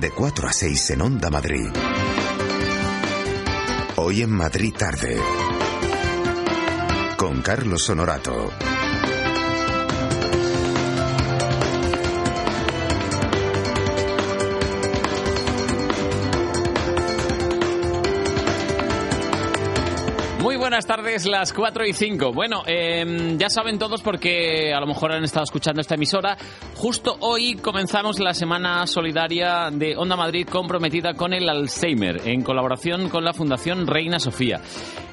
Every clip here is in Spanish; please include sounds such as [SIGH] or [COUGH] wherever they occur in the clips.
de 4 a 6 en Onda Madrid. Hoy en Madrid tarde. Con Carlos Honorato. Muy buenas tardes, las 4 y 5. Bueno, eh, ya saben todos porque a lo mejor han estado escuchando esta emisora. Justo hoy comenzamos la semana solidaria de Onda Madrid comprometida con el Alzheimer en colaboración con la Fundación Reina Sofía.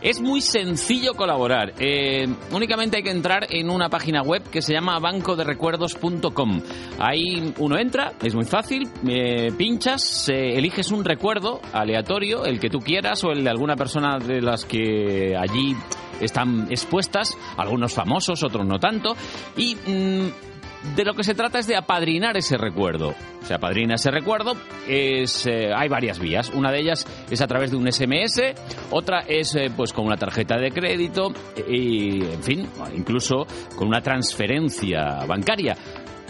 Es muy sencillo colaborar. Eh, únicamente hay que entrar en una página web que se llama bancoderecuerdos.com. Ahí uno entra, es muy fácil, eh, pinchas, eh, eliges un recuerdo aleatorio, el que tú quieras o el de alguna persona de las que allí están expuestas, algunos famosos, otros no tanto, y mm, de lo que se trata es de apadrinar ese recuerdo. Se apadrina ese recuerdo, es, eh, hay varias vías. Una de ellas es a través de un SMS, otra es eh, pues con una tarjeta de crédito y, en fin, incluso con una transferencia bancaria.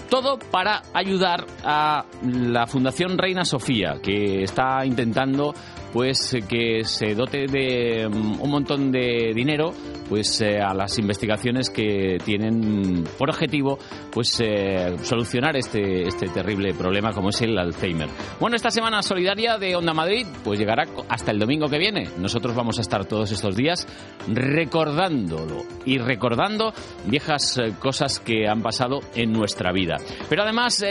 Todo para ayudar a la Fundación Reina Sofía, que está intentando pues que se dote de mm, un montón de dinero pues eh, a las investigaciones que tienen por objetivo pues eh, solucionar este este terrible problema como es el Alzheimer. Bueno, esta semana solidaria de Onda Madrid pues llegará hasta el domingo que viene. Nosotros vamos a estar todos estos días recordándolo y recordando viejas eh, cosas que han pasado en nuestra vida. Pero además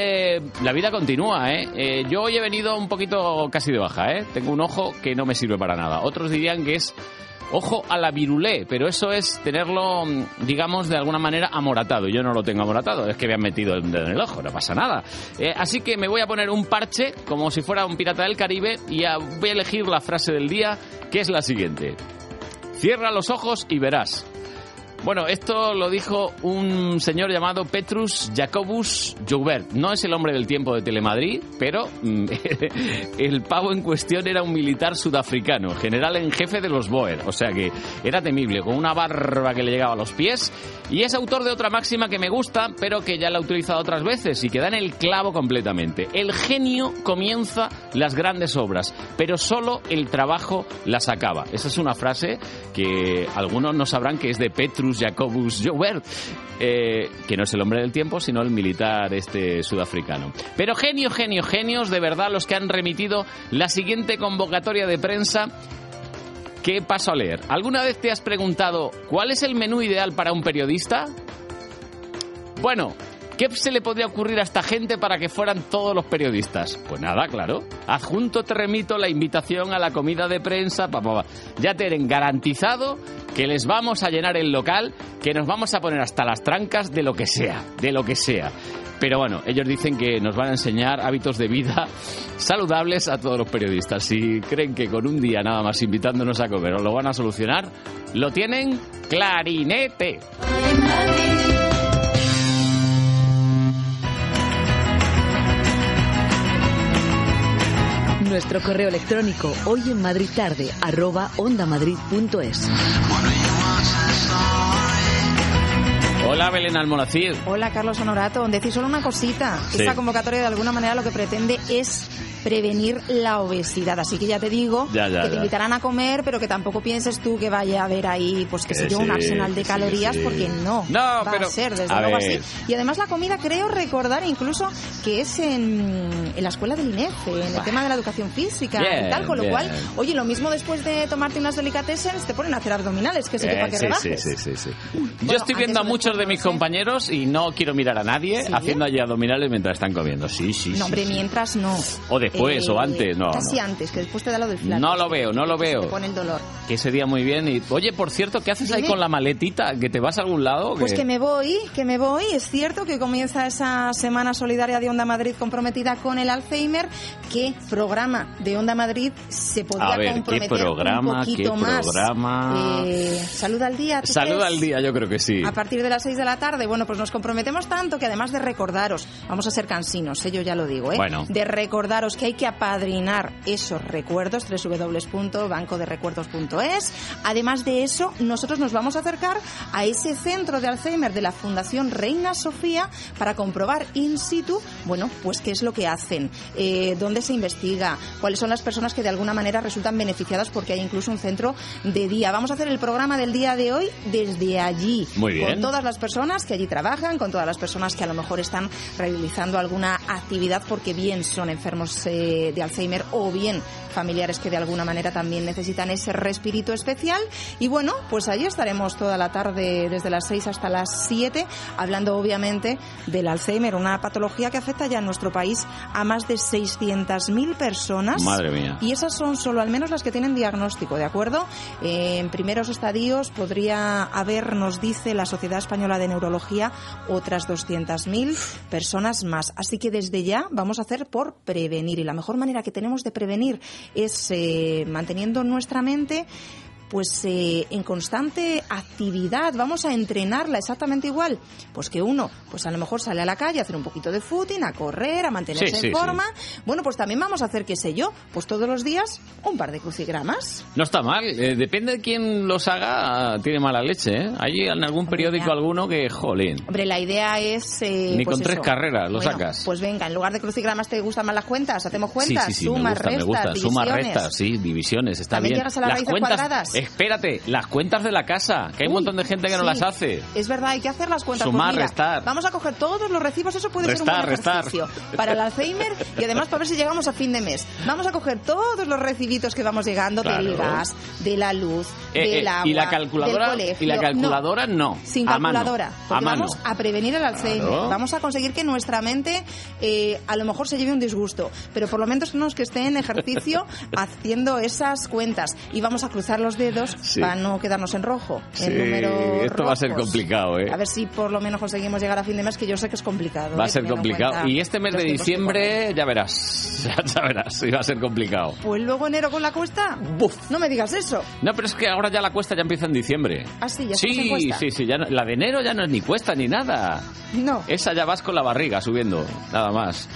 la vida continúa, ¿eh? Yo hoy he venido un poquito casi de baja, ¿eh? Tengo un ojo que no me sirve para nada. Otros dirían que es ojo a la virulé, pero eso es tenerlo, digamos, de alguna manera amoratado. Yo no lo tengo amoratado, es que me han metido en el ojo, no pasa nada. Eh, así que me voy a poner un parche, como si fuera un pirata del Caribe, y voy a elegir la frase del día, que es la siguiente. Cierra los ojos y verás. Bueno, esto lo dijo un señor llamado Petrus Jacobus Joubert. No es el hombre del tiempo de Telemadrid, pero mm, [LAUGHS] el pavo en cuestión era un militar sudafricano, general en jefe de los Boer. O sea que era temible, con una barba que le llegaba a los pies. Y es autor de otra máxima que me gusta, pero que ya la he utilizado otras veces y que da en el clavo completamente. El genio comienza las grandes obras, pero solo el trabajo las acaba. Esa es una frase que algunos no sabrán que es de Petrus Jacobus Joubert, eh, que no es el hombre del tiempo, sino el militar este sudafricano. Pero genio, genio, genios, de verdad, los que han remitido la siguiente convocatoria de prensa ¿Qué paso a leer? ¿Alguna vez te has preguntado cuál es el menú ideal para un periodista? Bueno, ¿Qué se le podría ocurrir a esta gente para que fueran todos los periodistas? Pues nada, claro. Adjunto te remito la invitación a la comida de prensa. Pa, Ya tienen garantizado que les vamos a llenar el local, que nos vamos a poner hasta las trancas de lo que sea, de lo que sea. Pero bueno, ellos dicen que nos van a enseñar hábitos de vida [LAUGHS] saludables a todos los periodistas. Si creen que con un día nada más invitándonos a comer os lo van a solucionar, lo tienen clarinete. Nuestro correo electrónico hoy en Madrid tarde arroba ondamadrid.es. Hola Belén Almonacid. Hola Carlos Honorato. Decir solo una cosita. Sí. Esta convocatoria de alguna manera lo que pretende es prevenir la obesidad. Así que ya te digo Ya, ya, que te invitarán a comer, pero que tampoco pienses tú que vaya a haber ahí, pues que sé un arsenal de sí, calorías, sí. porque no. No, va pero- a ser, desde a luego ver. así. Y además la comida creo recordar incluso que es en, en la escuela del INEF, en el tema de la educación física Bien, y tal, con lo bien. cual, oye, lo mismo después de tomarte unas delicatessens te ponen a hacer abdominales, que que Eh, para que sí, sí, rebajes. sí, sí, sí. Bueno, Yo estoy viendo a muchos de mis sé. compañeros y no quiero mirar a nadie ¿Sí? haciendo allí abdominales mientras están comiendo. Sí, sí, No, sí, hombre, sí. mientras no. O después, o antes, no, Casi no. antes, que después te da lo del flaco. No lo veo, no lo veo. Te pone el dolor. Que ese día muy bien. Y, oye, por cierto, ¿qué haces ahí con la maletita? ¿Que te vas a algún lado? Pues qué? que me voy, que me voy. Es cierto que comienza esa semana solidaria de Onda Madrid comprometida con el Alzheimer. ¿Qué programa de Onda Madrid se podría A ver, ¿qué comprometer programa, un poquito qué más? programa? Eh, Salud al día. ¿tú Salud al día, yo creo que sí. A partir de las 6 de la tarde, bueno, pues nos comprometemos tanto que además de recordaros, vamos a ser cansinos, ¿eh? yo ya lo digo, ¿eh? Bueno. De recordaros que hay que apadrinar esos recuerdos, www.bancoderecuerdos.es. Además de eso, nosotros nos vamos a acercar a ese centro de Alzheimer de la Fundación Reina Sofía para comprobar in situ, bueno, pues qué es lo que hacen, eh, dónde se investiga, cuáles son las personas que de alguna manera resultan beneficiadas porque hay incluso un centro de día. Vamos a hacer el programa del día de hoy desde allí. Muy bien. Con todas las personas que allí trabajan, con todas las personas que a lo mejor están realizando alguna actividad porque bien son enfermos eh, de Alzheimer o bien familiares que de alguna manera también necesitan ese respirito especial. Y bueno, pues allí estaremos toda la tarde desde las 6 hasta las 7 hablando obviamente del Alzheimer, una patología que afecta ya en nuestro país a más de 600.000 personas. Madre mía. Y esas son solo al menos las que tienen diagnóstico, ¿de acuerdo? Eh, en primeros estadios podría haber, nos dice la Sociedad Española de Neurología, otras 200.000 personas más. Así que desde ya vamos a hacer por prevenir. Y la mejor manera que tenemos de prevenir es eh, manteniendo nuestra mente pues eh, en constante actividad, vamos a entrenarla exactamente igual, pues que uno, pues a lo mejor sale a la calle a hacer un poquito de footing, a correr, a mantenerse Sí, sí, en sí. forma, bueno, pues también vamos a hacer, qué sé yo, pues todos los días un par de crucigramas. No está mal, eh, depende de quién los haga, tiene mala leche, ¿eh? Hay en algún periódico alguno que, jolín. Hombre, la idea es... eh, Ni pues con tres carreras lo Bueno, sacas. Pues venga, en lugar de crucigramas, ¿te gustan más las cuentas? ¿Hacemos cuentas? Sí, sí, sí, Sumas, me gusta, restas, gusta. Sumas, divisiones. restas, sí, divisiones, está ¿También bien. llegas a las raíces cuentas, cuadradas? Espérate, las cuentas de la casa, que hay un montón de gente que no las hace. Es verdad, hay que hacer las cuentas. Sumar, Pues mira, restar. Vamos a coger todos los recibos, eso puede ser un buen restar. ejercicio para el Alzheimer y además para ver si llegamos a fin de mes. Vamos a coger todos los recibitos que vamos llegando Claro. del gas, de la luz, Eh, del eh, agua, y la calculadora, del colegio. y la No, calculadora no, sin a mano, calculadora, a porque mano. vamos a prevenir el Alzheimer. Claro. Vamos a conseguir que nuestra mente eh, a lo mejor se lleve un disgusto, pero por lo menos unos que esté en ejercicio [LAUGHS] haciendo esas cuentas y vamos a cruzar los dedos Sí. para no quedarnos en rojo, Sí, en números esto va a ser complicado, ¿eh? A ver si por lo menos conseguimos llegar a fin de mes, que yo sé que es complicado. Va a ¿eh? ser complicado. Y este mes de diciembre, ya verás, [LAUGHS] ya verás, sí, va a ser complicado. Pues luego enero con la cuesta. Buf. No me digas eso. No, pero es que ahora ya la cuesta ya empieza en diciembre. Ah, sí, ya en Sí, sí, sí, ya no- la de enero ya no es ni cuesta ni nada. No. Esa ya vas con la barriga subiendo, nada más.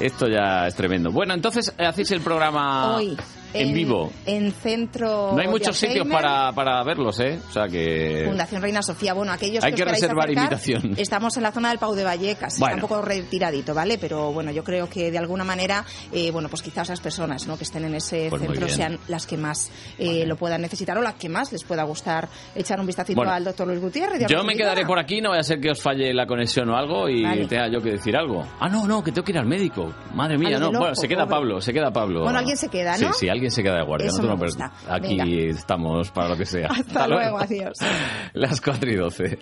Esto ya es tremendo. Bueno, entonces eh, hacéis el programa Hoy. En, vivo. En centro. No hay muchos sitios para, para verlos, ¿eh? O sea que... Fundación Reina Sofía. Bueno, aquellos Hay que, reservar acercar, invitación. [LAUGHS] Estamos en la zona del Pau de Vallecas. Bueno. Está un poco retiradito, ¿vale? Pero bueno, yo creo que de alguna manera, eh, bueno, pues quizás las personas ¿no? que estén en ese Pues centro sean las que más eh, lo puedan necesitar o las que más les pueda gustar echar un vistacito Bueno. al doctor Luis Gutiérrez. Yo me quedaré por aquí, no vaya a ser que os falle la conexión o algo y Vale. tenga yo que decir algo. Ah, no, no, que tengo que ir al médico. Madre mía, no. loco, bueno, se queda pobre. Pablo, se queda Pablo. Bueno, alguien se queda, ¿no? Sí, sí, alguien se queda de guardia. Eso no te gusta. Aquí Venga. estamos para lo que sea. [LAUGHS] Hasta luego, adiós. [LAUGHS] Las 4 y 12.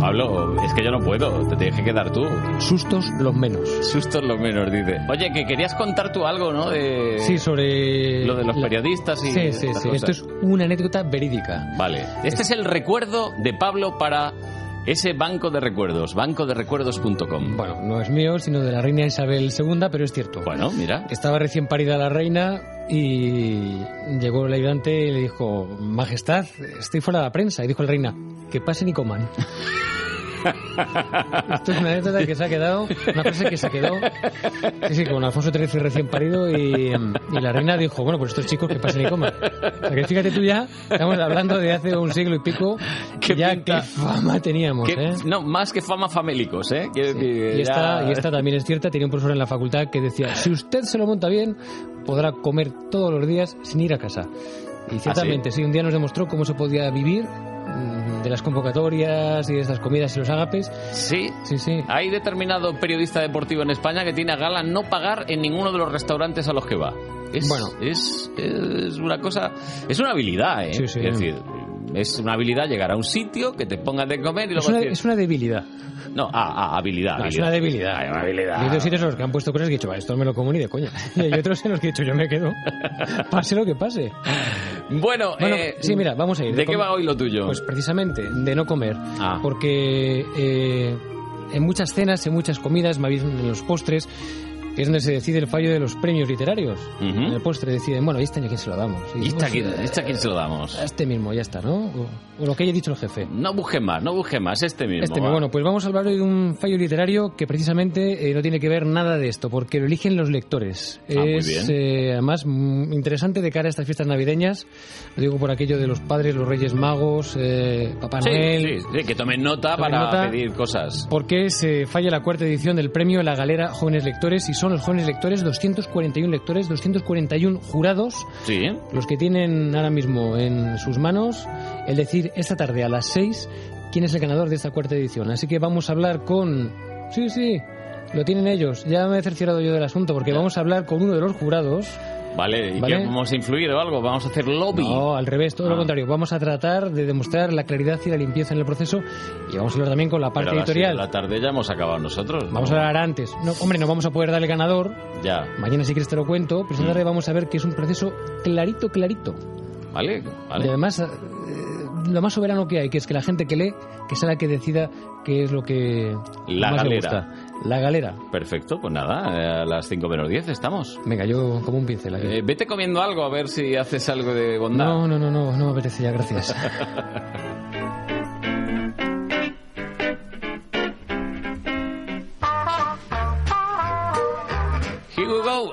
Pablo, es que yo no puedo, te tienes que quedar tú. Sustos los menos. Sustos lo menos, dice. Oye, que querías contar tú algo, ¿no? De... Sí, sobre... Lo de los la- periodistas y Sí, sí, sí. cosas. Esto es una anécdota verídica. Vale. Este es el recuerdo de Pablo para ese banco de recuerdos, bancoderecuerdos.com. Bueno, no es mío, sino de la reina Isabel II, pero es cierto. Bueno, mira. Estaba recién parida la reina y llegó el ayudante y le dijo, Majestad, estoy fuera de la prensa. Y dijo la reina, que pasen y coman. [LAUGHS] Esto es una anécdota que se ha quedado, una frase que se quedó, sí, sí, con Alfonso XIII recién parido y, y la reina dijo, bueno, pues estos chicos que pasen y coman. O sea que fíjate tú ya, estamos hablando de hace un siglo y pico, Qué ya pinta. qué fama teníamos, Que- ¿eh? No, más que fama famélicos, ¿eh? Decir, Y esta, ya- y esta también es cierta, tenía un profesor en la facultad que decía, si usted se lo monta bien, podrá comer todos los días sin ir a casa. Y ciertamente, sí, un día nos demostró cómo se podía vivir mm, de las convocatorias y de estas comidas y los ágapes. Sí. Sí, sí. Hay determinado periodista deportivo en España que tiene a gala no pagar en ninguno de los restaurantes a los que va. Es, Bueno. es, es una cosa, es una habilidad, ¿eh? Sí, sí. Es decir, es una habilidad llegar a un sitio que te pongan de comer y Es luego una, decir... es una debilidad. No, ah, ah, habilidad, No, es una debilidad. Hay una habilidad. Hay otros sitios en los que han puesto cosas que he dicho, "Va, esto me lo como ni de coña. [LAUGHS] Y hay otros en los que he dicho, yo me quedo. [LAUGHS] Pase lo que pase. Bueno, Bueno, eh, sí, mira, vamos a ir. ¿De qué va hoy lo tuyo? Pues precisamente de no comer. Ah. Porque eh, en muchas cenas, en muchas comidas, bien en los postres, es donde se decide el fallo de los premios literarios. Ujú. En el postre deciden, bueno, ¿y este año quién se lo damos? ¿Y esta, pues, quién- eh, esta quién se lo damos? A este mismo, ya está, ¿no? O, o lo que haya dicho el jefe. No busques más, no busques más, este mismo. Este, va. bueno, pues vamos a hablar hoy de un fallo literario que precisamente eh, no tiene que ver nada de esto, porque lo eligen los lectores. Ah, muy es bien. eh, además mm, interesante de cara a estas fiestas navideñas. Lo digo por aquello de los padres, los Reyes Magos, eh, Papá Sí, Noel. sí, sí, que tomen nota Tomen para nota. pedir cosas. Porque se falla la cuarta edición del premio La Galera Jóvenes Lectores y son los jóvenes lectores 241 lectores, 241 jurados Sí, los que tienen ahora mismo en sus manos el decir esta tarde a las 6 quién es el ganador de esta cuarta edición. Así que vamos a hablar con... Sí, sí, lo tienen ellos. Ya me he cerciorado yo del asunto porque vamos a hablar con uno de los jurados. Vale. ¿Y Vale. qué vamos a influir o algo? ¿Vamos a hacer lobby? No, al revés, todo lo Ah. contrario. Vamos a tratar de demostrar la claridad y la limpieza en el proceso y vamos a hablar también con la parte Pero a editorial. la tarde ya hemos acabado nosotros. ¿no? Vamos a hablar antes. No, hombre, no vamos a poder dar el ganador. Ya, Mañana si quieres te lo cuento, pero esta Mm. tarde vamos a ver que es un proceso clarito, clarito. vale, Y vale. además, eh, lo más soberano que hay, que es que la gente que lee, que sea la que decida qué es lo que La más le galera. gusta. La galera. Perfecto, pues nada, eh, a las 5 menos 10 estamos. Venga, yo como un pincel aquí. Eh, vete comiendo algo a ver si haces algo de bondad. no, no, no, no, no me apetece ya, gracias. [LAUGHS]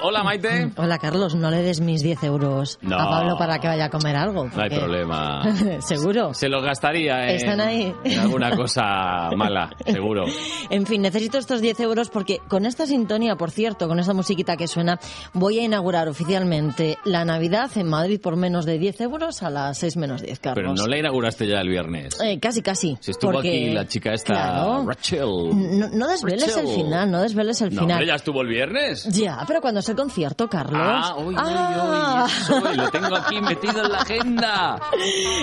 Hola, Maite. [LAUGHS] Hola Carlos, no le des mis 10 euros No. a Pablo para que vaya a comer algo. No hay problema. [LAUGHS] Seguro. Se los gastaría en, Están ahí. en alguna cosa mala, seguro. [LAUGHS] En fin, necesito estos 10 euros porque con esta sintonía, por cierto, con esta musiquita que suena, voy a inaugurar oficialmente la Navidad en Madrid por menos de 10 euros a las 6 menos 10, Carlos. Pero no la inauguraste ya el viernes. Eh, casi, casi. Si estuvo porque- aquí la chica esta, Claro. Rachel. No, no desveles Rachel. el final, no desveles el No, final. hombre, ya estuvo el viernes. Ya, pero cuando es el concierto, Carlos. Ah, uy, uy, Ah. uy, lo tengo aquí metido en la agenda.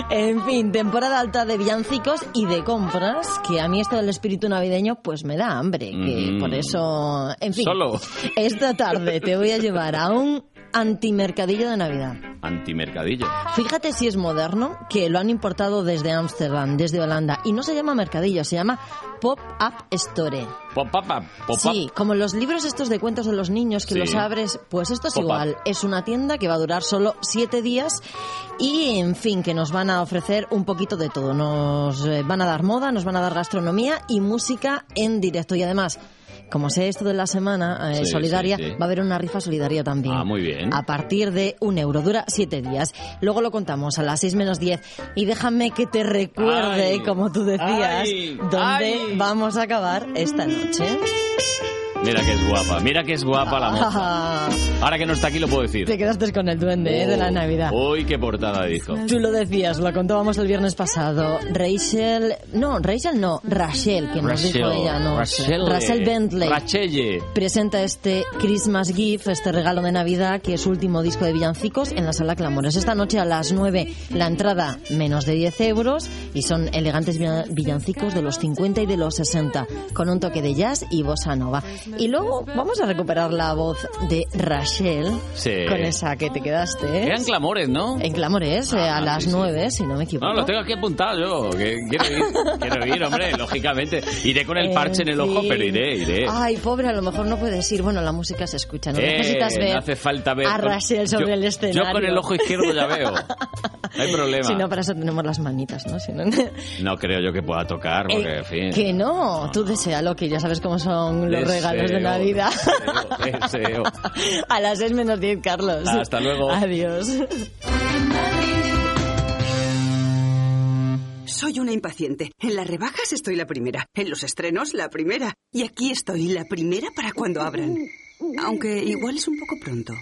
En fin, temporada alta de villancicos y de compras, que a mí esto del espíritu navideño pues me da hambre, que Mm. por eso, en fin. Solo. Esta tarde te voy a llevar a un antimercadillo de Navidad. Antimercadillo. Fíjate si es moderno, que lo han importado desde Ámsterdam, desde Holanda, y no se llama mercadillo, se llama Pop-Up Store. Pop up, pop up. Sí, como los libros estos de cuentos de los niños que Sí. los abres, pues esto es Pop-up. igual. Es una tienda que va a durar solo siete días y, en fin, que nos van a ofrecer un poquito de todo. Nos eh, van a dar moda, nos van a dar gastronomía y música en directo. Y además, como sé esto de la semana eh, Sí, solidaria, sí, sí. va a haber una rifa solidaria también. Ah, muy bien. A partir de un euro. Dura siete días. Luego lo contamos a las seis menos diez. Y déjame que te recuerde, Ay, como tú decías, ay, dónde ay. vamos a acabar esta noche. Mira que es guapa, mira que es guapa la moza. [LAUGHS] Ahora que no está aquí lo puedo decir. Te quedaste con el duende ¿eh? de la Oh, Navidad. Uy, qué portada dijo. Tú lo decías, lo contábamos el viernes pasado. Rachel, no, Rachel no, Rachel, que nos dijo ella, no. Rachel, Rachel Bentley. Rachelle. Presenta este Christmas Gift, este regalo de Navidad, que es su último disco de villancicos en la sala Clamores. Esta noche a las 9, la entrada menos de 10 euros y son elegantes villa- villancicos de los 50 y de los 60, con un toque de jazz y bossa nova. Y luego vamos a recuperar la voz de Rachel Sí. con esa que te quedaste. ¿eh? Eran clamores, ¿no? En Clamores, eh, Ah, a las sí, sí. 9, si no me equivoco. No, lo tengo aquí apuntado yo. Que quiero ir, quiero ir, hombre, [LAUGHS] lógicamente. Iré con el parche en el ojo, pero iré, iré. Ay, pobre, a lo mejor no puedes ir. Bueno, la música se escucha, no Eh, necesitas ver no hace falta ver. a Rachel sobre yo- el escenario. Yo con el ojo izquierdo ya veo. [LAUGHS] No hay problema. Si no, para eso tenemos las manitas, ¿no? Si no- No creo yo que pueda tocar, porque, Eh, en fin. Que no, tú desealo, que ya sabes cómo son los Deseo, regalos de Navidad. deseo, deseo. [LAUGHS] A las 6 menos 10, Carlos. Hasta luego. Adiós. Soy una impaciente. En las rebajas estoy la primera. En los estrenos, la primera. Y aquí estoy, la primera para cuando abran. Aunque igual es un poco pronto.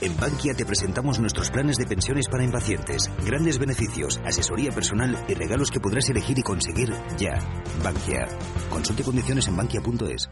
En Bankia te presentamos nuestros planes de pensiones para impacientes. Grandes beneficios, asesoría personal y regalos que podrás elegir y conseguir ya. Bankia. Consulte condiciones en bankia.es.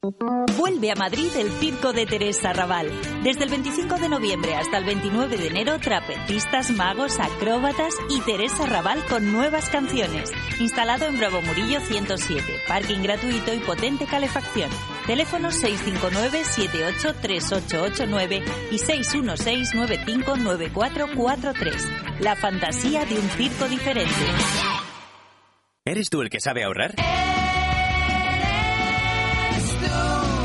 Vuelve a Madrid el Circo de Teresa Raval. Desde el 25 de noviembre hasta el 29 de enero, trapecistas, magos, acróbatas y Teresa Raval con nuevas canciones. Instalado en Bravo Murillo 107. Parking gratuito y potente calefacción. Teléfonos 659-783889 y 616-959443. La fantasía de un circo diferente. ¿Eres tú el que sabe ahorrar?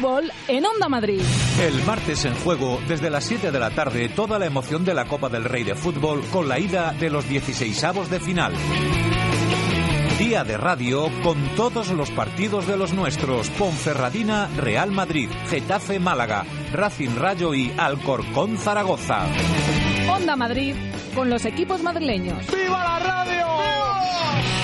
Fútbol en Onda Madrid. El martes en juego, desde las 7 de la tarde, toda la emoción de la Copa del Rey de Fútbol con la ida de los 16avos de final. Día de radio con todos los partidos de los nuestros. Ponferradina, Real Madrid, Getafe, Málaga, Racing Rayo y Alcorcón, Zaragoza. Onda Madrid con los equipos madrileños. ¡Viva la radio! ¡Viva!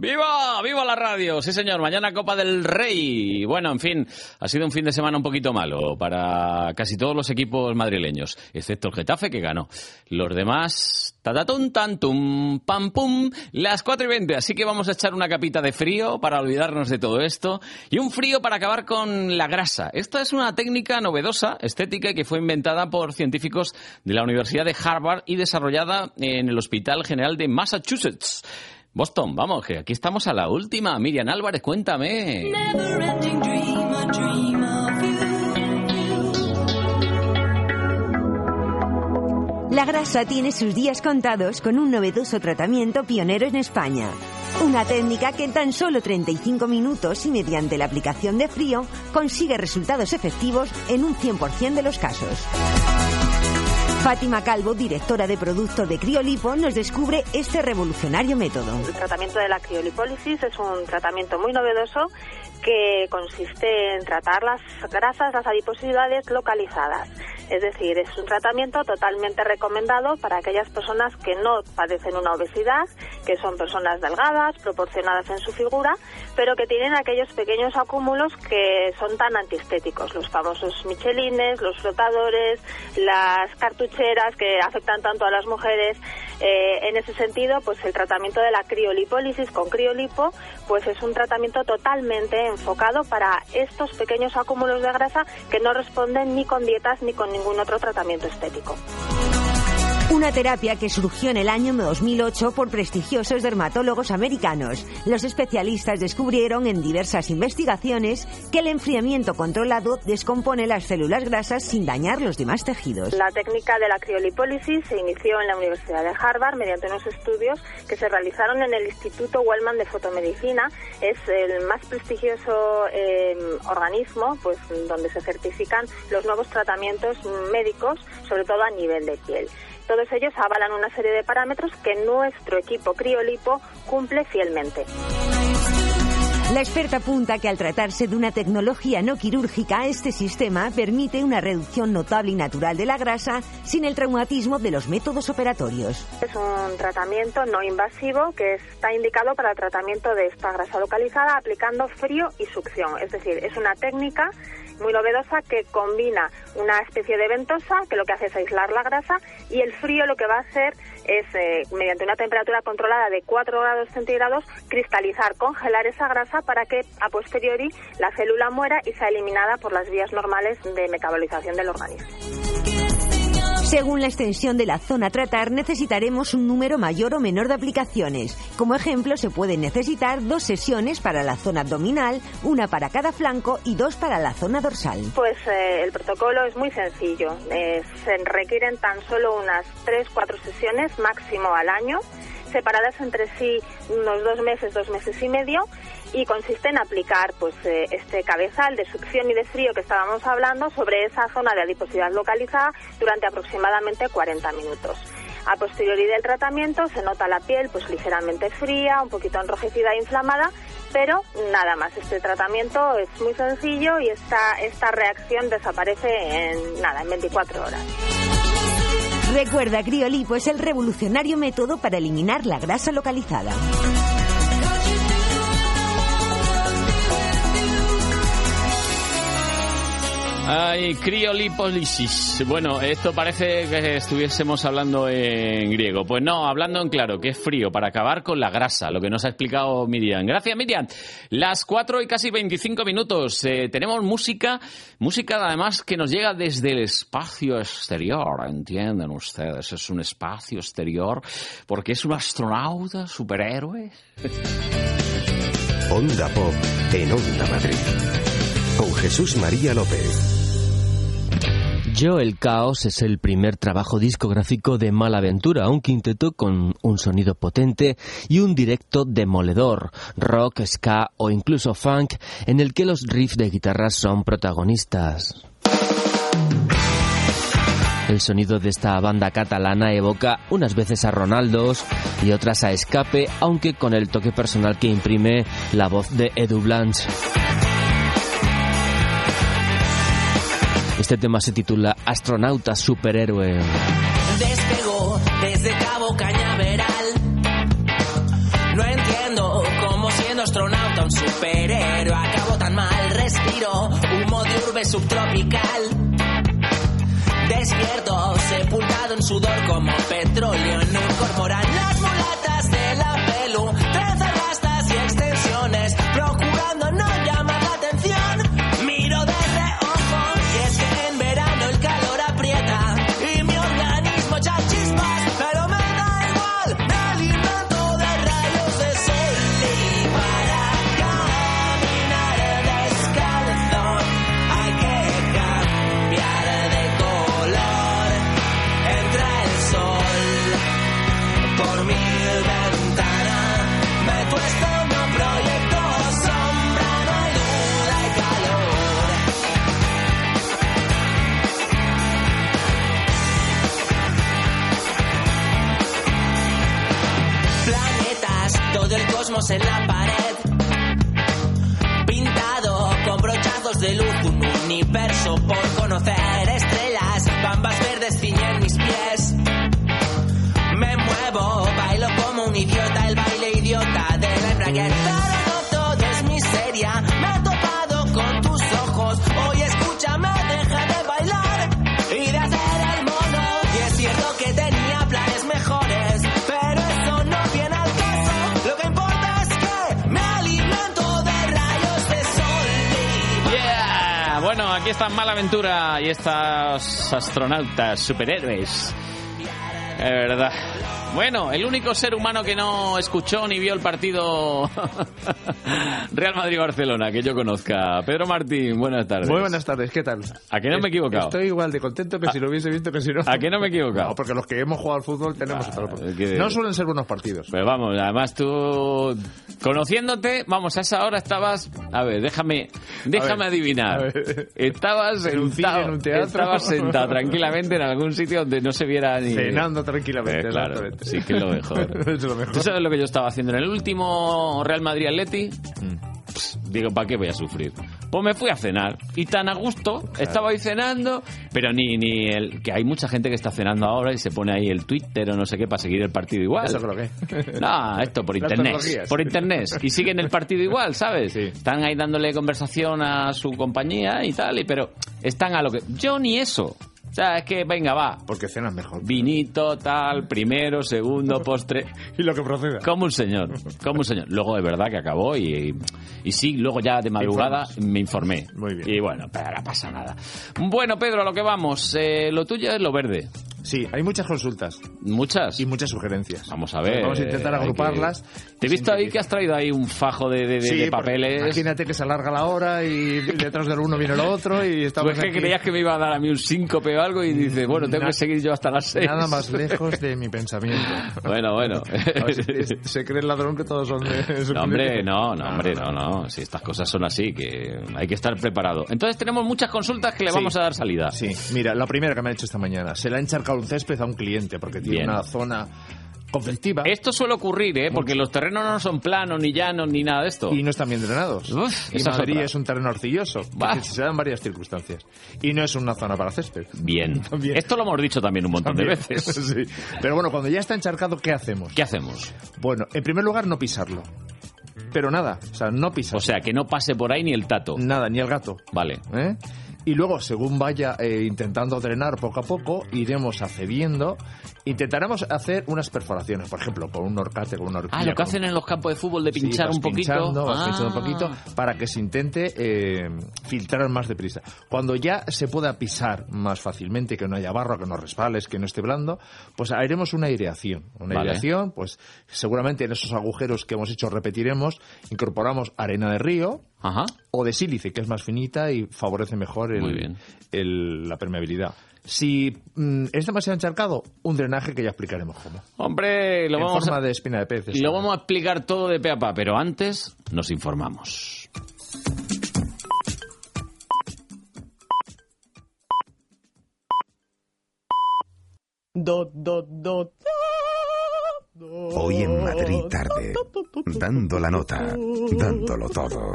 ¡Viva la radio! Sí, señor. Mañana Copa del Rey. Bueno, en fin, ha sido un fin de semana un poquito malo para casi todos los equipos madrileños, excepto el Getafe que ganó. Los demás, tatatun tantum, pam pum, las 4 y 20. Así que vamos a echar una capita de frío para olvidarnos de todo esto y un frío para acabar con la grasa. Esta es una técnica novedosa, estética, que fue inventada por científicos de la Universidad de Harvard y desarrollada en el Hospital General de Massachusetts. Boston, vamos, que aquí estamos a la última. Miriam Álvarez, cuéntame. La grasa tiene sus días contados con un novedoso tratamiento pionero en España. Una técnica que en tan solo 35 minutos y mediante la aplicación de frío consigue resultados efectivos en un 100% de los casos. Fátima Calvo, directora de producto de Criolipo, nos descubre este revolucionario método. El tratamiento de la criolipólisis es un tratamiento muy novedoso que consiste en tratar las grasas, las adiposidades localizadas. Es decir, es un tratamiento totalmente recomendado para aquellas personas que no padecen una obesidad, que son personas delgadas, proporcionadas en su figura, pero que tienen aquellos pequeños acúmulos que son tan antiestéticos, los famosos michelines, los flotadores, las cartucheras que afectan tanto a las mujeres. Eh, en ese sentido, pues el tratamiento de la criolipólisis con criolipo, pues es un tratamiento totalmente enfocado para estos pequeños acúmulos de grasa que no responden ni con dietas ni con ningún otro tratamiento estético. Una terapia que surgió en el año 2008 por prestigiosos dermatólogos americanos. Los especialistas descubrieron en diversas investigaciones que el enfriamiento controlado descompone las células grasas sin dañar los demás tejidos. La técnica de la criolipólisis se inició en la Universidad de Harvard mediante unos estudios que se realizaron en el Instituto Wellman de Fotomedicina. Es el más prestigioso eh, organismo pues, donde se certifican los nuevos tratamientos médicos, sobre todo a nivel de piel. Todos ellos avalan una serie de parámetros que nuestro equipo Criolipo cumple fielmente. La experta apunta que al tratarse de una tecnología no quirúrgica, este sistema permite una reducción notable y natural de la grasa sin el traumatismo de los métodos operatorios. Es un tratamiento no invasivo que está indicado para el tratamiento de esta grasa localizada aplicando frío y succión. Es decir, es una técnica muy novedosa que combina una especie de ventosa que lo que hace es aislar la grasa y el frío lo que va a hacer es, eh, mediante una temperatura controlada de 4 grados centígrados, cristalizar, congelar esa grasa para que a posteriori la célula muera y sea eliminada por las vías normales de metabolización del organismo. Según la extensión de la zona a tratar, necesitaremos un número mayor o menor de aplicaciones. Como ejemplo, se pueden necesitar dos sesiones para la zona abdominal, una para cada flanco y dos para la zona dorsal. Pues eh, el protocolo es muy sencillo. Eh, se requieren tan solo unas 3-4 sesiones máximo al año separadas entre sí unos dos meses, dos meses y medio, y consiste en aplicar pues eh, este cabezal de succión y de frío que estábamos hablando sobre esa zona de adiposidad localizada durante aproximadamente 40 minutos. A posteriori del tratamiento se nota la piel pues ligeramente fría, un poquito enrojecida e inflamada, pero nada más. Este tratamiento es muy sencillo y esta, esta reacción desaparece en nada, en 24 horas. Recuerda, Criolipo es el revolucionario método para eliminar la grasa localizada. Ay, criolipólisis. Bueno, esto parece que estuviésemos hablando en griego. Pues no, hablando en claro, que es frío, para acabar con la grasa, lo que nos ha explicado Miriam. Gracias, Miriam. Las 4 y casi 25 minutos. Eh, tenemos música, música además que nos llega desde el espacio exterior, entienden ustedes. Es un espacio exterior porque es un astronauta, superhéroe. Onda Pop en Onda Madrid. Con Jesús María López. Yo el Caos es el primer trabajo discográfico de Malaventura, un quinteto con un sonido potente y un directo demoledor, rock, ska o incluso funk, en el que los riffs de guitarras son protagonistas. El sonido de esta banda catalana evoca unas veces a Ronaldos y otras a Escape, aunque con el toque personal que imprime la voz de Edu Blanche. Este tema se titula Astronauta Superhéroe. Despegó desde Cabo Cañaveral. No entiendo cómo siendo astronauta un superhéroe acabó tan mal. Respiro humo de urbe subtropical. Despierto, sepultado en sudor como petróleo en un cormoral. En la pared. Pintado con brochazos de luz, un universo aquí está Malaventura y estas astronautas superhéroes. Es verdad. Bueno, el único ser humano que no escuchó ni vio el partido [LAUGHS] Real Madrid-Barcelona que yo conozca. Pedro Martín, buenas tardes. Muy buenas tardes, ¿qué tal? ¿A que no me he equivocado? Estoy igual de contento que si lo hubiese visto que si no. ¿A que no me he equivocado? No, porque los que hemos jugado al fútbol tenemos otra que- No suelen ser buenos partidos. Pues vamos, además tú, conociéndote, vamos, a esa hora estabas, a ver, déjame, déjame ver, adivinar. a ver. Estabas En un cine, sentado, en un teatro. estabas sentado tranquilamente en algún sitio donde no se viera ni... Cenando tranquilamente, Eh, claro, exactamente. Sí, que es lo [LAUGHS] mejor. es lo mejor. ¿Tú sabes lo que yo estaba haciendo en el último Real Madrid-Atleti? Mm. Digo, ¿para qué voy a sufrir? Pues me fui a cenar y tan a gusto, estaba ahí cenando, pero ni, ni el que hay mucha gente que está cenando ahora y se pone ahí el Twitter o no sé qué para seguir el partido igual. Eso creo que. [LAUGHS] No, esto por internet. Por internet. Y siguen el partido igual, ¿sabes? Están ahí dándole conversación a su compañía y tal, y pero están a lo que. Yo ni eso. O sea, es que venga, va. Porque cenas mejor. Vinito, tal, primero, segundo, postre. [LAUGHS] y lo que proceda. Como un señor, como un señor. Luego es verdad que acabó y, y sí, luego ya de madrugada me informé. Muy bien. Y bueno, pero no pasa nada. Bueno, Pedro, a lo que vamos. Eh, lo tuyo es lo verde. Sí, hay muchas consultas. Muchas. Y muchas sugerencias. Vamos a ver. Vamos a intentar hay que- agruparlas. Te he visto ahí que has traído ahí un fajo de, de- Sí, de papeles. Imagínate que se alarga la hora y detrás del uno viene el otro y estamos Pues que creías que me iba a dar a mí un síncope o algo y dices, bueno, tengo Na- que seguir yo hasta las seis. Nada más lejos de mi pensamiento. Bueno, bueno. A ver si- se cree el ladrón que todos son de su No, hombre, no, no, hombre, no, no. Si estas cosas son así, que hay que estar preparado. Entonces tenemos muchas consultas que le Sí. vamos a dar salida. Sí, mira, la primera que me ha hecho esta mañana. Se le ha encharcado un césped a un cliente porque tiene Bien. una zona conflictiva. Esto suele ocurrir, ¿eh? Porque los terrenos no son planos, ni llanos, ni nada de esto. Y no están bien drenados. Uf, y es Madrid es, un terreno arcilloso. Que se dan varias circunstancias. Y no es una zona para césped. Bien. [LAUGHS] También. Esto lo hemos dicho también un montón También. de veces. [LAUGHS] Sí. Pero bueno, cuando ya está encharcado, ¿qué hacemos? ¿Qué hacemos? Bueno, en primer lugar, no pisarlo. Pero nada, o sea, no pisar. O sea, que no pase por ahí ni el tato. Nada, ni el gato. Vale. ¿eh? Y luego, según vaya eh, intentando drenar poco a poco, iremos accediendo. Intentaremos hacer unas perforaciones, por ejemplo, con un horcate, con una horquilla. Ah, lo que hacen en los campos de fútbol de pinchar un poquito. Ah. pinchando un poquito para que se intente eh, filtrar más deprisa. Cuando ya se pueda pisar más fácilmente, que no haya barro, que no resbales, que no esté blando, pues haremos una aireación. Una Vale. aireación, pues seguramente en esos agujeros que hemos hecho repetiremos, incorporamos arena de río o de sílice, que es más finita y favorece mejor el- la permeabilidad. Si mm, es demasiado encharcado, un drenaje que ya explicaremos cómo. Hombre, lo en vamos forma a... de espina de pez. Y lo vamos a explicar todo de pe a pa, pero antes nos informamos. Do, do, do. Hoy en Madrid tarde, dando la nota, dándolo todo,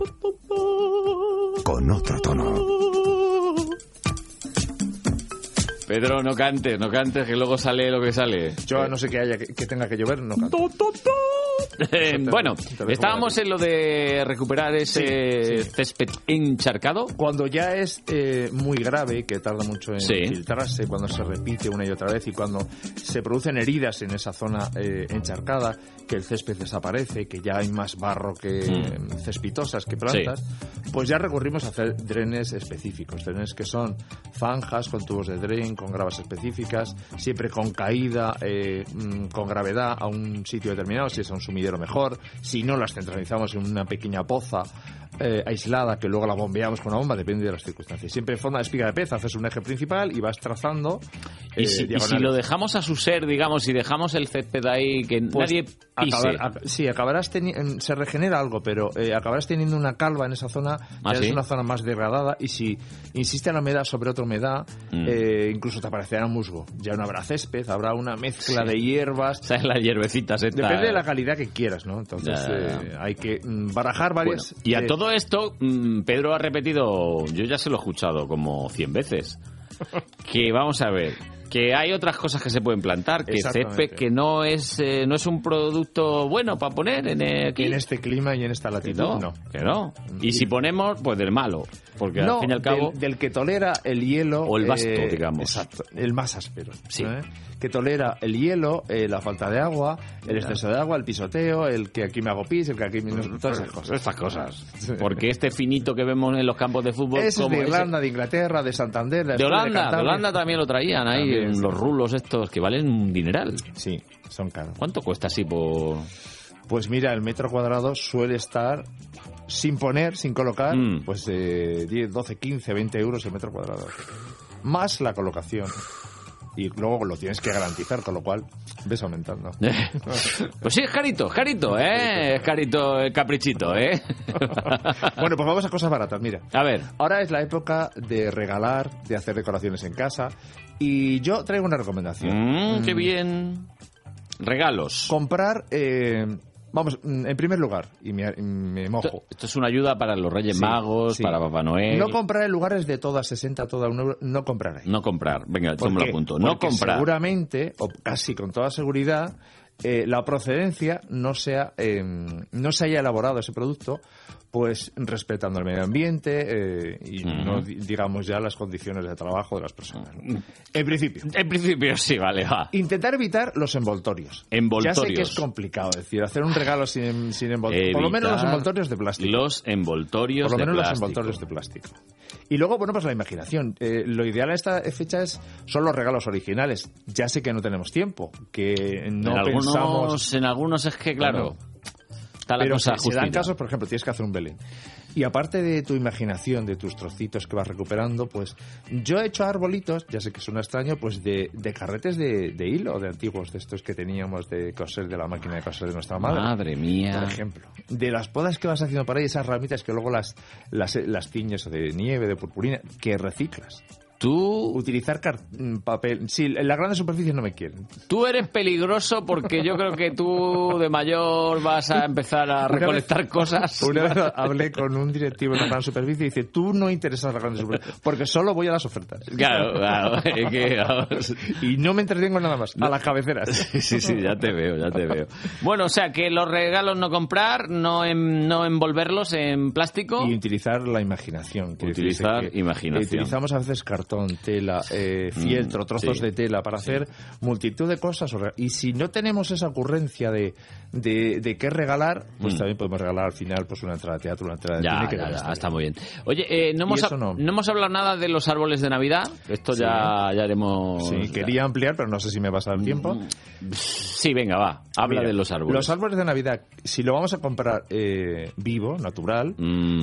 con otro tono. Pedro, no cantes, no cantes, que luego sale lo que sale. Yo a no sé que haya que, que tenga que llover, no canto. Eh, bueno, estábamos en lo de recuperar ese césped encharcado. Cuando ya es eh, muy grave, que tarda mucho en Sí. filtrarse, cuando se repite una y otra vez y cuando se producen heridas en esa zona eh, encharcada, que el césped desaparece, que ya hay más barro que Mm. cespitosas que plantas, pues ya recurrimos a hacer drenes específicos, drenes que son zanjas con tubos de dren, con gravas específicas, siempre con caída, eh, mm, con gravedad a un sitio determinado, si es a un sumidero mejor, si no las centralizamos en una pequeña poza eh, aislada que luego la bombeamos con una bomba, depende de las circunstancias. Siempre en forma de espiga de pez, haces un eje principal y vas trazando. Y, eh, si, y si lo dejamos a su ser, digamos, si dejamos el césped ahí, que Pues nadie pise. acabar- ac- sí, acabarás se regenera algo, pero eh, acabarás teniendo una calva en esa zona, ¿Ah, ya sí? es una zona más degradada y si insiste la humedad sobre otra humedad, Mm. eh, incluso te aparecerá musgo. Ya no habrá césped, habrá una mezcla Sí. de hierbas. [LAUGHS] ¿Sabes las hierbecitas? Depende de la calidad que quieras, ¿no? Entonces eh, hay que mm, barajar varias. Bueno, y a eh, todo esto, mm, Pedro ha repetido, yo ya se lo he escuchado como 100 veces, [LAUGHS] que vamos a ver, que hay otras cosas que se pueden plantar, que césped que no es eh, no es un producto bueno para poner en, eh, aquí. En este clima y en esta Que latitud, no, no. que no. Y si ponemos, pues del malo, porque No, al fin y al cabo... del, del que tolera el hielo. O el vasto, eh, digamos. Exacto, el más áspero. Sí. ¿eh? Que tolera el hielo, eh, la falta de agua, el exceso de agua, el pisoteo, el que aquí me hago pis, el que aquí me... Todas esas cosas. Estas cosas. Porque este finito que vemos en los campos de fútbol... Ese es de ese- Irlanda, de Inglaterra, de Santander, de, Holanda, de. Holanda también lo traían ahí, También, los rulos estos que valen un dineral. Sí, son caros. ¿Cuánto cuesta así por...? Pues mira, el metro cuadrado suele estar sin poner, sin colocar, Mm. pues eh, 10, 12, 15, 20 euros el metro cuadrado. Más la colocación. Y luego lo tienes que garantizar, con lo cual ves aumentando. [LAUGHS] Pues sí, es carito, es carito, ¿eh? Es carito, el caprichito, ¿eh? [LAUGHS] bueno, pues vamos a cosas baratas, mira. A ver. Ahora es la época de regalar, de hacer decoraciones en casa. Y yo traigo una recomendación. Mm, qué Mm, bien. Regalos. Comprar, eh, vamos, mm, en primer lugar, y me, me mojo. Esto es una ayuda para los Reyes Sí, Magos, sí. para Papá Noel. No comprar en lugares de todas 60, toda un euro, no comprar ahí. No comprar. Venga, ¿Por yo me lo apunto. No Porque comprar. Seguramente, o casi con toda seguridad, eh, la procedencia no sea eh, no se haya elaborado ese producto pues respetando el medio ambiente eh, y no di- digamos ya las condiciones de trabajo de las personas. En principio. En principio sí, vale, va. Intentar evitar los envoltorios. Envoltorios. Ya sé que es complicado, es decir, hacer un regalo sin, sin envoltorios. Por lo menos los envoltorios de plástico. Los envoltorios Por lo de menos los envoltorios de plástico. Y luego, bueno, pues la imaginación. Eh, lo ideal a esta fecha es, son los regalos originales. Ya sé que no tenemos tiempo, que no en, algunos, pensamos... en algunos es que, claro, está la pero cosa se, se dan casos, por ejemplo, tienes que hacer un Belén. Y aparte de tu imaginación, de tus trocitos que vas recuperando, pues yo he hecho arbolitos, ya sé que suena extraño, pues de, de carretes de, de hilo, de antiguos, de estos que teníamos de coser de la máquina de coser de nuestra madre. Madre mía. Por ejemplo. De las podas que vas haciendo para ahí, esas ramitas que luego las, las, las tiñes de nieve, de purpurina, que reciclas. ¿Tú. Utilizar car- mm, papel. Sí, en las grandes superficies no me quieren. Tú eres peligroso porque yo creo que tú de mayor vas a empezar a Una vez- recolectar cosas. Una vez hablé con un directivo de una gran superficie y dice, tú no interesas a las grandes superficies, porque solo voy a las ofertas. Claro, claro. es que, [LAUGHS] vamos. Y no me entretengo en nada más, a las cabeceras. [LAUGHS] Sí, sí, ya te veo, ya te veo. Bueno, o sea, que los regalos no comprar, no, en- no envolverlos en plástico. Y utilizar la imaginación. Utilizar que, imaginación. eh, Utilizamos a veces cartón, tela, eh, fieltro, Mm, trozos sí. de tela para hacer multitud de cosas. Y si no tenemos esa ocurrencia de, de, de qué regalar, pues Mm. también podemos regalar al final pues una entrada de teatro, una entrada de Ya, cine. que ya, está muy bien. Oye, eh, no, hemos, no. no hemos hablado nada de los árboles de Navidad. Esto Sí. ya, ya haremos... Sí, quería ampliar, pero no sé si me pasa el tiempo. Sí, venga, va. Habla Mira, de los árboles. Los árboles de Navidad, si lo vamos a comprar eh, vivo, natural,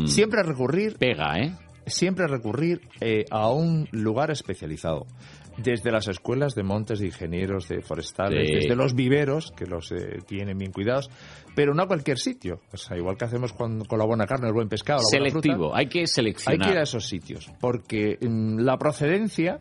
siempre recurrir. Mm. Pega, ¿eh? Siempre recurrir eh, a un lugar especializado. Desde las escuelas de montes de ingenieros, de forestales, Sí. desde los viveros, que los eh, tienen bien cuidados, pero no a cualquier sitio. O sea, igual que hacemos con, con la buena carne, el buen pescado, la buena fruta. Selectivo, hay que Hay seleccionar. que ir a esos sitios, porque mm, la procedencia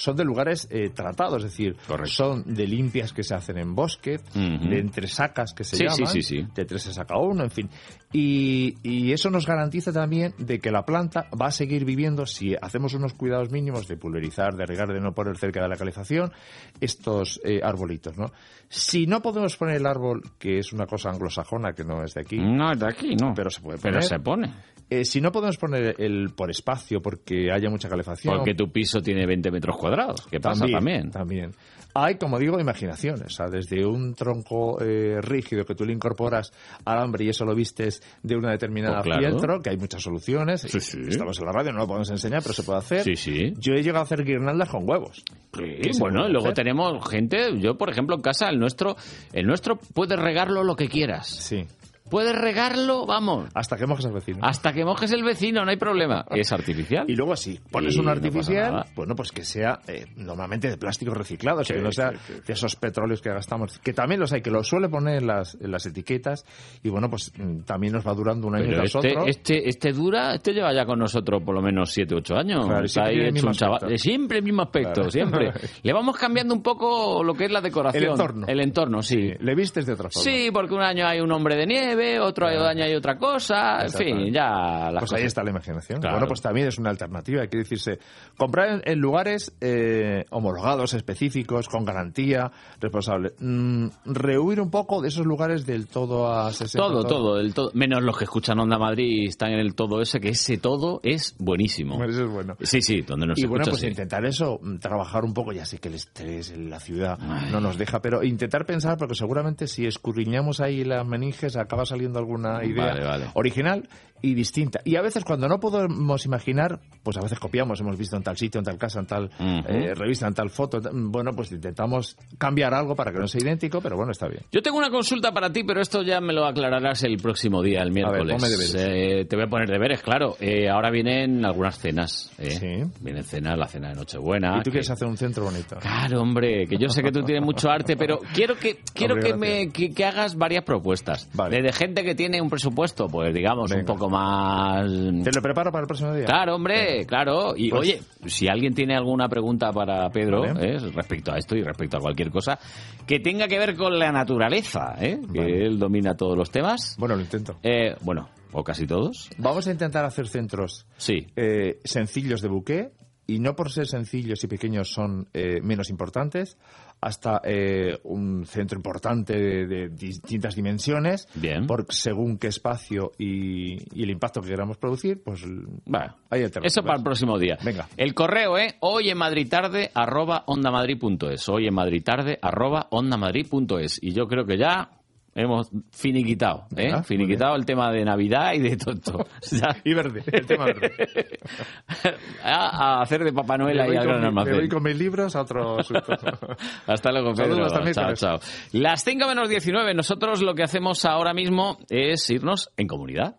son de lugares eh, tratados, es decir, son de limpias que se hacen en bosque, Ujú. de entresacas que se Sí, llaman, sí, sí, sí. de tres se saca uno, en fin. Y, y eso nos garantiza también de que la planta va a seguir viviendo si hacemos unos cuidados mínimos de pulverizar, de regar, de no poner cerca de la calefacción estos eh, arbolitos, ¿no? Si no podemos poner el árbol, que es una cosa anglosajona que no es de aquí, no es de aquí, no, pero se puede Pero poner. se pone. Eh, si no podemos poner el por espacio porque haya mucha calefacción. Porque tu piso tiene 20 metros cuadrados. ¿Qué pasa también? También. Hay, como digo. O sea, desde un tronco eh, rígido que tú le incorporas alambre y eso lo vistes de una determinada Pues claro. fieltro, que hay muchas soluciones. Estamos en la radio, no lo podemos enseñar, pero se puede hacer. Sí, sí. Yo he llegado a hacer guirnaldas con huevos. Que se bueno, puede y luego hacer. tenemos gente, yo por ejemplo en casa, el nuestro, el nuestro puedes regarlo lo que quieras. Sí. Puedes regarlo, vamos. Hasta que mojes al vecino. Hasta que mojes el vecino, no hay problema. Es artificial. Y luego así, pones Y un artificial, bueno, pues que sea eh, normalmente de plástico reciclado, Sí, que no sea sí, sí. de esos petróleos que gastamos, que también los hay, que los suele poner en las, en las etiquetas, y bueno, pues mm, también nos va durando un año Pero tras este, otro. este, este dura, este lleva ya con nosotros por lo menos 7, 8 años. Claro, Está ahí hecho un chaval- Siempre el mismo aspecto, Claro. siempre. [LAUGHS] Le vamos cambiando un poco lo que es la decoración. El entorno. El entorno, sí. Le vistes de otra forma. Sí, porque un año hay un hombre de nieve, otro año hay otra cosa, en fin, ya las Pues ahí está la imaginación. Claro. Bueno, pues también es una alternativa, hay que decirse, comprar en, en lugares eh, homologados, específicos, con garantía, responsable. Mm, rehuir un poco de esos lugares del todo a 60. Todo, todo, el todo, menos los que escuchan Onda Madrid y están en el todo ese, que ese todo es buenísimo. Bueno, eso es bueno. Sí, sí, donde nos y bueno, pues sí. intentar eso, mm, trabajar un poco, ya sé que el estrés en la ciudad no nos deja, pero intentar pensar, porque seguramente si escurriñamos ahí las meninges acaba saliendo alguna idea Vale, vale. original y distinta. Y a veces cuando no podemos imaginar, pues a veces copiamos, hemos visto en tal sitio, en tal casa, en tal eh, revista, en tal foto, bueno, pues intentamos cambiar algo para que no sea idéntico, pero bueno, está bien. Yo tengo una consulta para ti, pero esto ya me lo aclararás el próximo día, el miércoles. deberes. Eh, te voy a poner deberes, claro. Eh, ahora vienen algunas cenas. ¿eh? Vienen cenas, la cena de Nochebuena. y tú que- quieres hacer un centro bonito. Claro, hombre, que yo sé que tú tienes mucho arte, pero quiero que quiero Hombre, que me que, que hagas varias propuestas. Desde gente que tiene un presupuesto, pues digamos, un poco más ¿Te lo preparo para el próximo día? Claro, hombre, claro. Y Pues- oye, si alguien tiene alguna pregunta para Pedro Vale. ¿eh? respecto a esto y respecto a cualquier cosa que tenga que ver con la naturaleza, ¿eh? que él domina todos los temas. Bueno, lo intento. Eh, bueno, o casi todos. Vamos a intentar hacer centros Sí. eh, sencillos de buque y no por ser sencillos y pequeños son eh, menos importantes, hasta eh, un centro importante de, de distintas dimensiones, Bien. por según qué espacio y, y el impacto que queramos producir, pues Bueno, hay alternativas. Eso para el próximo día. Venga. El correo, ¿eh? Hoy en Madrid tarde, arroba ondamadrid.es. Hoy en Madrid tarde, arroba ondamadrid.es. Y yo creo que ya hemos finiquitado, ¿eh? Muy finiquitado el tema de Navidad y de todo. [LAUGHS] Y verde, el tema verde. [LAUGHS] a, a hacer de Papá Noel Me voy, al gran me almacén. voy con mis libros a otro asunto. [LAUGHS] Hasta luego, Pedro. Saludos, chao, chao. Las 5 menos 19. Nosotros lo que hacemos ahora mismo es irnos en comunidad.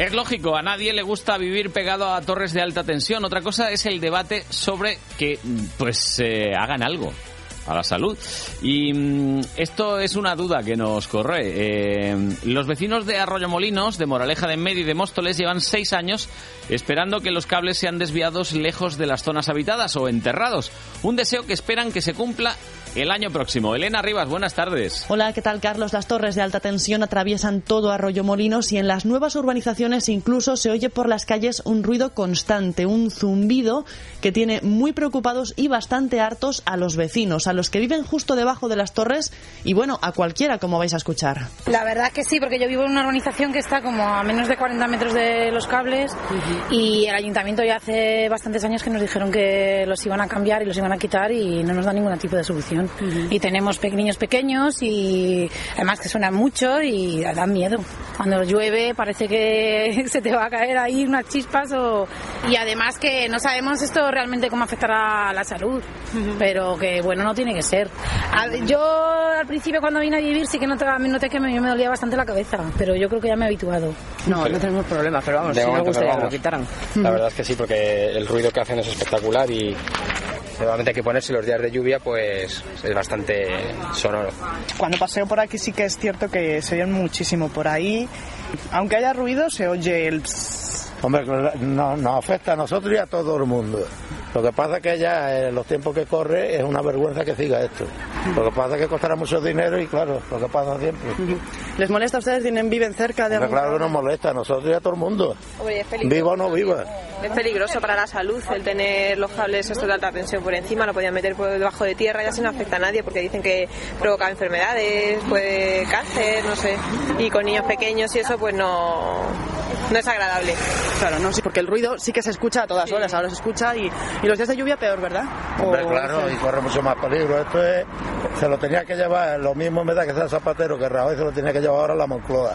Es lógico, a nadie le gusta vivir pegado a torres de alta tensión. Otra cosa es el debate sobre que pues eh, hagan algo. a la salud. Y mm, esto es una duda que nos corre. Eh, los vecinos de Arroyo Molinos, de Moraleja de Medio y de Móstoles llevan seis años esperando que los cables sean desviados lejos de las zonas habitadas o enterrados. Un deseo que esperan que se cumpla el año próximo. Elena Rivas, buenas tardes. Hola, ¿qué tal Carlos? Las torres de alta tensión atraviesan todo Arroyo Molinos y en las nuevas urbanizaciones incluso se oye por las calles un ruido constante, un zumbido que tiene muy preocupados y bastante hartos a los vecinos, a los que viven justo debajo de las torres y bueno, a cualquiera como vais a escuchar. La verdad que sí, porque yo vivo en una urbanización que está como a menos de 40 metros de los cables y el ayuntamiento ya hace bastantes años que nos dijeron que los iban a cambiar y los iban a quitar y no nos da ningún tipo de solución. Y tenemos pe- niños pequeños y además que suenan mucho y dan miedo. Cuando llueve parece que [LAUGHS] se te va a caer ahí unas chispas o... y además que no sabemos esto realmente cómo afectará a la salud, pero que bueno, no tiene que ser. A- yo al principio cuando vine a vivir sí que noté, noté que me, me dolía bastante la cabeza, pero yo creo que ya me he habituado. No, no tenemos problemas, pero vamos, De si no momento, gustaría que lo quitaran. La verdad es que sí, porque el ruido que hacen es espectacular y normalmente hay que ponerse los días de lluvia, pues es bastante sonoro. Cuando paseo por aquí sí que es cierto que se oye muchísimo por ahí. Aunque haya ruido, se oye el... Hombre, no- nos afecta a nosotros y a todo el mundo. Lo que pasa es que ya en los tiempos que corre es una vergüenza que siga esto. Lo que pasa es que costará mucho dinero y claro, lo que pasa siempre. ¿Les molesta a ustedes? ¿Tienen, ¿Viven cerca de algún claro que nos molesta a nosotros y a todo el mundo. Viva o no viva. Es peligroso para la salud el tener los cables estos de alta tensión por encima, lo podían meter por debajo de tierra y así no afecta a nadie porque dicen que provoca enfermedades, puede cáncer, no sé. Y con niños pequeños y eso pues no, no es agradable. Claro, no, sí, porque el ruido sí que se escucha a todas horas, ahora se escucha y, y los días de lluvia peor, ¿verdad? Hombre, claro, y corre mucho más peligro. Esto es, se lo tenía que llevar, lo mismo me da que sea el zapatero que Rajoy se lo tenía que llevar ahora a la Moncloa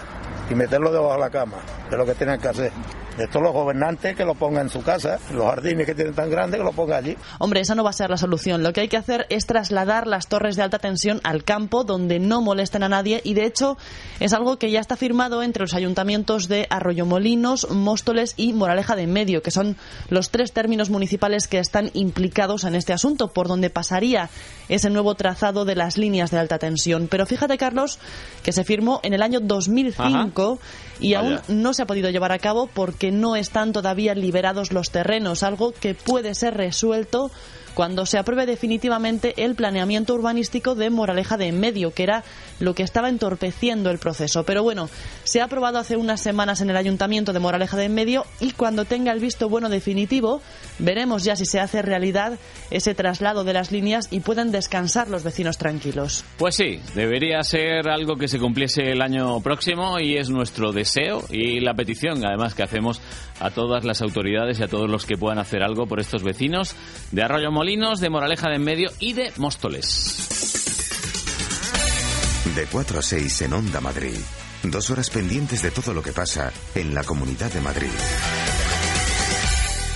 y meterlo debajo de la cama, es lo que tienen que hacer. Esto los gobernantes que lo pongan en su casa, los jardines que tienen tan grandes que lo pongan allí. Hombre, esa no va a ser la solución. Lo que hay que hacer es trasladar las torres de alta tensión al campo donde no molesten a nadie y de hecho es algo que ya está firmado entre los ayuntamientos de Arroyomolinos, Móstoles y Moraleja de Medio, que son los tres términos municipales que están implicados en este asunto, por donde pasaría ese nuevo trazado de las líneas de alta tensión. Pero fíjate, Carlos, que se firmó en el año 2005 y aún no se ha podido llevar a cabo porque no están todavía liberados los terrenos, algo que puede ser resuelto cuando se apruebe definitivamente el planeamiento urbanístico de Moraleja de en Medio, que era lo que estaba entorpeciendo el proceso. Pero bueno, se ha aprobado hace unas semanas en el Ayuntamiento de Moraleja de en Medio y cuando tenga el visto bueno definitivo, veremos ya si se hace realidad ese traslado de las líneas y pueden descansar los vecinos tranquilos. Pues sí, debería ser algo que se cumpliese el año próximo y es nuestro deseo y la petición, además, que hacemos a todas las autoridades y a todos los que puedan hacer algo por estos vecinos de Arroyo De Moraleja de en Medio y de Móstoles. De 4 a 6 en Onda Madrid. Dos horas pendientes de todo lo que pasa en la Comunidad de Madrid.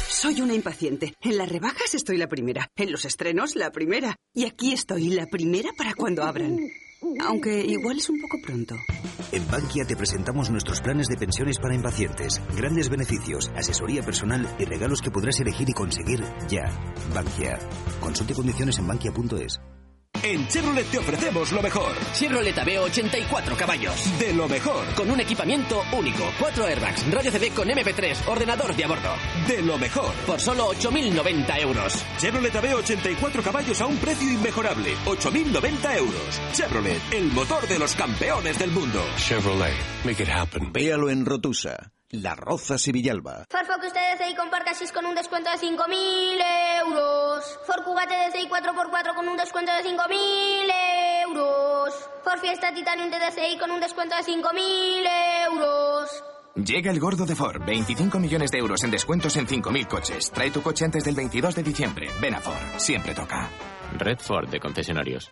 Soy una impaciente. En las rebajas estoy la primera. En los estrenos la primera. Y aquí estoy la primera para cuando abran. [LAUGHS] Aunque igual es un poco pronto. En Bankia te presentamos nuestros planes de pensiones para impacientes. Grandes beneficios, asesoría personal y regalos que podrás elegir y conseguir ya. Bankia. Consulte condiciones en bankia.es. En Chevrolet te ofrecemos lo mejor. Chevrolet Aveo 84 caballos. De lo mejor. Con un equipamiento único. 4 airbags, radio CD con MP3, ordenador de a bordo. De lo mejor. Por solo 8.090 euros. Chevrolet Aveo 84 caballos a un precio inmejorable. 8.090 euros. Chevrolet, el motor de los campeones del mundo. Chevrolet, make it happen. Véalo en Rotusa, La Roza Villalba. Ford Focus TDCi con Parcasis con un descuento de 5.000 euros. Ford Kuga TDCi 4x4 con un descuento de 5.000 euros. Ford Fiesta Titanium TDCi con un descuento de 5.000 euros. Llega el gordo de Ford, 25 millones de euros en descuentos en 5.000 coches. Trae tu coche antes del 22 de diciembre. Ven a Ford, siempre toca. Red Ford de concesionarios.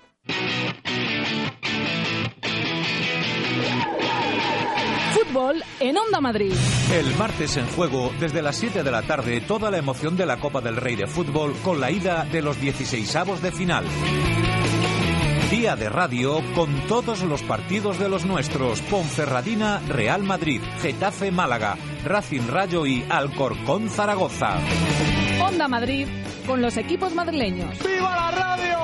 Fútbol en Onda Madrid. El martes en juego, desde las 7 de la tarde, toda la emoción de la Copa del Rey de Fútbol con la ida de los 16avos de final. Día de radio con todos los partidos de los nuestros. Ponferradina, Real Madrid, Getafe Málaga, Racing Rayo y Alcorcón Zaragoza. Onda Madrid con los equipos madrileños. ¡Viva la radio!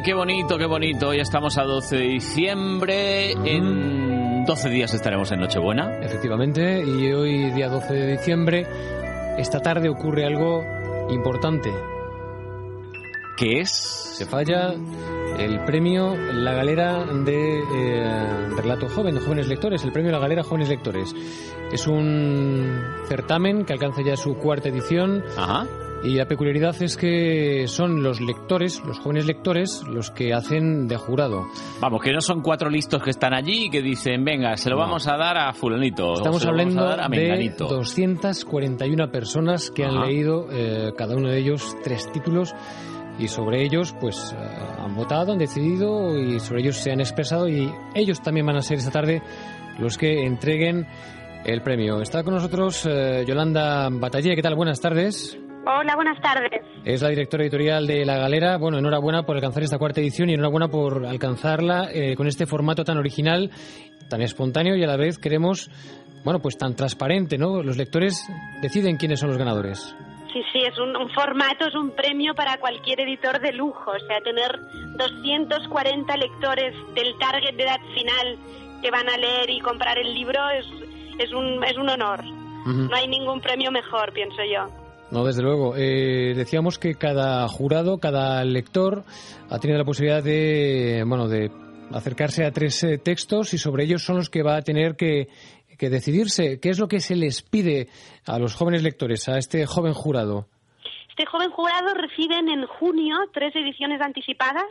Ay, qué bonito, qué bonito. Hoy estamos a 12 de diciembre. En 12 días estaremos en Nochebuena. Efectivamente, y hoy, día 12 de diciembre, esta tarde ocurre algo importante. ¿Qué es? Se falla el premio La Galera de eh, Relato Joven, de Jóvenes Lectores, el premio La Galera Jóvenes Lectores. Es un certamen que alcanza ya su cuarta edición. Ajá. Y la peculiaridad es que son los lectores, los jóvenes lectores, los que hacen de jurado. Vamos, que no son cuatro listos que están allí y que dicen, venga, se lo No. vamos a dar a fulanito. o Estamos se lo vamos hablando a dar a de menganito. 241 personas que han Ajá. leído eh, cada uno de ellos tres títulos y sobre ellos pues eh, han votado, han decidido y sobre ellos se han expresado y ellos también van a ser esta tarde los que entreguen el premio. Está con nosotros eh, Yolanda Batallé, ¿qué tal? Buenas tardes. Hola, buenas tardes. Es la directora editorial de La Galera. Bueno, enhorabuena por alcanzar esta cuarta edición y enhorabuena por alcanzarla eh, con este formato tan original, tan espontáneo y a la vez queremos, bueno, pues tan transparente, ¿no? Los lectores deciden quiénes son los ganadores. Sí, sí, es un, un formato, es un premio para cualquier editor de lujo. O sea, tener 240 lectores del target de edad final que van a leer y comprar el libro es, es, un, es un honor. No hay ningún premio mejor, pienso yo. No, desde luego. Eh, decíamos que cada jurado, cada lector ha tenido la posibilidad de, bueno, de acercarse a tres eh, textos y sobre ellos son los que va a tener que, que decidirse. ¿Qué es lo que se les pide a los jóvenes lectores, a este joven jurado? Este joven jurado reciben en junio tres ediciones anticipadas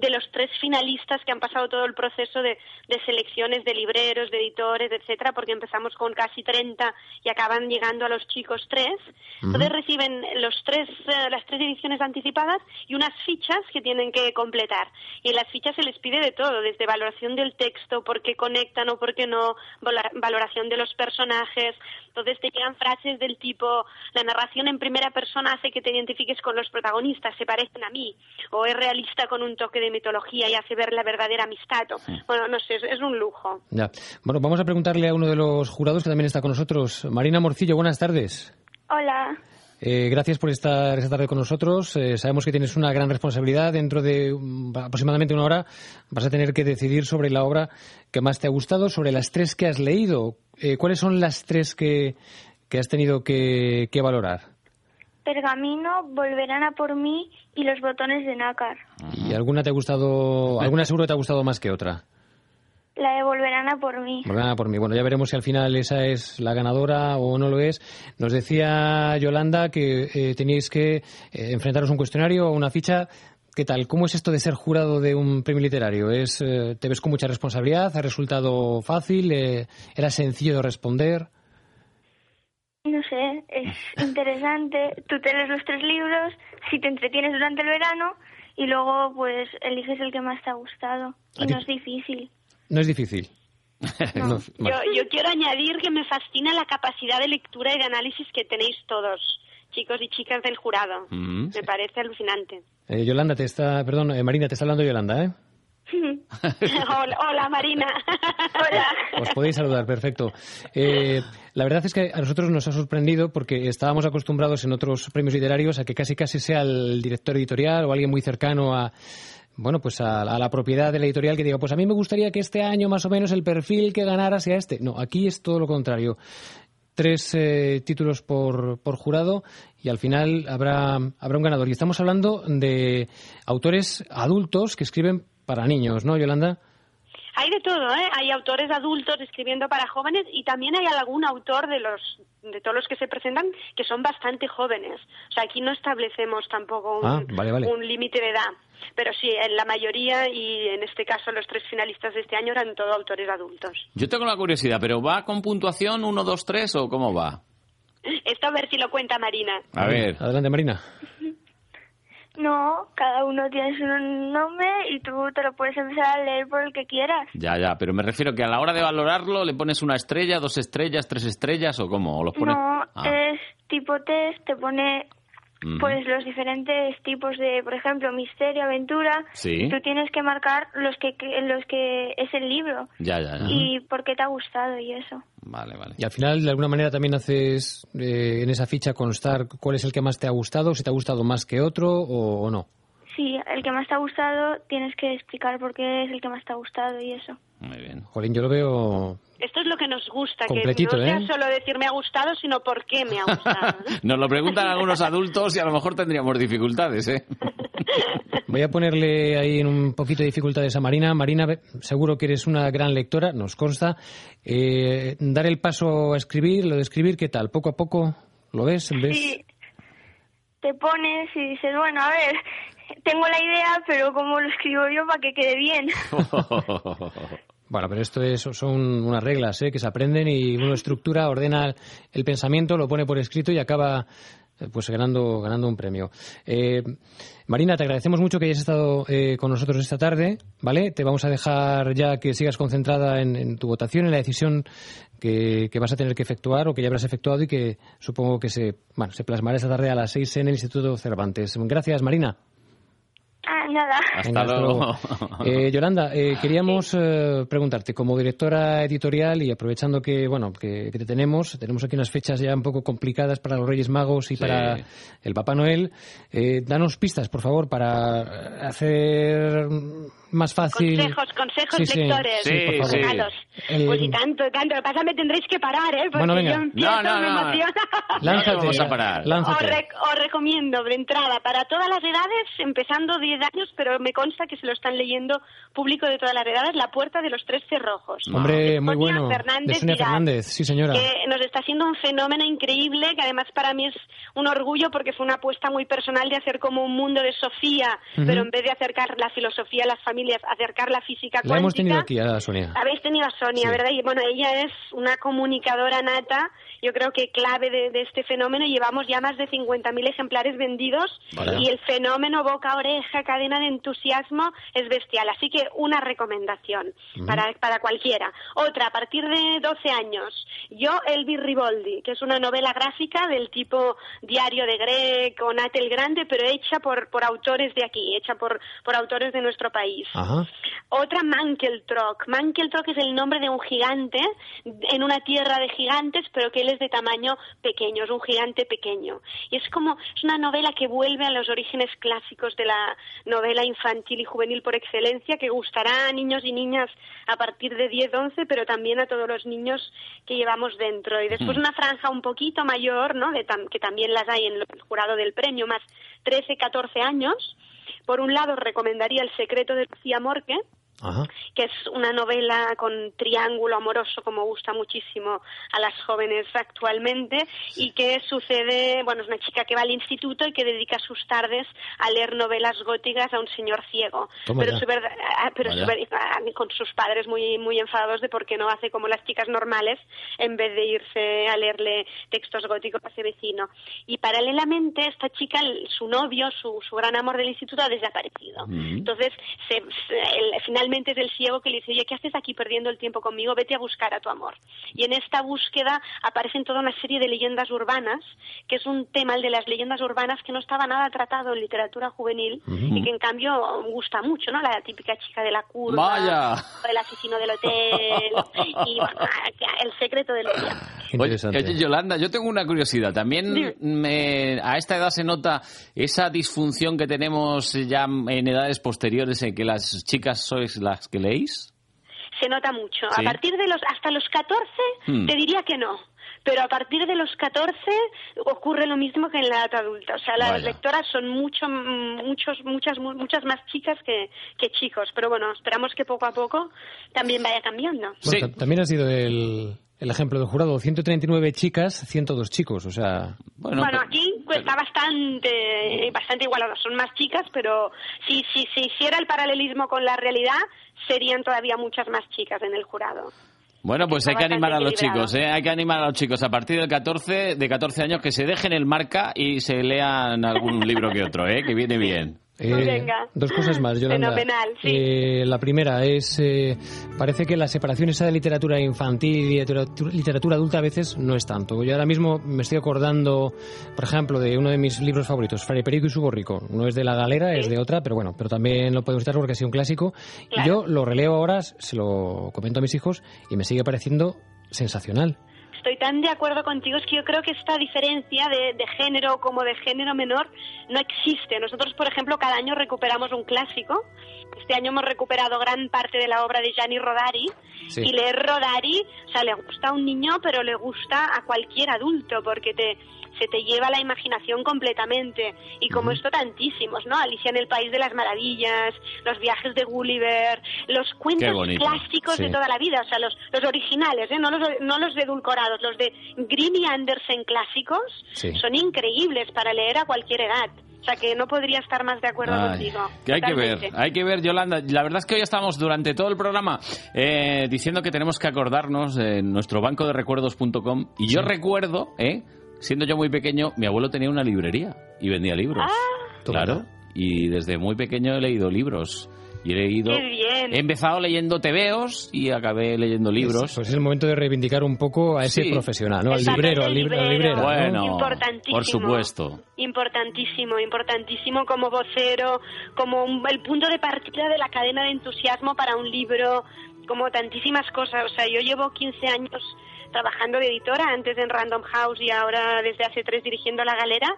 de los tres finalistas que han pasado todo el proceso de, de selecciones de libreros, de editores, etcétera, porque empezamos con casi 30 y acaban llegando a los chicos tres. Entonces reciben los tres, eh, las tres ediciones anticipadas y unas fichas que tienen que completar. Y en las fichas se les pide de todo, desde valoración del texto, por qué conectan o por qué no, valoración de los personajes. Entonces te llegan frases del tipo, la narración en primera persona hace que te identifiques con los protagonistas, se parecen a mí, o es realista con un toque de mitología y hace ver la verdadera amistad. o- Bueno, no sé, es, es un lujo. Ya. Bueno, vamos a preguntarle a uno de los jurados que también está con nosotros. Marina Morcillo, buenas tardes. Hola. Eh, gracias por estar esta tarde con nosotros. Eh, sabemos que tienes una gran responsabilidad. Dentro de mm, aproximadamente una hora vas a tener que decidir sobre la obra que más te ha gustado, sobre las tres que has leído. Eh, ¿Cuáles son las tres que, que has tenido que, que valorar? Pergamino, volverán a por mí y los botones de nácar. ¿Y alguna te ha gustado, alguna seguro te ha gustado más que otra? La de volverán a por mí. Volverán a por mí. Bueno, ya veremos si al final esa es la ganadora o no lo es. Nos decía Yolanda que eh, teníais que eh, enfrentaros a un cuestionario o una ficha. ¿Qué tal? ¿Cómo es esto de ser jurado de un premio literario? ¿Es, eh, ¿Te ves con mucha responsabilidad? ¿Ha resultado fácil? Eh, ¿Era sencillo de responder? No sé, es interesante. Tú te lees los tres libros, si te entretienes durante el verano y luego pues eliges el que más te ha gustado. ¿A Y no es difícil. No es difícil. [LAUGHS] No, Yo, vale. yo quiero añadir que me fascina la capacidad de lectura y de análisis que tenéis todos, chicos y chicas del jurado. Mm. Me parece alucinante. Eh, Yolanda te está, perdón, eh, Marina te está hablando Yolanda, ¿eh? [LAUGHS] hola, hola, Marina. hola. Os podéis saludar, perfecto. Eh, la verdad es que a nosotros nos ha sorprendido porque estábamos acostumbrados en otros premios literarios a que casi casi sea el director editorial o alguien muy cercano a bueno, pues a, a la propiedad de la editorial que diga, pues a mí me gustaría que este año más o menos el perfil que ganara sea este. No, aquí es todo lo contrario. Tres eh, títulos por, por jurado y al final habrá, habrá un ganador. Y estamos hablando de autores adultos que escriben para niños, ¿no, Yolanda? Hay de todo, ¿eh? Hay autores adultos escribiendo para jóvenes y también hay algún autor de los de todos los que se presentan que son bastante jóvenes. O sea, aquí no establecemos tampoco un, Ah, vale, vale. un límite de edad. Pero sí, en la mayoría y en este caso los tres finalistas de este año eran todos autores adultos. Yo tengo la curiosidad, ¿pero va con puntuación 1, 2, 3 o cómo va? Esto a ver si lo cuenta Marina. A ver. Adelante, Marina. [LAUGHS] No, cada uno tiene su nombre y tú te lo puedes empezar a leer por el que quieras. Ya, ya, pero me refiero que a la hora de valorarlo le pones una estrella, dos estrellas, tres estrellas o cómo, o los pones... No, Ah. es tipo test, te pone Pues los diferentes tipos de, por ejemplo, misterio, aventura. Sí. Tú tienes que marcar los que que- los que es el libro Ya, ya, ya. y por qué te ha gustado y eso. Vale, vale. Y al final, de alguna manera, también haces eh, en esa ficha constar cuál es el que más te ha gustado, si te ha gustado más que otro o, o no. Sí, el que más te ha gustado tienes que explicar por qué es el que más te ha gustado y eso. Muy bien. Jolín, yo lo veo Esto es lo que nos gusta, Completito, que no sea ¿eh? solo decir me ha gustado, sino por qué me ha gustado. ¿no? [LAUGHS] Nos lo preguntan algunos adultos y a lo mejor tendríamos dificultades, ¿eh? [LAUGHS] Voy a ponerle ahí un poquito de dificultades a Marina. Marina, seguro que eres una gran lectora, nos consta. Eh, dar el paso a escribir, lo de escribir, ¿qué tal? ¿Poco a poco lo ves? ¿Ves? Sí, te pones y dices, bueno, a ver, tengo la idea, pero ¿cómo lo escribo yo para que quede bien? [LAUGHS] Bueno, pero esto es- son unas reglas ¿eh? que se aprenden y uno estructura, ordena el pensamiento, lo pone por escrito y acaba eh, pues ganando, ganando un premio. Eh, Marina, te agradecemos mucho que hayas estado eh, con nosotros esta tarde, ¿vale? Te vamos a dejar ya que sigas concentrada en, tu votación, en la decisión que, que vas a tener que efectuar o que ya habrás efectuado y que supongo que se, bueno, se plasmará esta tarde a las seis en el Instituto Cervantes. Gracias, Marina. Ah, nada. Venga, hasta luego. Eh, Yolanda, eh, queríamos eh, preguntarte, como directora editorial y aprovechando que bueno que, que te tenemos, tenemos aquí unas fechas ya un poco complicadas para los Reyes Magos y Sí. para el Papá Noel. Eh, danos pistas, por favor, para hacer más fácil. Consejos, consejos Sí, sí, lectores, sí, por favor. El- Pues y tanto, tanto. Lo que pasa es que me tendréis que parar, ¿eh? Porque Bueno, venga. yo empiezo, No, no, me no. emociona. Lánzate, vamos a parar. lánzate. Os, rec- os recomiendo de entrada para todas las edades, empezando 10 años, pero me consta que se lo están leyendo público de todas las edades, La Puerta de los Tres Cerrojos. Hombre, muy bueno. Fernández de Sonia Fernández, sí señora. que nos está haciendo un fenómeno increíble, que además para mí es un orgullo porque fue una apuesta muy personal de hacer como un mundo de Sofía, Ujú. pero en vez de acercar la filosofía a las familias, acercar la física La hemos cuántica. tenido aquí a Sonia. Habéis tenido a Sonia, Sí. ¿verdad? Y bueno, ella es una comunicadora nata, yo creo que clave de, de este fenómeno. Llevamos ya más de 50.000 ejemplares vendidos y el fenómeno boca a oreja, cadena de entusiasmo es bestial. Así que una recomendación para, para cualquiera. Otra, a partir de 12 años, Yo, Elvis Riboldi, que es una novela gráfica del tipo Diario de Greg o Nat el Grande, pero hecha por, por autores de aquí, hecha por, por autores de nuestro país. Ajá. Otra Mankeltrock. Mankeltrock es el nombre de un gigante en una tierra de gigantes, pero que él es de tamaño pequeño, es un gigante pequeño. Y es como, es una novela que vuelve a los orígenes clásicos de la novela infantil y juvenil por excelencia, que gustará a niños y niñas a partir de 10, 11, pero también a todos los niños que llevamos dentro. Y después una franja un poquito mayor, ¿no? De tam- que también las hay en el jurado del premio, más 13, 14 años. Por un lado, recomendaría El secreto de Lucía Morque, Ajá. que es una novela con triángulo amoroso como gusta muchísimo a las jóvenes actualmente y que sucede, bueno, es una chica que va al instituto y que dedica sus tardes a leer novelas góticas a un señor ciego, Toma pero, su verdad- ah, pero su ah, con sus padres muy muy enfadados de por qué no hace como las chicas normales en vez de irse a leerle textos góticos a ese vecino. Y paralelamente esta chica, su novio, su, su gran amor del instituto ha desaparecido. Entonces, se, se- el- finalmente es el ciego que le dice, oye, ¿qué haces aquí perdiendo el tiempo conmigo? Vete a buscar a tu amor. Y en esta búsqueda aparecen toda una serie de leyendas urbanas, que es un tema, el de las leyendas urbanas, que no estaba nada tratado en literatura juvenil y que en cambio gusta mucho, ¿no? La típica chica de la curva, Vaya. el asesino del hotel y bueno, el secreto del día. Oye, oye, Yolanda, yo tengo una curiosidad. También me- a esta edad se nota esa disfunción que tenemos ya en edades posteriores en que las chicas sois las que leéis. se nota mucho. Sí. A partir de los hasta los 14 Hmm. te diría que no. Pero a partir de los 14 ocurre lo mismo que en la edad adulta. O sea, las Vaya. lectoras son mucho, mm, muchos, muchas, mu- muchas más chicas que, que chicos. Pero bueno, esperamos que poco a poco también vaya cambiando. Bueno, ta- También ha sido el, el ejemplo del jurado. 139 chicas, 102 chicos. O sea, Bueno, aquí pues, está bastante, bastante igualado. Son más chicas, pero si, si se hiciera el paralelismo con la realidad, serían todavía muchas más chicas en el jurado. Bueno, pues hay que animar a los chicos, ¿eh? Hay que animar a los chicos a partir del 14, de 14 años que se dejen el marca y se lean algún libro que otro, ¿eh? Que viene bien. Eh, Venga. dos cosas más, [LAUGHS] Yolanda. Fenomenal, sí. Eh, la primera es, eh, parece que la separación esa de literatura infantil y literatura, literatura adulta a veces no es tanto. Yo ahora mismo me estoy acordando, por ejemplo, de uno de mis libros favoritos, Fray Perico y su borrico. No es de la galera, es de otra, pero bueno, pero también lo podemos citar porque ha sido un clásico. Y yo lo releo ahora, se lo comento a mis hijos y me sigue pareciendo sensacional. Estoy tan de acuerdo contigo, es que yo creo que esta diferencia de, de, género como de género menor no existe. Nosotros, por ejemplo, cada año recuperamos un clásico. Este año hemos recuperado gran parte de la obra de Gianni Rodari. Sí. Y leer Rodari, o sea, le gusta a un niño, pero le gusta a cualquier adulto, porque te, se te lleva la imaginación completamente. Y como esto tantísimos, ¿no? Alicia en el País de las Maravillas, los viajes de Gulliver, los cuentos clásicos Sí. de toda la vida, o sea, los, los originales, ¿eh? no, los, no los edulcorados, los de Grimm y Andersen clásicos, Sí. son increíbles para leer a cualquier edad. O sea, que no podría estar más de acuerdo Ay, contigo. que hay que ver, hay que ver, Yolanda. La verdad es que hoy estamos durante todo el programa eh, diciendo que tenemos que acordarnos de nuestro banco de recuerdos.com. Y yo recuerdo, eh, siendo yo muy pequeño, mi abuelo tenía una librería y vendía libros. Ah. claro. Y desde muy pequeño he leído libros. Y he leído. Qué bien. He empezado leyendo tebeos y acabé leyendo libros. Pues es el momento de reivindicar un poco a ese Sí. profesional, ¿no? Al librero, al, lib- al librero. librero. ¿no? Bueno, Importantísimo. por supuesto. Importantísimo, importantísimo como vocero, como un- el punto de partida de la cadena de entusiasmo para un libro, como tantísimas cosas. O sea, yo llevo 15 años trabajando de editora, antes en Random House y ahora desde hace tres dirigiendo La Galera,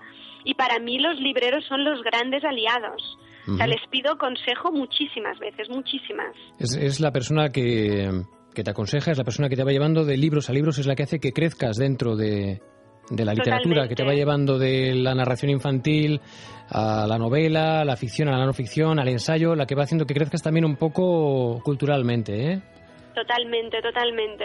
y para mí los libreros son los grandes aliados. O sea, les pido consejo muchísimas veces, muchísimas. Es, es la persona que, que te aconseja, es la persona que te va llevando de libros a libros, es la que hace que crezcas dentro de, de la literatura, que te va Totalmente. llevando de la narración infantil a la novela, a la ficción, a la no ficción, al ensayo, la que va haciendo que crezcas también un poco culturalmente, ¿eh? Totalmente, totalmente.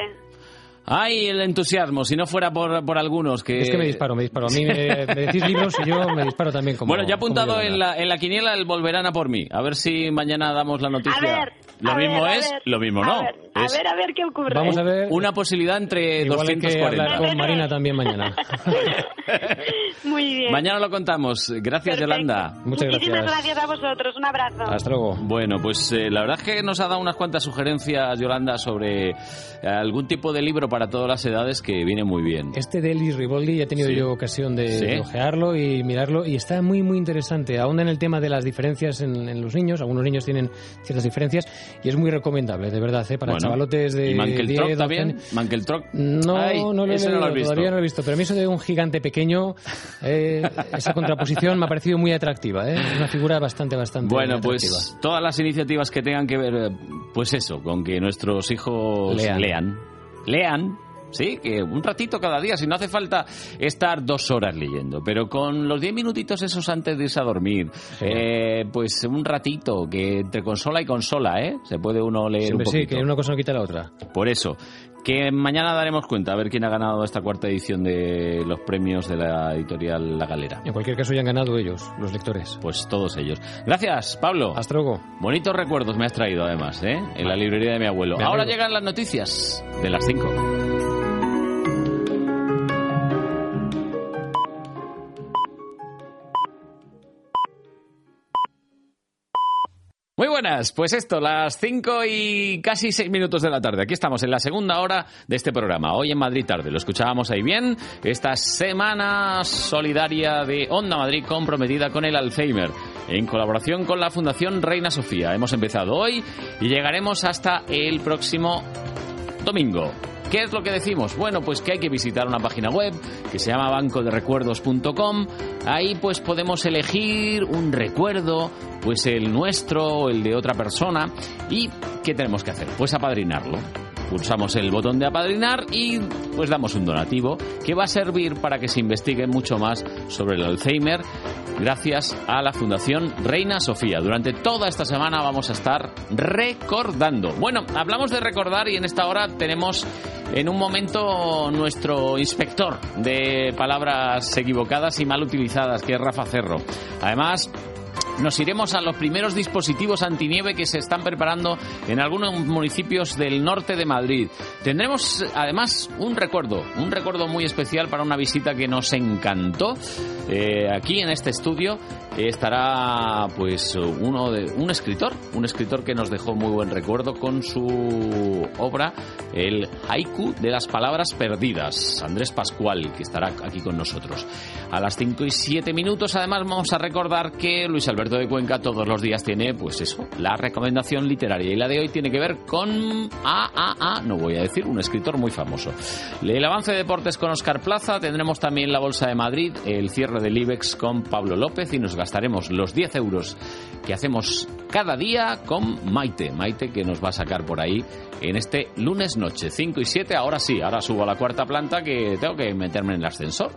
Ay, el entusiasmo, si no fuera por, por algunos que... Es que me disparo, me disparo. A mí me, [LAUGHS] me decís libros y yo me disparo también como... bueno, ya apuntado en la, en la quiniela el volverán a por mí. A ver si mañana damos la noticia. A ver, lo a mismo ver, es, ver, lo mismo a no. ver, a Es ver, a ver qué ocurre. Vamos a ver. una posibilidad entre Igual hay que 240. hablar con Marina también mañana. [LAUGHS] Muy bien. Mañana lo contamos. Gracias, Perfecto. Yolanda. Muchas Muchísimas gracias. gracias a vosotros. Un abrazo. Hasta luego. Bueno, pues eh, la verdad es que nos ha dado unas cuantas sugerencias, Yolanda, sobre eh, algún tipo de libro para todas las edades que viene muy bien. Este de Ellis Riboldi ya he tenido Sí. yo ocasión de, Sí. de ojearlo y mirarlo y está muy muy interesante. Ahonda en el tema de las diferencias en, en los niños. Algunos niños tienen ciertas diferencias y es muy recomendable, de verdad, ¿eh? para Bueno. chavalotes de ¿Y Mankeltrock 10, 12 también? años. ¿Mankeltrock? No, Ay, no lo he leído, no lo has visto. todavía no lo he visto, pero a mí eso de un gigante pequeño, eh, [LAUGHS] esa contraposición me ha parecido muy atractiva, ¿eh? Es una figura bastante, bastante Bueno, pues todas las iniciativas que tengan que ver, eh, pues eso, con que nuestros hijos Lean. lean, lean, sí, que un ratito cada día, si no hace falta estar dos horas leyendo, pero con los diez minutitos esos antes de irse a dormir, eh, pues un ratito, que entre consola y consola, ¿eh? Se puede uno leer Siempre un sí, poquito. que una cosa no quita la otra. Por eso, que mañana daremos cuenta a ver quién ha ganado esta cuarta edición de los premios de la editorial La Galera. En cualquier caso ya han ganado ellos, los lectores. Pues todos ellos. Gracias, Pablo. Hasta luego. Bonitos recuerdos me has traído, además, ¿eh? En la librería de mi abuelo. Me Ahora alegro. llegan las noticias de las 5. Buenas, pues esto, las 5 y casi 6 minutos de la tarde. Aquí estamos en la segunda hora de este programa, hoy en Madrid Tarde. Lo escuchábamos ahí bien, esta semana solidaria de Onda Madrid comprometida con el Alzheimer, en colaboración con la Fundación Reina Sofía. Hemos empezado hoy y llegaremos hasta el próximo domingo. ¿Qué es lo que decimos? Bueno, pues que hay que visitar una página web que se llama bancoderecuerdos.com. Ahí pues podemos elegir un recuerdo, pues el nuestro o el de otra persona. ¿Y qué tenemos que hacer? Pues apadrinarlo. Pulsamos el botón de apadrinar y pues damos un donativo que va a servir para que se investigue mucho más sobre el Alzheimer gracias a la Fundación Reina Sofía. Durante toda esta semana vamos a estar recordando. Bueno, hablamos de recordar y en esta hora tenemos en un momento nuestro inspector de palabras equivocadas y mal utilizadas, que es Rafa Cerro. Además, nos iremos a los primeros dispositivos antinieve que se están preparando en algunos municipios del norte de Madrid. Tendremos además un recuerdo, un recuerdo muy especial para una visita que nos encantó eh, aquí en este estudio. Estará pues uno de un escritor, un escritor que nos dejó muy buen recuerdo con su obra El haiku de las palabras perdidas, Andrés Pascual, que estará aquí con nosotros. A las 5 y 7 minutos además vamos a recordar que Luis Alberto Alberto de Cuenca todos los días tiene, pues eso, la recomendación literaria. Y la de hoy tiene que ver con a, a, a, no voy a decir, un escritor muy famoso. El avance de deportes con Oscar Plaza, tendremos también la Bolsa de Madrid, el cierre del IBEX con Pablo López y nos gastaremos los 10 euros que hacemos cada día con Maite. Maite que nos va a sacar por ahí en este lunes noche, 5 y 7. Ahora sí, ahora subo a la cuarta planta que tengo que meterme en el ascensor.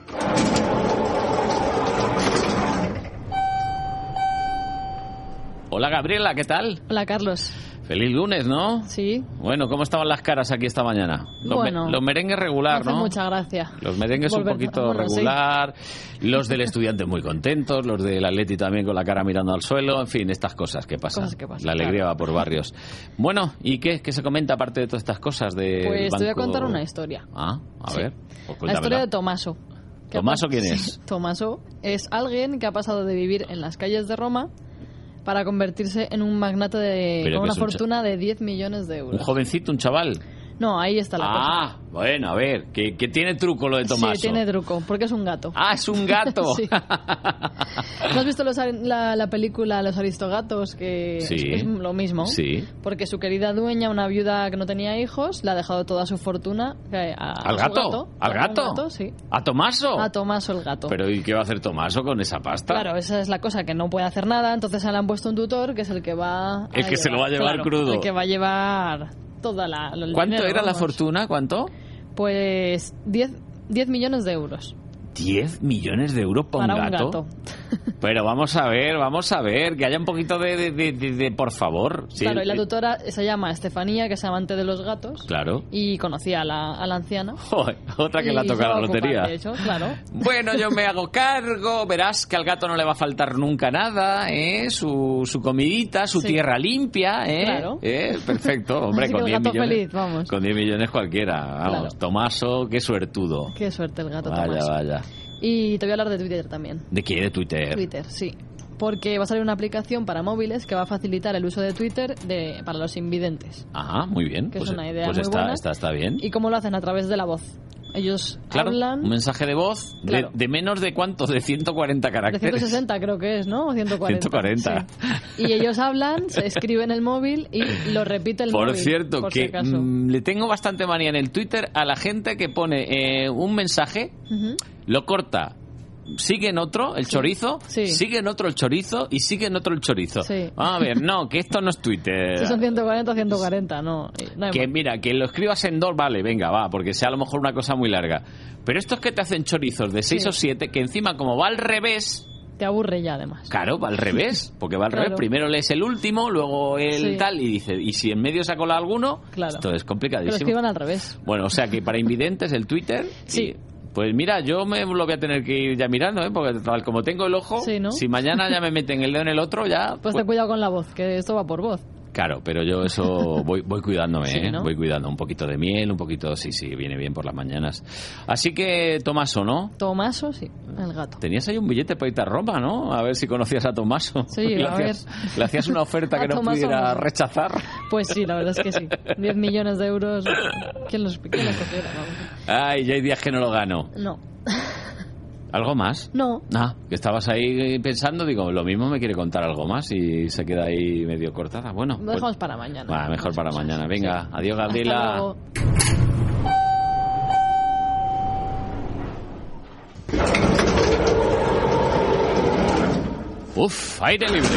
Hola Gabriela, ¿qué tal? Hola Carlos. Feliz lunes, ¿no? Sí. Bueno, ¿cómo estaban las caras aquí esta mañana? Los, me- Bueno. los merengues regular, ¿no? mucha gracia. Los merengues un poquito bueno, sí. regular, los del estudiante muy contentos, los del Atleti también con la cara mirando al suelo, en fin, estas cosas que pasan. Cosas que pasan, la alegría claro. va por barrios. Bueno, ¿y qué, qué se comenta aparte de todas estas cosas de Pues te voy a contar una historia. Ah, a Sí. ver, pues La historia de Tomaso. ¿Qué ha ¿Tomaso quién [LAUGHS] Sí, es? Tomaso es alguien que ha pasado de vivir en las calles de Roma para convertirse en un magnate de, con una es un fortuna de 10 millones de Un euros. jovencito, un chaval. No, ahí está la Ah, bueno, a ver, que, que tiene truco lo de Tomaso. Sí, tiene truco, porque es un gato. Ah, es un gato. [LAUGHS] Sí. ¿No has visto los la, la película Los Aristogatos? Que Sí. es, es lo mismo. Sí. Porque su querida dueña, una viuda que no tenía hijos, le ha dejado toda su fortuna eh, a, a ¿Al su gato? ¿Al a gato? sí. ¿A Tomaso? A Tomaso el gato. Pero ¿y qué va a hacer Tomaso con esa pasta? Claro, esa es la cosa, que no puede hacer nada, entonces le han puesto un tutor que es el que va... El que se lo va a llevar claro, crudo. El que va a llevar toda la... el ¿Cuánto dinero, era la vamos. fortuna? ¿Cuánto? Pues 10, 10 millones de euros 10 millones de euros por para un un gato. gato. Pero vamos a ver, vamos a ver, que haya un poquito de, de- de- de- de- por favor. Sí, claro, y la tutora se llama Estefanía, que es amante de los gatos. Claro. Y conocía a la, a la anciana. Joder, otra que Y tocado va la a ocupar, lotería. de hecho, claro. [LAUGHS] Bueno, yo me hago cargo, verás que al gato no le va a faltar nunca nada, ¿eh? Su, su comidita, su Sí. tierra limpia, ¿eh? Claro. ¿Eh? Perfecto, [LAUGHS] hombre, con que el 10 gato millones. feliz, vamos. Con 10 millones cualquiera, vamos. Claro. Tomaso, qué suertudo. Qué suerte el gato Vaya, Tomás. vaya. Y te voy a hablar de Twitter también. ¿De qué? ¿De Twitter? Twitter, sí. Porque va a salir una aplicación para móviles que va a facilitar el uso de Twitter de, para los invidentes. Ajá, muy bien. Que es pues una idea pues muy está, buena. está, está bien. ¿Y cómo lo hacen? A través de la voz. Ellos Claro, hablan un mensaje de voz de- Claro. de, menos de cuánto, de 140 de caracteres. 160 creo que es, ¿no? O 140. 140. Sí. Y ellos hablan, se escriben el móvil y lo repite el Por móvil. cierto, por si que mm, le tengo bastante manía en el Twitter a la gente que pone eh, un mensaje, lo corta, sigue en otro, el chorizo, sigue en otro el chorizo y sigue en otro el chorizo. Sí. Vamos a ver, no, que esto no es Twitter. Si son 140, 140, no. no hay Que más. mira, que lo escribas en dos, vale, venga, va, porque sea a lo mejor una cosa muy larga. Pero estos que te hacen chorizos de seis Sí. o siete, que encima como va al revés, Te aburre ya, además. Claro, va al revés, [LAUGHS] porque va al Claro. revés. Primero lees el último, luego el Sí. tal, y dice, y si en medio se ha colado alguno, Claro. esto es complicadísimo. escriban al revés. Bueno, o sea que para invidentes el Twitter. Sí. y- pues mira, yo me lo voy a tener que ir ya mirando, ¿eh? porque tal como tengo el ojo, Sí, ¿no? si mañana ya me meten el dedo en el otro, ya. Pues ten cuidado con la voz, que esto va por voz. Claro, pero yo eso [LAUGHS] voy, voy cuidándome, Sí, ¿eh? ¿no? Voy cuidando un poquito de miel, un poquito, sí, sí, viene bien por las mañanas. Así que, Tomaso, ¿no? Tomaso, sí, el gato. Tenías ahí un billete para irte a Roma, ¿no? A ver si conocías a Tomaso. Sí, le, a hacías, le hacías una oferta [LAUGHS] que no Tomaso pudiera no. rechazar. Pues sí, la verdad es que sí. [LAUGHS] 10 millones de euros. ¿Quién los, quién los cogiera? Vamos. Ay, ya hay días que no lo gano. No. ¿Algo más? No. Ah, que estabas ahí pensando, digo, lo mismo me quiere contar algo más y se queda ahí medio cortada. Bueno, Lo pues- dejamos para mañana. Mejor para mañana. Venga, adiós, Gabriela. Uf, aire libre.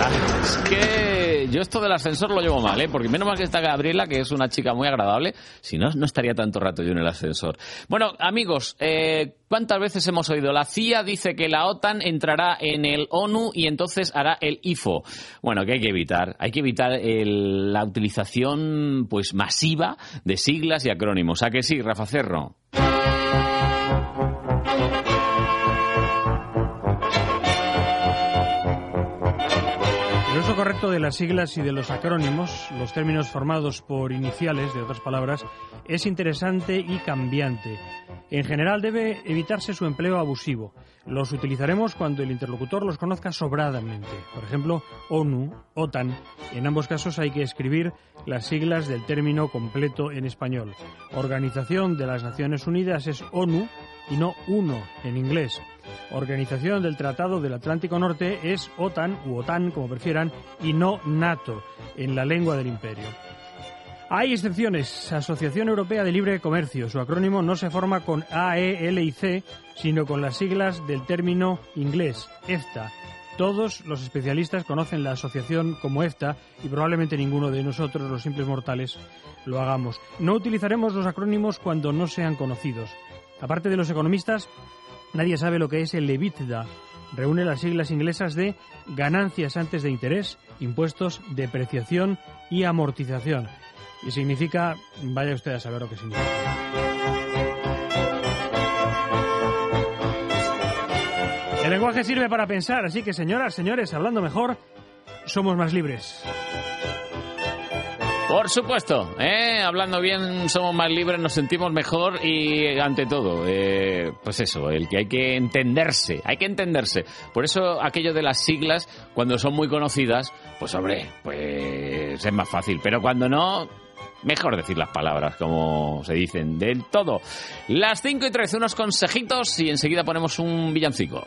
Ah, Es que yo esto del ascensor lo llevo mal, ¿eh? Porque menos mal que está Gabriela, que es una chica muy agradable. Si no, no estaría tanto rato yo en el ascensor. Bueno, amigos, eh, ¿cuántas veces hemos oído? La CIA dice que la OTAN entrará en el ONU y entonces hará el IFO. Bueno, que hay que evitar. Hay que evitar la utilización pues masiva de siglas y acrónimos. ¿A que sí, Rafa Cerro? Correcto de las siglas y de los acrónimos, los términos formados por iniciales, de otras palabras, es interesante y cambiante. En general debe evitarse su empleo abusivo. Los utilizaremos cuando el interlocutor los conozca sobradamente. Por ejemplo, ONU, OTAN. En ambos casos hay que escribir las siglas del término completo en español. Organización de las Naciones Unidas es ONU y no uno en inglés. Organización del Tratado del Atlántico Norte es OTAN u OTAN, como prefieran, y no NATO en la lengua del imperio. Hay excepciones. Asociación Europea de Libre Comercio. Su acrónimo no se forma con A, E, L y C, sino con las siglas del término inglés, EFTA. Todos los especialistas conocen la asociación como EFTA y probablemente ninguno de nosotros, los simples mortales, lo hagamos. No utilizaremos los acrónimos cuando no sean conocidos. Aparte de los economistas, nadie sabe lo que es el EBITDA. Reúne las siglas inglesas de ganancias antes de interés, impuestos, depreciación y amortización. Y significa, vaya usted a saber lo que significa. El lenguaje sirve para pensar, así que señoras, señores, hablando mejor, somos más libres. Por supuesto, ¿eh? hablando bien somos más libres, nos sentimos mejor y ante todo, eh, pues eso, el que hay que entenderse, hay que entenderse. Por eso aquello de las siglas, cuando son muy conocidas, pues hombre, pues es más fácil, pero cuando no, mejor decir las palabras como se dicen del todo. Las 5 y 13, unos consejitos y enseguida ponemos un villancico.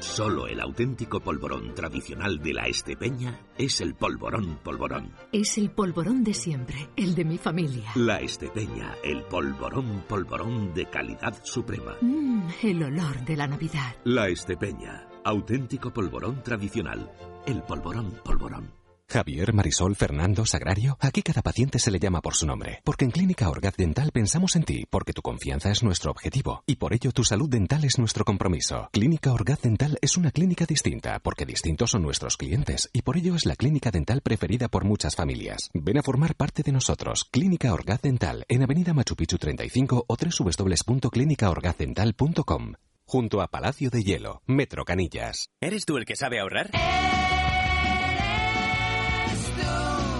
Solo el auténtico polvorón tradicional de la Estepeña es el polvorón polvorón. Es el polvorón de siempre, el de mi familia. La Estepeña, el polvorón polvorón de calidad suprema. Mmm, el olor de la Navidad. La Estepeña, auténtico polvorón tradicional, el polvorón polvorón. Javier, Marisol, Fernando, Sagrario. Aquí cada paciente se le llama por su nombre. Porque en Clínica Orgaz Dental pensamos en ti, porque tu confianza es nuestro objetivo. Y por ello tu salud dental es nuestro compromiso. Clínica Orgaz Dental es una clínica distinta, porque distintos son nuestros clientes. Y por ello es la clínica dental preferida por muchas familias. Ven a formar parte de nosotros. Clínica Orgaz Dental, en Avenida Machu Picchu 35 o www.clinicaorgazdental.com. Junto a Palacio de Hielo, Metro Canillas. ¿Eres tú el que sabe ahorrar?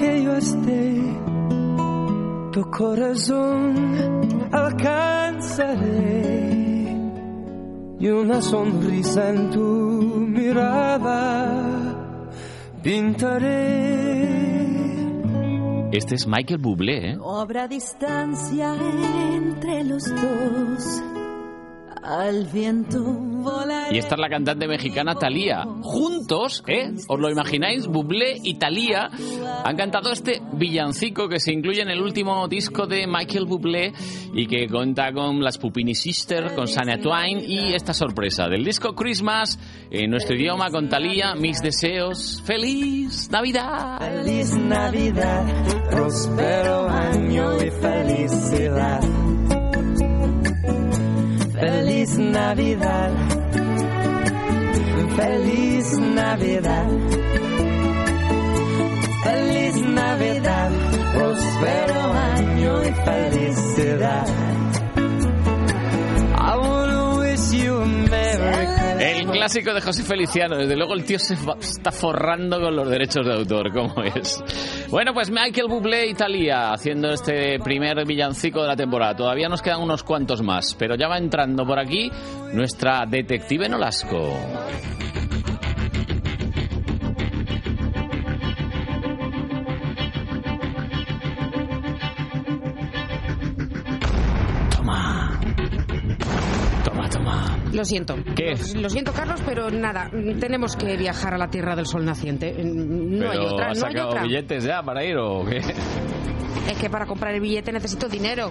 que yo esté, tu corazón alcanzaré y una sonrisa en tu mirada pintaré. Este es Michael Bublé, ¿eh? No habrá distancia entre los dos. Al viento. Y esta es la cantante mexicana Thalía. Juntos, ¿eh? ¿Os lo imagináis? Bublé y Thalía han cantado este villancico que se incluye en el último disco de Michael Bublé y que cuenta con las Pupini Sisters, con Sania Twain y esta sorpresa del disco Christmas en nuestro idioma con Thalía, mis deseos. ¡Feliz Navidad! Feliz Navidad, próspero año y felicidad. Feliz Navidad. Feliz Navidad. Feliz Navidad. Próspero año y felicidad. El clásico de José Feliciano. Desde luego el tío se está forrando con los derechos de autor, como es. Bueno, pues Michael Bublé y Thalía haciendo este primer villancico de la temporada. Todavía nos quedan unos cuantos más, pero ya va entrando por aquí nuestra detective Nolasco. Lo siento. ¿Qué? Lo siento, Carlos, pero nada, tenemos que viajar a la Tierra del Sol naciente. No hay ¿Pero otra, has no hay sacado otra. billetes ya para ir o qué? Es que para comprar el billete necesito dinero.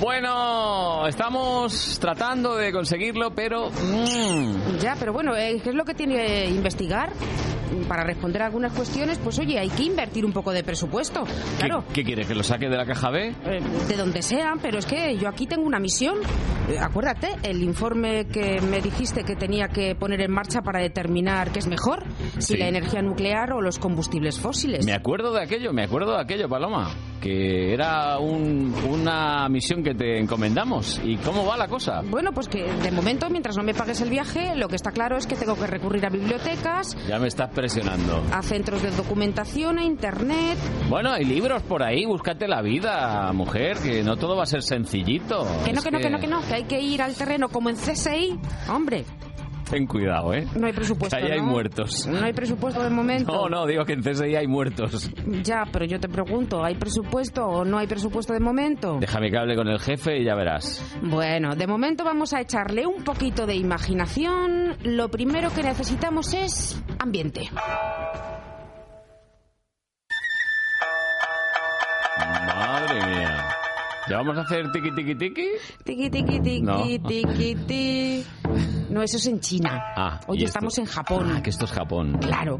Bueno, estamos tratando de conseguirlo, pero... mm, Ya, pero bueno, eh, ¿qué es lo que tiene que investigar? para responder a algunas cuestiones, pues oye, hay que invertir un poco de presupuesto. ¿Qué, Claro. ¿Qué quieres? ¿Que lo saque de la caja B? Eh, de donde sea, pero es que yo aquí tengo una misión. Eh, acuérdate, el informe que me dijiste que tenía que poner en marcha para determinar qué es mejor, si Sí. la energía nuclear o los combustibles fósiles. Me acuerdo de aquello, me acuerdo de aquello, Paloma. Que era un- una misión que te encomendamos. ¿Y cómo va la cosa? Bueno, pues que de momento, mientras no me pagues el viaje, lo que está claro es que tengo que recurrir a bibliotecas, Ya me estás presionando. a centros de documentación, a internet. Bueno, hay libros por ahí, búscate la vida, mujer, que no todo va a ser sencillito. Que no, Es que no, que no, que no, que hay que ir al terreno como en CSI. Hombre, Ten cuidado, ¿eh? no hay presupuesto. Que ahí hay muertos. No hay presupuesto de momento. No, no, digo que en CSI hay muertos. Ya, pero yo te pregunto, ¿hay presupuesto o no hay presupuesto de momento? Déjame que hable con el jefe y ya verás. Bueno, de momento vamos a echarle un poquito de imaginación. Lo primero que necesitamos es ambiente. Madre mía. ¿Ya vamos a hacer tiki tiki tiki? Tiki, tiki, tiki, No. tiki, ti. No, eso es en China. Ah, Hoy y estamos esto- en Japón. Ah, que esto es Japón. Claro.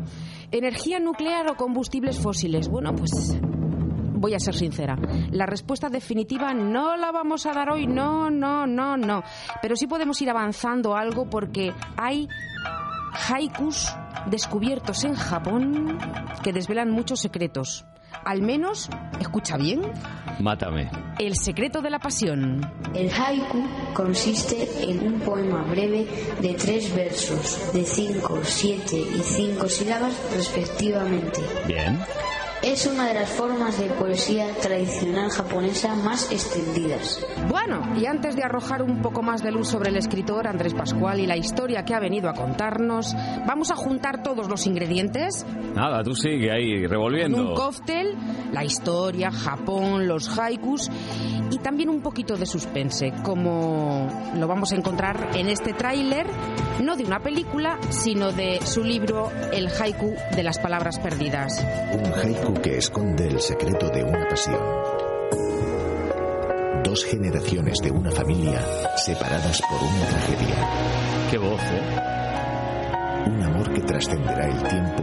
¿Energía nuclear o combustibles fósiles? Bueno, pues voy a ser sincera. La respuesta definitiva no la vamos a dar hoy, no, no, no, no. Pero sí podemos ir avanzando algo porque hay haikus descubiertos en Japón que desvelan muchos secretos. Al menos, escucha bien, Mátame. el secreto de la pasión. El haiku consiste en un poema breve de tres versos, de cinco, siete y cinco sílabas respectivamente. Bien. Es una de las formas de poesía tradicional japonesa más extendidas. Bueno, y antes de arrojar un poco más de luz sobre el escritor Andrés Pascual y la historia que ha venido a contarnos, vamos a juntar todos los ingredientes Nada, tú sigue ahí en un revolviendo. cóctel, la historia, Japón, los haikus y también un poquito de suspense, como lo vamos a encontrar en este tráiler, no de una película, sino de su libro El haiku de las palabras perdidas. Un haiku que esconde el secreto de una pasión. Dos generaciones de una familia separadas por una tragedia. Qué voz, ¿eh? Un amor que trascenderá el tiempo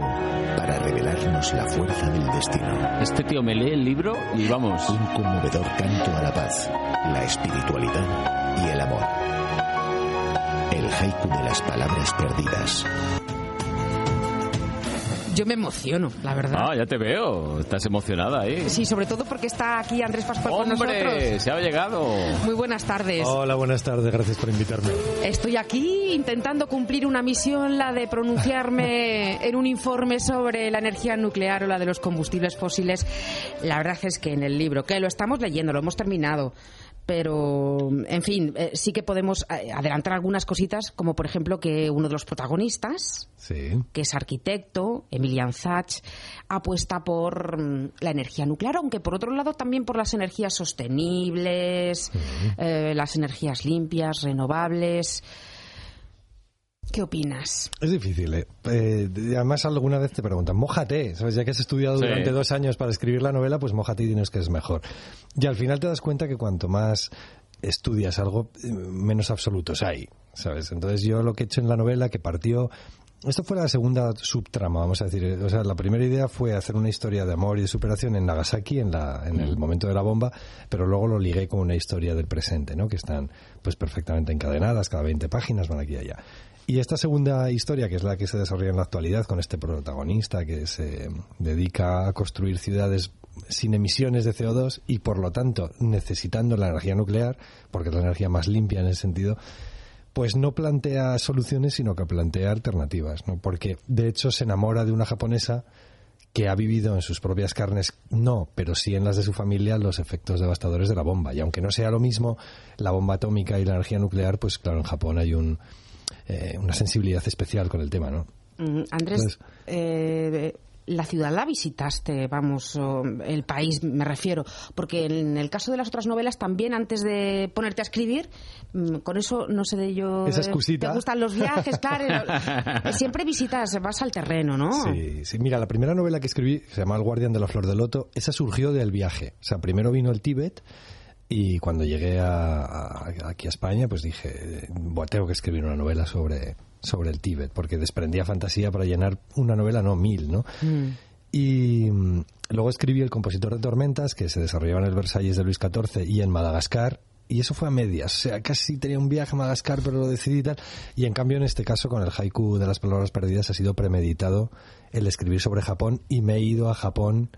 para revelarnos la fuerza del destino. Este tío me lee el libro y vamos. Un conmovedor canto a la paz, la espiritualidad y el amor. El haiku de las palabras perdidas. Yo me emociono, la verdad. Ah, ya te veo. Estás emocionada ahí. Sí, sobre todo porque está aquí Andrés Pascual con ¡Hombre! nosotros. Se ha llegado. Muy buenas tardes. Hola, buenas tardes, gracias por invitarme. Estoy aquí intentando cumplir una misión, la de pronunciarme [LAUGHS] en un informe sobre la energía nuclear o la de los combustibles fósiles. La verdad es que en el libro, que lo estamos leyendo, lo hemos terminado, pero, en fin, eh, sí que podemos eh, adelantar algunas cositas, como por ejemplo que uno de los protagonistas, Sí. que es arquitecto, Emilian Zach, apuesta por mm, la energía nuclear, aunque por otro lado también por las energías sostenibles, eh, las energías limpias, renovables. ¿Qué opinas? Es difícil, ¿eh? Eh, y además alguna vez te preguntan, mójate, ¿sabes? Ya que has estudiado Sí. durante dos años para escribir la novela, pues mójate y tienes que es mejor. Y al final te das cuenta que cuanto más estudias algo, eh, menos absolutos hay, ¿sabes? Entonces yo lo que he hecho en la novela, que partió... Esto fue la segunda subtrama, vamos a decir. O sea, la primera idea fue hacer una historia de amor y de superación en Nagasaki, en, la, en el momento de la bomba, pero luego lo ligué con una historia del presente, ¿no? Que están pues perfectamente encadenadas, cada 20 páginas van aquí y allá. Y esta segunda historia, que es la que se desarrolla en la actualidad con este protagonista que se dedica a construir ciudades sin emisiones de CO2 y por lo tanto necesitando la energía nuclear, porque es la energía más limpia en ese sentido, pues no plantea soluciones, sino que plantea alternativas, ¿no? Porque de hecho se enamora de una japonesa que ha vivido en sus propias carnes, no, pero sí en las de su familia, los efectos devastadores de la bomba. Y aunque no sea lo mismo la bomba atómica y la energía nuclear, pues claro, en Japón hay un, eh, una sensibilidad especial con el tema, ¿no? Mm, Andrés, Entonces- eh, la ciudad la visitaste, vamos, el país me refiero, porque en el caso de las otras novelas también antes de ponerte a escribir, mm, con eso no sé de yo. Esa excusita. Te gustan los viajes, claro. [LAUGHS] siempre visitas, vas al terreno, ¿no? Sí, sí, mira, la primera novela que escribí, se llama El guardián de la flor de loto, esa surgió del viaje. O sea, primero vino el Tíbet y cuando llegué a, a- aquí a España, pues dije, "Buah, tengo que escribir una novela sobre, sobre el Tíbet, porque desprendía fantasía para llenar una novela, no mil, ¿no? Y mm, luego escribí El compositor de tormentas, que se desarrollaba en el Versalles de Luis XIV y en Madagascar, y eso fue a medias. O sea, casi tenía un viaje a Madagascar, pero lo decidí y tal. Y en cambio, en este caso, con el haiku de las palabras perdidas, ha sido premeditado el escribir sobre Japón y me he ido a Japón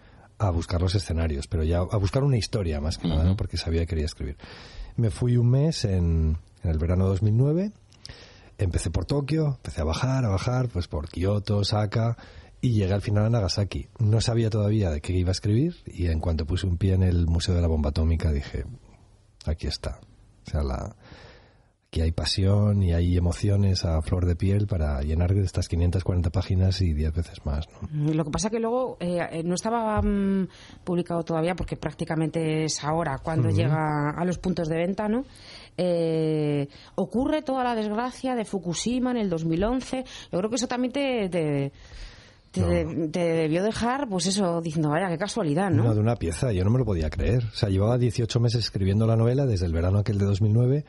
a buscar los escenarios, pero ya a buscar una historia más que nada, ¿no? porque sabía que quería escribir. Me fui un mes en, en el verano de 2009, empecé por Tokio, empecé a bajar, a bajar, pues por Kioto, Osaka, y llegué al final a Nagasaki. No sabía todavía de qué iba a escribir y en cuanto puse un pie en el Museo de la Bomba Atómica dije, aquí está. O sea, la, aquí hay pasión y hay emociones a flor de piel para llenar estas 540 páginas y 10 veces más. ¿no? Lo que pasa que luego eh, no estaba mm, publicado todavía porque prácticamente es ahora cuando llega a los puntos de venta, ¿no? Eh, ocurre toda la desgracia de Fukushima en el 2011. Yo creo que eso también te, te, te- te debió dejar, pues eso, diciendo, vaya, qué casualidad, ¿no? No, de una pieza, yo no me lo podía creer. O sea, llevaba 18 meses escribiendo la novela desde el verano aquel de 2009.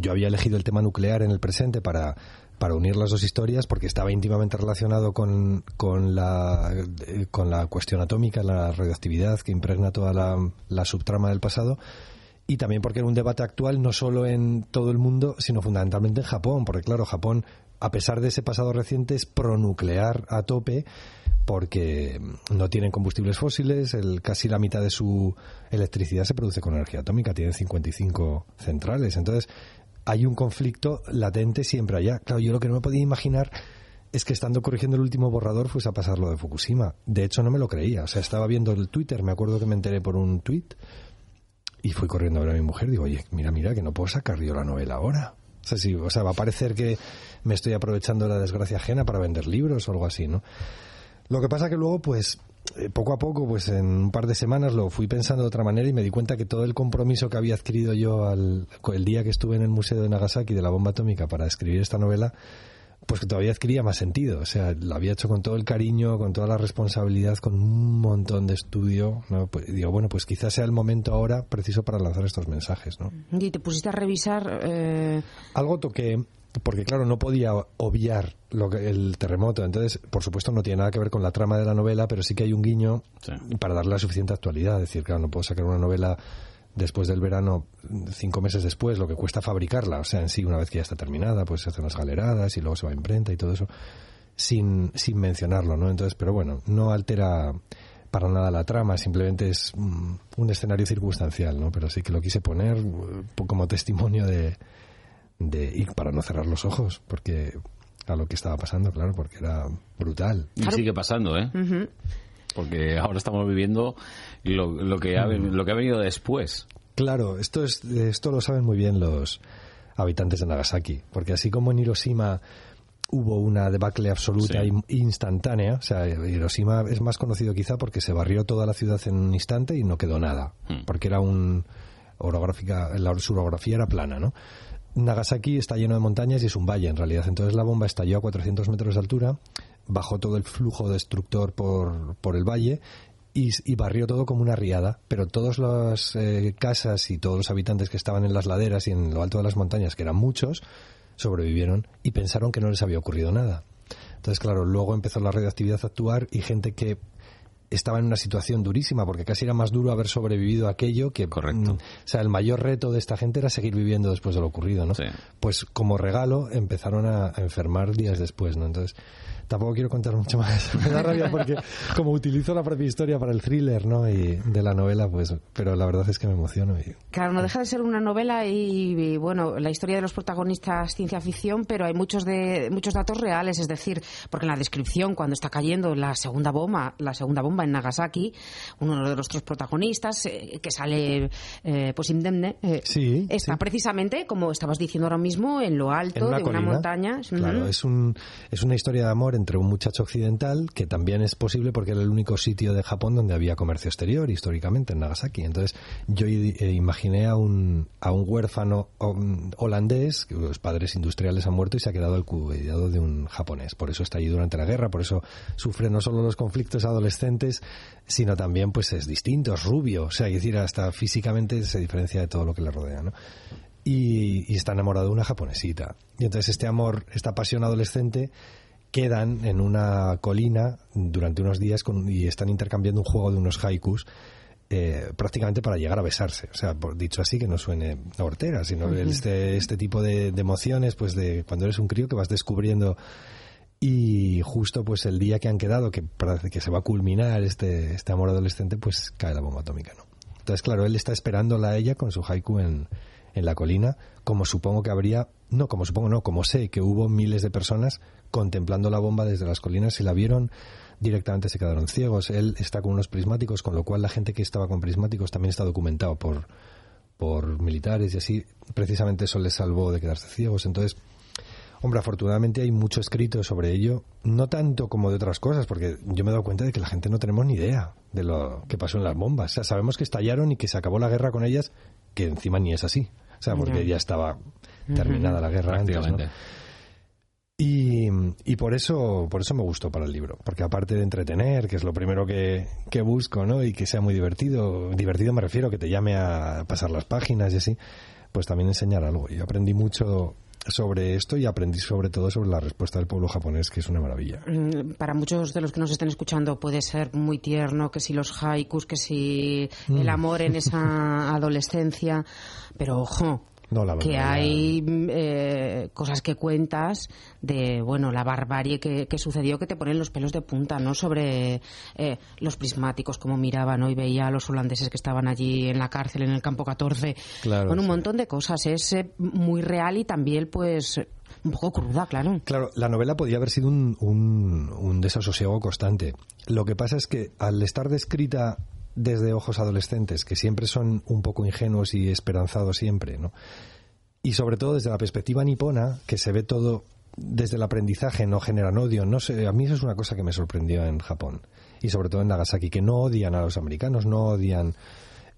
Yo había elegido el tema nuclear en el presente para, para unir las dos historias porque estaba íntimamente relacionado con, con, la, eh, con la cuestión atómica, la radioactividad que impregna toda la, la subtrama del pasado. Y también porque era un debate actual no solo en todo el mundo, sino fundamentalmente en Japón, porque claro, Japón, a pesar de ese pasado reciente, es pronuclear a tope porque no tienen combustibles fósiles, el, casi la mitad de su electricidad se produce con energía atómica, tienen 55 centrales. Entonces, hay un conflicto latente siempre allá. Claro, yo lo que no me podía imaginar es que estando corrigiendo el último borrador fuese a pasar lo de Fukushima. De hecho, no me lo creía. O sea, estaba viendo el Twitter, me acuerdo que me enteré por un tweet y fui corriendo a ver a mi mujer. Digo, oye, mira, mira, que no puedo sacar yo la novela ahora. Sí, o sea, va a parecer que me estoy aprovechando de la desgracia ajena para vender libros o algo así, ¿no? Lo que pasa que luego, pues, eh, poco a poco, pues en un par de semanas lo fui pensando de otra manera y me di cuenta que todo el compromiso que había adquirido yo al, el día que estuve en el Museo de Nagasaki de la bomba atómica para escribir esta novela, pues que todavía adquiría más sentido. O sea, lo había hecho con todo el cariño, con toda la responsabilidad, con un montón de estudio. ¿no? Pues, digo, bueno, pues quizás sea el momento ahora preciso para lanzar estos mensajes, ¿no? Y te pusiste a revisar... eh, Algo toqué, porque claro, no podía obviar lo que, el terremoto. Entonces, por supuesto, no tiene nada que ver con la trama de la novela, pero sí que hay un guiño para darle la suficiente actualidad. Es decir, claro, no puedo sacar una novela después del verano, cinco meses después, lo que cuesta fabricarla. O sea, en sí, una vez que ya está terminada, pues se hacen las galeradas y luego se va a imprenta y todo eso, sin, sin mencionarlo, ¿no? Entonces, pero bueno, no altera para nada la trama, simplemente es mm, un escenario circunstancial, ¿no? Pero sí que lo quise poner eh, como testimonio de, de y para no cerrar los ojos, porque a lo que estaba pasando, claro, porque era brutal. Y sigue pasando, ¿eh? ujú. Porque ahora estamos viviendo lo, lo que ha, lo que ha venido después. Claro, esto es esto lo saben muy bien los habitantes de Nagasaki, porque así como en Hiroshima hubo una debacle absoluta e instantánea, o sea, Hiroshima es más conocido quizá porque se barrió toda la ciudad en un instante y no quedó nada, porque era un orográfica, la su orografía era plana, ¿no? Nagasaki está lleno de montañas y es un valle en realidad, entonces la bomba estalló a 400 metros de altura, bajó todo el flujo destructor por, por el valle y, y barrió todo como una riada, pero todas las eh, casas y todos los habitantes que estaban en las laderas y en lo alto de las montañas, que eran muchos, sobrevivieron y pensaron que no les había ocurrido nada. Entonces, claro, luego empezó la radioactividad a actuar y gente que estaba en una situación durísima, porque casi era más duro haber sobrevivido a aquello que... Correcto. o sea, el mayor reto de esta gente era seguir viviendo después de lo ocurrido, ¿no? Pues como regalo empezaron a, a enfermar días después, ¿no? Entonces, tampoco quiero contar mucho más. Me da rabia porque como utilizo la propia historia para el thriller, ¿no? Y de la novela, pues... Pero la verdad es que me emociono y... Claro, no deja de ser una novela y, y, bueno, la historia de los protagonistas ciencia ficción, pero hay muchos de muchos datos reales, es decir, porque en la descripción cuando está cayendo la segunda bomba, la segunda bomba en Nagasaki, uno de nuestros protagonistas eh, que sale eh, pues indemne, eh, Sí, está sí. precisamente como estabas diciendo ahora mismo en lo alto en una de colina. una montaña. Claro, es, un, es una historia de amor entre un muchacho occidental, que también es posible porque era el único sitio de Japón donde había comercio exterior, históricamente, en Nagasaki. Entonces, yo eh, imaginé a un, a un huérfano um, holandés, que los padres industriales han muerto y se ha quedado al cuidado de un japonés. Por eso está allí durante la guerra, por eso sufre no solo los conflictos adolescentes, sino también pues es distinto, es rubio, o sea, es decir, hasta físicamente se diferencia de todo lo que le rodea, ¿no? y, y está enamorado de una japonesita. Y entonces este amor, esta pasión adolescente quedan en una colina durante unos días con- y están intercambiando un juego de unos haikus eh, prácticamente para llegar a besarse. O sea, por, dicho así, que no suene a hortera, sino este, este tipo de, de emociones, pues de cuando eres un crío que vas descubriendo y justo pues el día que han quedado, que que se va a culminar este, este amor adolescente, pues cae la bomba atómica, ¿no? Entonces, claro, él está esperándola a ella con su haiku en, en la colina, como supongo que habría, no, como supongo no, como sé que hubo miles de personas contemplando la bomba desde las colinas y la vieron directamente se quedaron ciegos. Él está con unos prismáticos, con lo cual la gente que estaba con prismáticos también está documentado por, por militares y así, precisamente eso les salvó de quedarse ciegos. Entonces, Hombre, afortunadamente hay mucho escrito sobre ello, no tanto como de otras cosas, porque yo me he dado cuenta de que la gente no tenemos ni idea de lo que pasó en las bombas. Sabemos que estallaron y que se acabó la guerra con ellas, que encima ni es así. O sea, porque Ya. estaba terminada la guerra antes. Y, y por eso por eso me gustó para el libro, porque aparte de entretener, que es lo primero que, que busco, ¿no? Y que sea muy divertido, divertido me refiero que te llame a pasar las páginas y así, pues también enseñar algo. Yo aprendí mucho sobre esto y aprendí sobre todo sobre la respuesta del pueblo japonés, que es una maravilla. Mm, Para muchos de los que nos estén escuchando puede ser muy tierno, que si los haikus, que si Mm. el amor en esa [LAUGHS] adolescencia, pero ojo, No, la que hay mm, eh, cosas que cuentas de bueno la barbarie que, que sucedió que te ponen los pelos de punta no sobre eh, los prismáticos como miraban ¿no? y veía a los holandeses que estaban allí en la cárcel en el campo 14 Claro, bueno un sí. montón de cosas es eh, muy real y también pues un poco cruda claro Claro, la novela podía haber sido un, un, un desasosiego constante. Lo que pasa es que al estar descrita desde ojos adolescentes, que siempre son un poco ingenuos y esperanzados siempre, ¿no? Y sobre todo desde la perspectiva nipona, que se ve todo desde el aprendizaje, no generan odio. No sé, a mí eso es una cosa que me sorprendió en Japón. Y sobre todo en Nagasaki, que no odian a los americanos, no odian...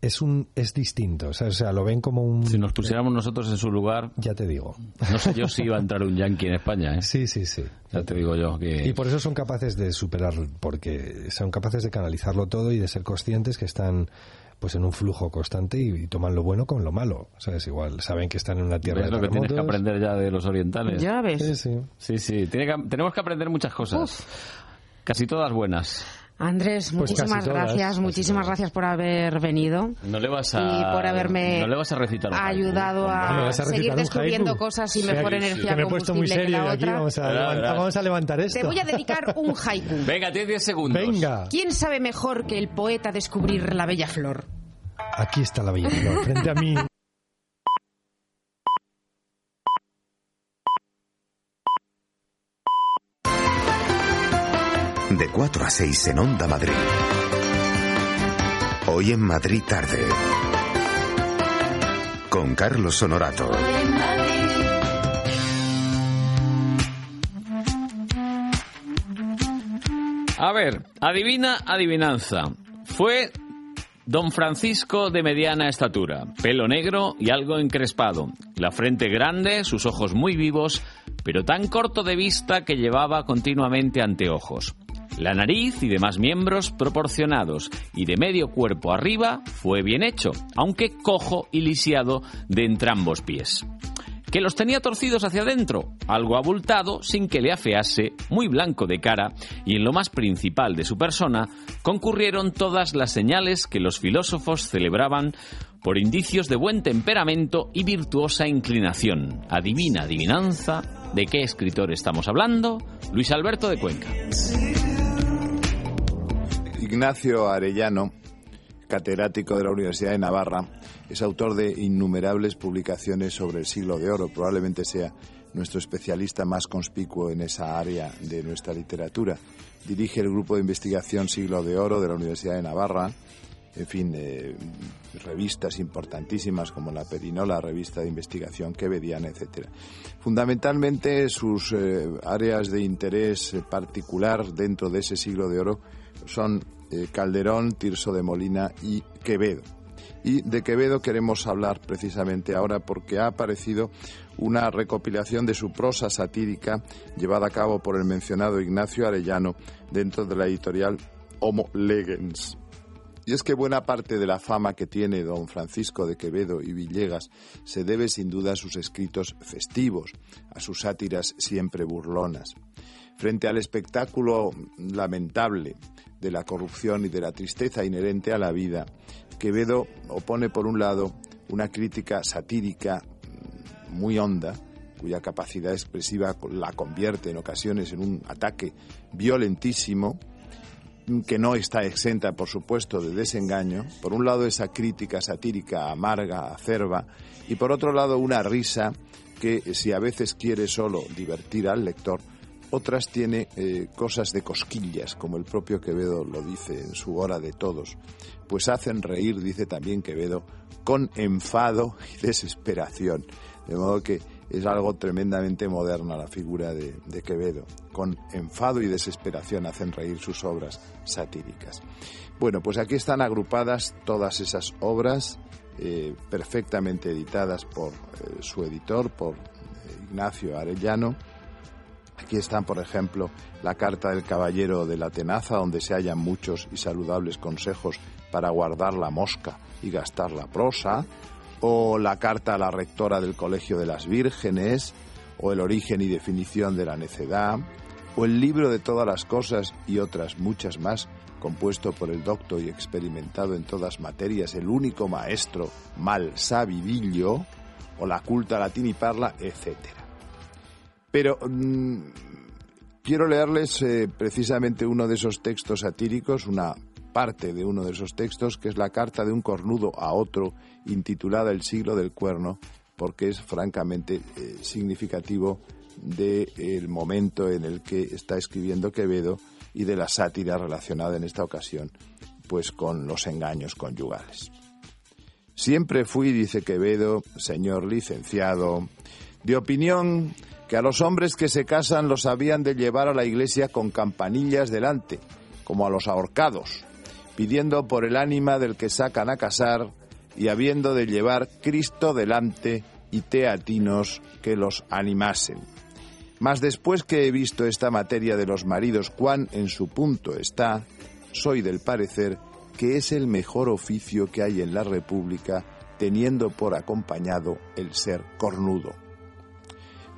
Es un es distinto, o sea, o sea, lo ven como un... Si nos pusiéramos nosotros en su lugar, Ya te digo. no sé yo si iba a entrar un yankee en España. ¿eh? Sí, sí, sí. Ya te digo yo que... Y por eso son capaces de superar, porque son capaces de canalizarlo todo y de ser conscientes que están pues en un flujo constante y, y toman lo bueno con lo malo. ¿Sabes? Igual saben que están en una tierra ¿Ves de lo que tienes que aprender ya de los orientales? Ya ves. Sí, sí. Sí, sí. Tiene que- tenemos que aprender muchas cosas. Casi todas buenas. Andrés, Pues muchísimas gracias, muchísimas gracias por haber venido No le vas a... y por haberme no le vas a recitar ayudado ¿Me a vas a recitar seguir descubriendo cosas y mejor que- energía que me he puesto muy serio la aquí, otra. vamos a, Verás, levant- verás. vamos a levantar esto. Te voy a dedicar un [LAUGHS] haiku. Venga, tienes 10 segundos. Venga, ¿Quién sabe mejor que el poeta descubrir la bella flor? aquí está la bella flor, frente a mí. De 4 a 6 en Onda Madrid. Hoy en Madrid tarde. Con Carlos Honorato. A ver, adivina, adivinanza. Fue don Francisco de mediana estatura, pelo negro y algo encrespado, la frente grande, sus ojos muy vivos, pero tan corto de vista que llevaba continuamente anteojos. La nariz y demás miembros proporcionados y de medio cuerpo arriba fue bien hecho, aunque cojo y lisiado de entrambos pies que los tenía torcidos hacia adentro, algo abultado, sin que le afease, muy blanco de cara, y en lo más principal de su persona concurrieron todas las señales que los filósofos celebraban por indicios de buen temperamento y virtuosa inclinación. Adivina, adivinanza, ¿de qué escritor estamos hablando? Luis Alberto de Cuenca. Ignacio Arellano, catedrático de la Universidad de Navarra, es autor de innumerables publicaciones sobre el siglo de oro. Probablemente sea nuestro especialista más conspicuo en esa área de nuestra literatura. Dirige el grupo de investigación Siglo de Oro de la Universidad de Navarra. En fin, eh, revistas importantísimas como la Perinola, revista de investigación quevediana, etc. Fundamentalmente sus eh, áreas de interés eh, particular dentro de ese siglo de oro son Calderón, Tirso de Molina y Quevedo. Y de Quevedo queremos hablar precisamente ahora porque ha aparecido una recopilación de su prosa satírica llevada a cabo por el mencionado Ignacio Arellano dentro de la editorial Homo Legens. Y es que buena parte de la fama que tiene don Francisco de Quevedo y Villegas se debe sin duda a sus escritos festivos, a sus sátiras siempre burlonas. Frente al espectáculo lamentable de la corrupción y de la tristeza inherente a la vida, Quevedo opone por un lado una crítica satírica mm, muy honda, cuya capacidad expresiva la convierte en ocasiones en un ataque violentísimo, que no está exenta, por supuesto, de desengaño. Por un lado, esa crítica satírica amarga, acerba, y por otro lado, una risa que, si a veces quiere solo divertir al lector, otras tiene eh, cosas de cosquillas, como el propio Quevedo lo dice en su Hora de Todos, pues hacen reír, dice también Quevedo, con enfado y desesperación. De modo que es algo tremendamente moderno la figura de, Quevedo. Con enfado y desesperación hacen reír sus obras satíricas. Bueno, pues aquí están agrupadas todas esas obras eh, perfectamente editadas por eh, su editor, por eh, Ignacio Arellano. Aquí están, por ejemplo, la carta del caballero de la tenaza, donde se hallan muchos y saludables consejos para guardar la mosca y gastar la prosa, o la carta a la rectora del Colegio de las Vírgenes, o el origen y definición de la necedad, o el libro de todas las cosas y otras muchas más, compuesto por el doctor y experimentado en todas materias, el único maestro mal sabidillo, o la culta latín y parla, etc. Pero mm, quiero leerles eh, precisamente uno de esos textos satíricos, una parte de uno de esos textos, que es la carta de un cornudo a otro, intitulada El siglo del cuerno, porque es francamente eh, significativo del momento en el que está escribiendo Quevedo y de la sátira relacionada en esta ocasión, pues con los engaños conyugales. Siempre fui, dice Quevedo, señor licenciado, de opinión que a los hombres que se casan los habían de llevar a la iglesia con campanillas delante, como a los ahorcados, pidiendo por el ánima del que sacan a casar y habiendo de llevar Cristo delante y teatinos que los animasen. Mas después que he visto esta materia de los maridos cuán en su punto está, soy del parecer que es el mejor oficio que hay en la República, teniendo por acompañado el ser cornudo.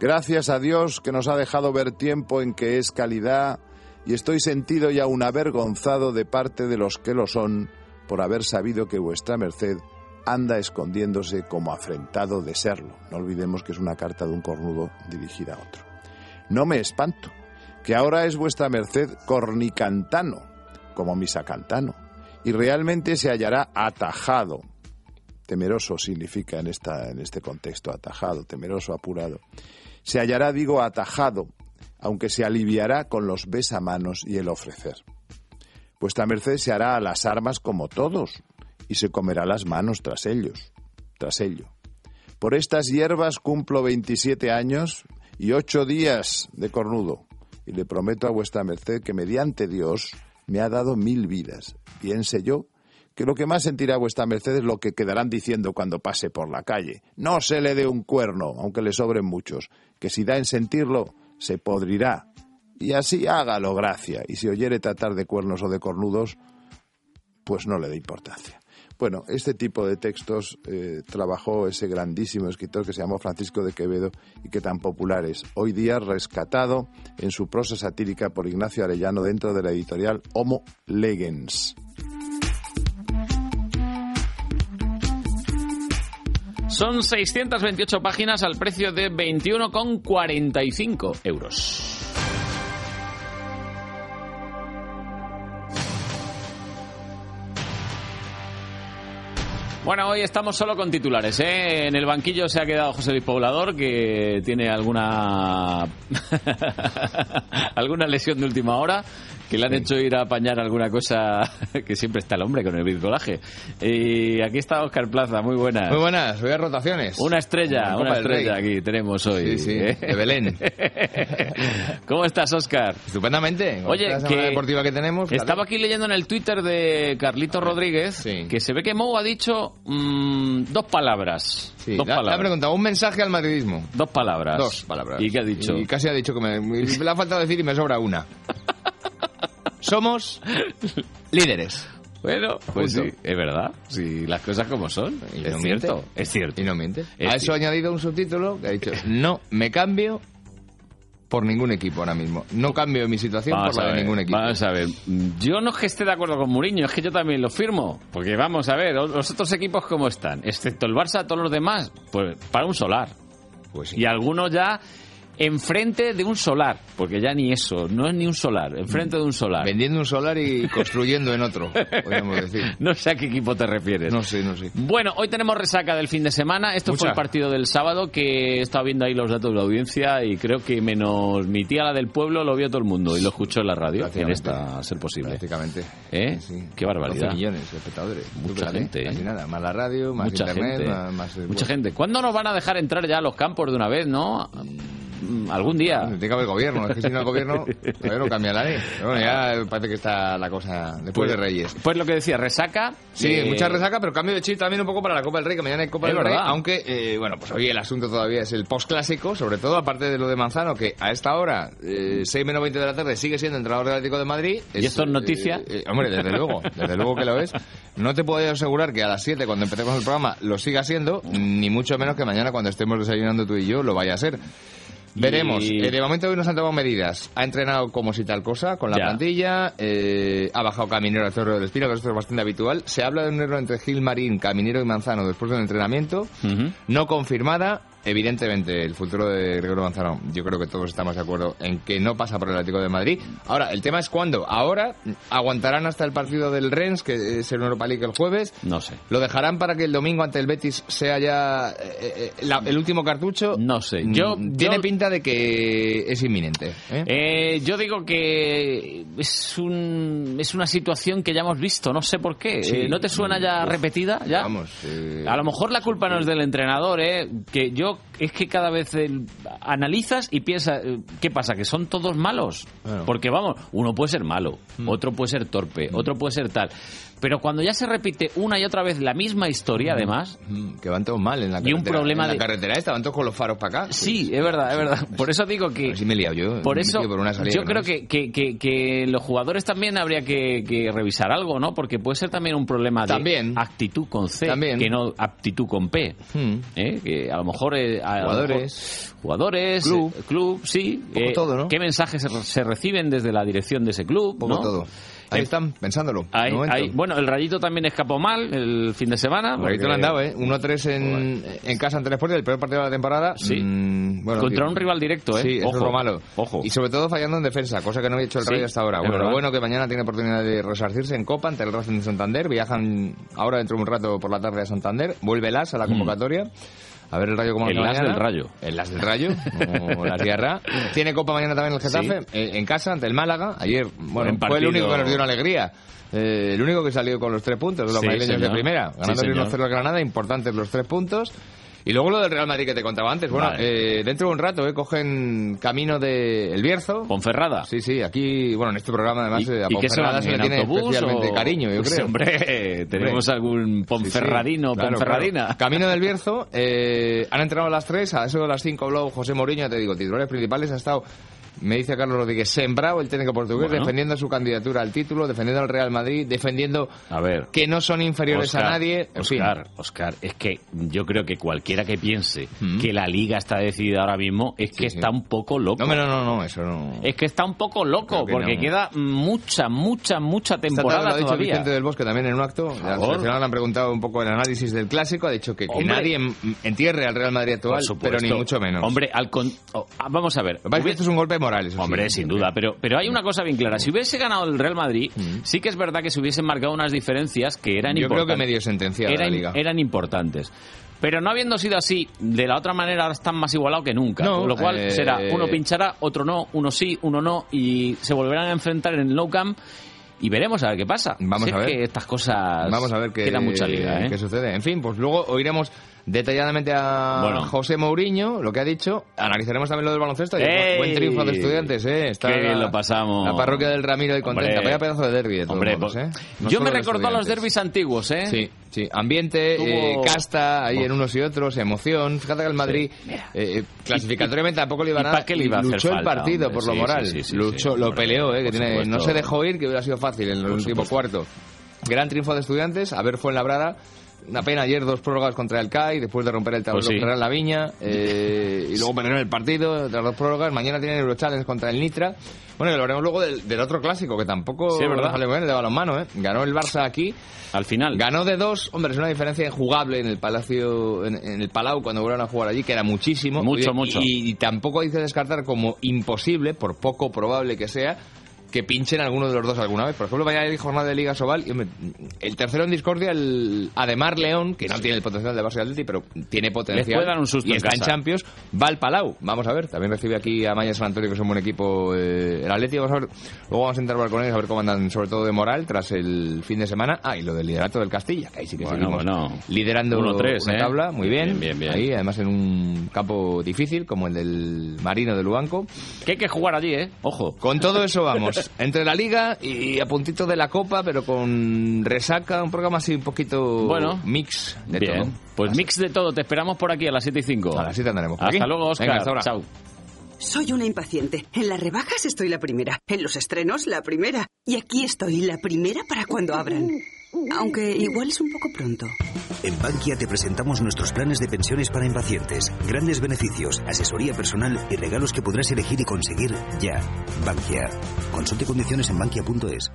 Gracias a Dios que nos ha dejado ver tiempo en que es calidad y estoy sentido y aún avergonzado de parte de los que lo son por haber sabido que vuestra merced anda escondiéndose como afrentado de serlo. No olvidemos que es una carta de un cornudo dirigida a otro. No me espanto, que ahora es vuestra merced cornicantano, como misacantano, y realmente se hallará atajado. Temeroso significa en, esta, en este contexto atajado, temeroso, apurado. Se hallará, digo, atajado aunque se aliviará con los besamanos y el ofrecer. Vuestra merced se hará a las armas como todos, y se comerá las manos tras ellos, tras ello. Por estas hierbas cumplo veintisiete años y ocho días de cornudo, y le prometo a vuestra merced que mediante Dios me ha dado mil vidas. Piense yo que lo que más sentirá vuestra merced es lo que quedarán diciendo cuando pase por la calle. No se le dé un cuerno, aunque le sobren muchos, que si da en sentirlo, se podrirá. Y así hágalo gracia. Y si oyere tratar de cuernos o de cornudos, pues no le dé importancia. Bueno, este tipo de textos eh, trabajó ese grandísimo escritor que se llamó Francisco de Quevedo y que tan popular es. Hoy día rescatado en su prosa satírica por Ignacio Arellano dentro de la editorial Homo Legens. Son 628 páginas al precio de 21,45 euros. Bueno, hoy estamos solo con titulares. ¿eh? En el banquillo se ha quedado José Luis Poblador, que tiene alguna [LAUGHS] alguna lesión de última hora que le han hecho ir a apañar alguna cosa [LAUGHS] que siempre está el hombre con el bricolaje. Y aquí está Oscar Plaza, muy buenas. Muy buenas, voy a rotaciones. Una estrella, una estrella aquí tenemos hoy. Sí, sí, ¿eh? de Belén. [LAUGHS] ¿Cómo estás, Oscar? Estupendamente. Oye, que deportiva que tenemos. Estaba aquí leyendo en el Twitter de Carlito Rodríguez que se ve que Mou ha dicho mm, dos palabras. Sí, dos le, palabras. ha preguntado un mensaje al madridismo. Dos palabras. Dos palabras. ¿Y qué ha dicho? Y casi ha dicho que me, me le ha faltado decir y me sobra una. [LAUGHS] Somos líderes. Bueno, pues sí, es verdad. Sí, las cosas como son. Y es no cierto, es cierto. Y no miente. Es a eso ha añadido un subtítulo que ha dicho, no me cambio por ningún equipo ahora mismo. No cambio mi situación Vamos por la de ver, ningún equipo. Vamos a ver. Yo no es que esté de acuerdo con Mourinho, es que yo también lo firmo. Porque vamos a ver, los otros equipos cómo están. Excepto el Barça, todos los demás, pues para un solar. Pues sí. Y algunos ya enfrente de un solar. Porque ya ni eso, no es ni un solar, enfrente de un solar. Vendiendo un solar y [LAUGHS] construyendo en otro, podríamos decir. No sé a qué equipo te refieres. No sé, no sé. Bueno, hoy tenemos resaca del fin de semana. Esto fue el partido del sábado que he estado viendo ahí los datos de la audiencia y creo que menos mi tía, la del pueblo, lo vio todo el mundo y lo escuchó en la radio. En esta, a ser posible. Prácticamente. ¿Eh? Sí. Qué barbaridad. 12 millones de espectadores. Mucha fíjate, gente, ¿eh? Casi nada. Más la radio, más Mucha internet, gente. más... más- Mucha gente. ¿Cuándo nos van a dejar entrar ya a los campos de una vez, no? Mm, Algún día. Tiene que haber gobierno, es que si no hay gobierno, [LAUGHS] todavía no cambia la ley. Bueno, ya parece que está la cosa después de Reyes. Pues lo que decía, resaca. Sí, eh, mucha resaca, pero cambio de chip también un poco para la Copa del Rey, que mañana hay Copa Es del Rey. Aunque, eh, bueno, pues hoy el asunto todavía es el postclásico, sobre todo aparte de lo de Manzano, que a esta hora, eh, 6 menos 20 de la tarde, sigue siendo entrenador del Atlético de Madrid. ¿Y esto es noticia? eh, eh, hombre, desde luego, desde luego que lo es. No te puedo asegurar que a las 7, cuando empecemos el programa, lo siga siendo, ni mucho menos que mañana, cuando estemos desayunando tú y yo, lo vaya a ser. Veremos. Y- Eh, de momento hoy nos han tomado medidas. Ha entrenado como si tal cosa, con la Ya. plantilla. eh, ha bajado Caminero al Cerro del Espino, que esto es bastante habitual. Se habla de un error entre Gil Marín, Caminero y Manzano después del entrenamiento. No confirmada. Evidentemente, el futuro de Gregorio Manzano, yo creo que todos estamos de acuerdo en que no pasa por el Atlético de Madrid. Ahora, el tema es cuándo. Ahora, aguantarán hasta el partido del Rennes, que es el Europa League el jueves. No sé. ¿Lo dejarán para que el domingo ante el Betis sea ya eh, eh, la- el último cartucho? No sé. Yo, Mm, Tiene yo- pinta de que es inminente. ¿eh? Eh, yo digo que es un es una situación que ya hemos visto, no sé por qué. Sí. Eh, ¿No te suena ya repetida? ¿Ya? Vamos. eh, A lo mejor la culpa no es del entrenador, ¿eh? Que yo es que cada vez eh, analizas y piensas, eh, ¿qué pasa? ¿Que son todos malos? Porque vamos, uno puede ser malo, otro puede ser torpe, otro puede ser tal. Pero cuando ya se repite una y otra vez la misma historia, además, mm, que van todos mal en la Y un carretera. problema en de- la carretera esta, van todos con los faros para acá. sí, es verdad, es verdad. Por eso digo que... Así me he liado yo. Por eso, por una yo que creo no que, que, que, que los jugadores también habría que, revisar algo, ¿no? Porque puede ser también un problema de También. actitud con C, También. que no aptitud con P. Hmm. ¿eh? Que a lo mejor... eh, a lo Jugadores. mejor- jugadores, Club. eh, club, sí. poco todo, ¿no? ¿Qué mensajes se, se reciben desde la dirección de ese club? Poco ¿no? todo. Ahí están, pensándolo. Ahí- bueno, el Rayito también escapó mal el fin de semana. Te porque- lo han dado, ¿eh? 1-3 en, en casa ante el Sport, el peor partido de la temporada. Sí. Mm, bueno, Contra un rival directo, ¿eh? Sí, eso Ojo. es lo malo. Ojo. Y sobre todo fallando en defensa, cosa que no había hecho el Sí, Rayo hasta ahora. Bueno, lo bueno que mañana tiene oportunidad de resarcirse en Copa ante el Racing de Santander. Viajan ahora dentro de un rato por la tarde a Santander. Vuelve el AS a la convocatoria. A ver el Rayo cómo. El anda as mañana. del Rayo. El As del Rayo, como la tierra. [LAUGHS] Tiene Copa mañana también el Getafe, eh, en casa ante el Málaga. Ayer, bueno, Buen fue el único que nos dio una alegría. Eh, el único que salió con los tres puntos los Sí, madrileños de primera, Sí, ganando señor. 1-0 al Granada, importantes los tres puntos. Y luego lo del Real Madrid que te contaba antes. Bueno, Vale. eh, dentro de un rato eh, cogen camino de El Bierzo. Ponferrada. Sí, sí, aquí, bueno, en este programa además ¿Y, eh, a se Ponferrada se le en tiene especialmente o- cariño, yo Pues, creo. Hombre, [LAUGHS] tenemos algún ponferradino, Claro, ponferradina. claro. Camino del Bierzo, eh, han entrado a las 3, a eso de las 5 habló José Mourinho, te digo, titulares principales, ha estado, me dice Carlos Rodríguez, sembrado el técnico portugués, Bueno. defendiendo su candidatura al título, defendiendo al Real Madrid, defendiendo A ver. que no son inferiores Oscar, a nadie, en fin. Oscar, Oscar, es que yo creo que cualquiera que piense Mm. que la liga está decidida ahora mismo es que sí. está un poco loco. No, no, no, no, eso no. Es que está un poco loco que porque no. queda mucha, mucha, mucha Esta tarde temporada lo ha dicho todavía. Vicente del Bosque también en un acto. Al seleccionado le han preguntado un poco el análisis del clásico. Ha dicho que, que nadie en- entierre al Real Madrid actual, pero ni mucho menos. Hombre, al con- oh, ah, vamos a ver. Que esto es un golpe sí. Hombre, sin duda, pero, pero hay una cosa bien clara. Si hubiese ganado el Real Madrid, Mm. sí que es verdad que se hubiesen marcado unas diferencias que eran Yo creo importantes. que medio sentenciada la eran, liga. eran importantes. Pero no habiendo sido así, de la otra manera ahora están más igualados que nunca. No, lo cual eh, será uno pinchará, otro no, uno sí, uno no, y se volverán a enfrentar en el low camp y veremos a ver qué pasa. Vamos Si a es ver. que estas cosas Vamos a ver qué, mucha liga, ¿eh? qué sucede. En fin, pues luego oiremos detalladamente a Bueno. José Mourinho, lo que ha dicho. Analizaremos también lo del baloncesto. Buen triunfo de estudiantes, ¿eh? Está Qué bien la, lo pasamos. La parroquia del Ramiro y contenta. Vaya pedazo de derbi de todos Hombre, modos, pues, ¿eh? No yo me recordó a los derbis antiguos, ¿eh? Sí, sí. Ambiente, Tuvo- eh, casta, ahí Uf. en unos y otros, emoción. Fíjate que el Madrid, eh, eh, clasificatoriamente tampoco le iba a ¿Y nada. qué le iba a hacer luchó el falta, partido hombre? por lo moral. sí, sí, sí, luchó, sí, lo hombre, peleó, eh, que no se dejó ir, que hubiera sido fácil en el Por último supuesto. cuarto. Gran triunfo de estudiantes, a ver fue en Labrada. Una pena ayer dos prórrogas contra el CAI, después de romper el tablero Pues sí. contra la Viña, eh, [LAUGHS] y luego perder el partido, las dos prórrogas. Mañana tienen Eurochallenge contra el Nitra. Bueno, y hablaremos luego del, del otro clásico, que tampoco Sí, verdad. sale bien, el de balonmano, ¿eh? Ganó el Barça aquí. Al final. Ganó de dos, hombre, es una diferencia injugable en el Palacio, en, en el Palau, cuando vuelvan a jugar allí, que era muchísimo. Mucho, y, mucho. Y, y tampoco hay que descartar como imposible, por poco probable que sea, que pinchen alguno de los dos alguna vez. Por ejemplo, mañana hay jornada de Liga Sobal y hombre, el tercero en discordia, el Ademar León, que no tiene el potencial de Barça y Atleti, pero tiene potencial. Les puede dar un susto Y en está en. Champions, va al Palau. Vamos a ver, también recibe aquí a Maya San Antonio, que es un buen equipo. eh, el Atleti, vamos a ver, luego vamos a entrar con ellos a ver cómo andan, sobre todo de moral, tras el fin de semana. Ah, y lo del liderato del Castilla, que ahí sí que Bueno, seguimos bueno. liderando 1-3, una ¿eh? tabla, muy bien. Bien, bien, bien. Ahí, además en un campo difícil, como el del Marino de Luanco. Que hay que jugar allí, ¿eh? Ojo. Con todo eso vamos, [LAUGHS] entre la Liga y a puntito de la Copa, pero con resaca, un programa así un poquito Bueno. mix de Bien. todo. Pues mix de todo. Te esperamos por aquí a las 7 y 5. A las 7 andaremos por Hasta aquí. luego, Oscar. Venga, hasta ahora. Chao. Soy una impaciente. En las rebajas estoy la primera. En los estrenos, la primera. Y aquí estoy, la primera para cuando abran. Aunque igual es un poco pronto. En Bankia te presentamos nuestros planes de pensiones para impacientes. Grandes beneficios, asesoría personal y regalos que podrás elegir y conseguir ya. Bankia. Consulte condiciones en bankia.es.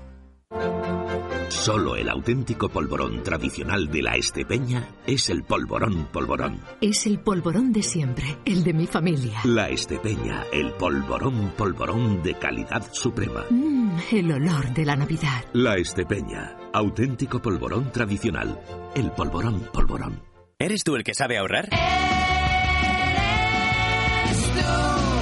Solo el auténtico polvorón tradicional de la Estepeña es el polvorón polvorón. Es el polvorón de siempre, el de mi familia. La Estepeña, el polvorón polvorón de calidad suprema. Mmm, el olor de la Navidad. La Estepeña, auténtico polvorón tradicional. El polvorón polvorón. ¿Eres tú el que sabe ahorrar?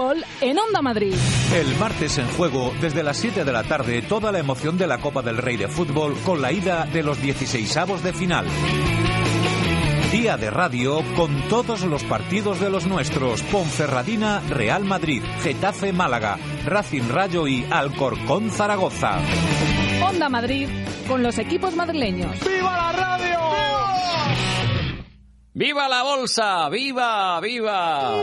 Fútbol en Onda Madrid. El martes en juego, desde las 7 de la tarde, toda la emoción de la Copa del Rey de Fútbol con la ida de los 16avos de final. Día de radio con todos los partidos de los nuestros. Ponferradina, Real Madrid, Getafe, Málaga, Racing Rayo y Alcorcón, Zaragoza. Onda Madrid con los equipos madrileños. ¡Viva la radio! ¡Viva la bolsa! ¡Viva! ¡Viva!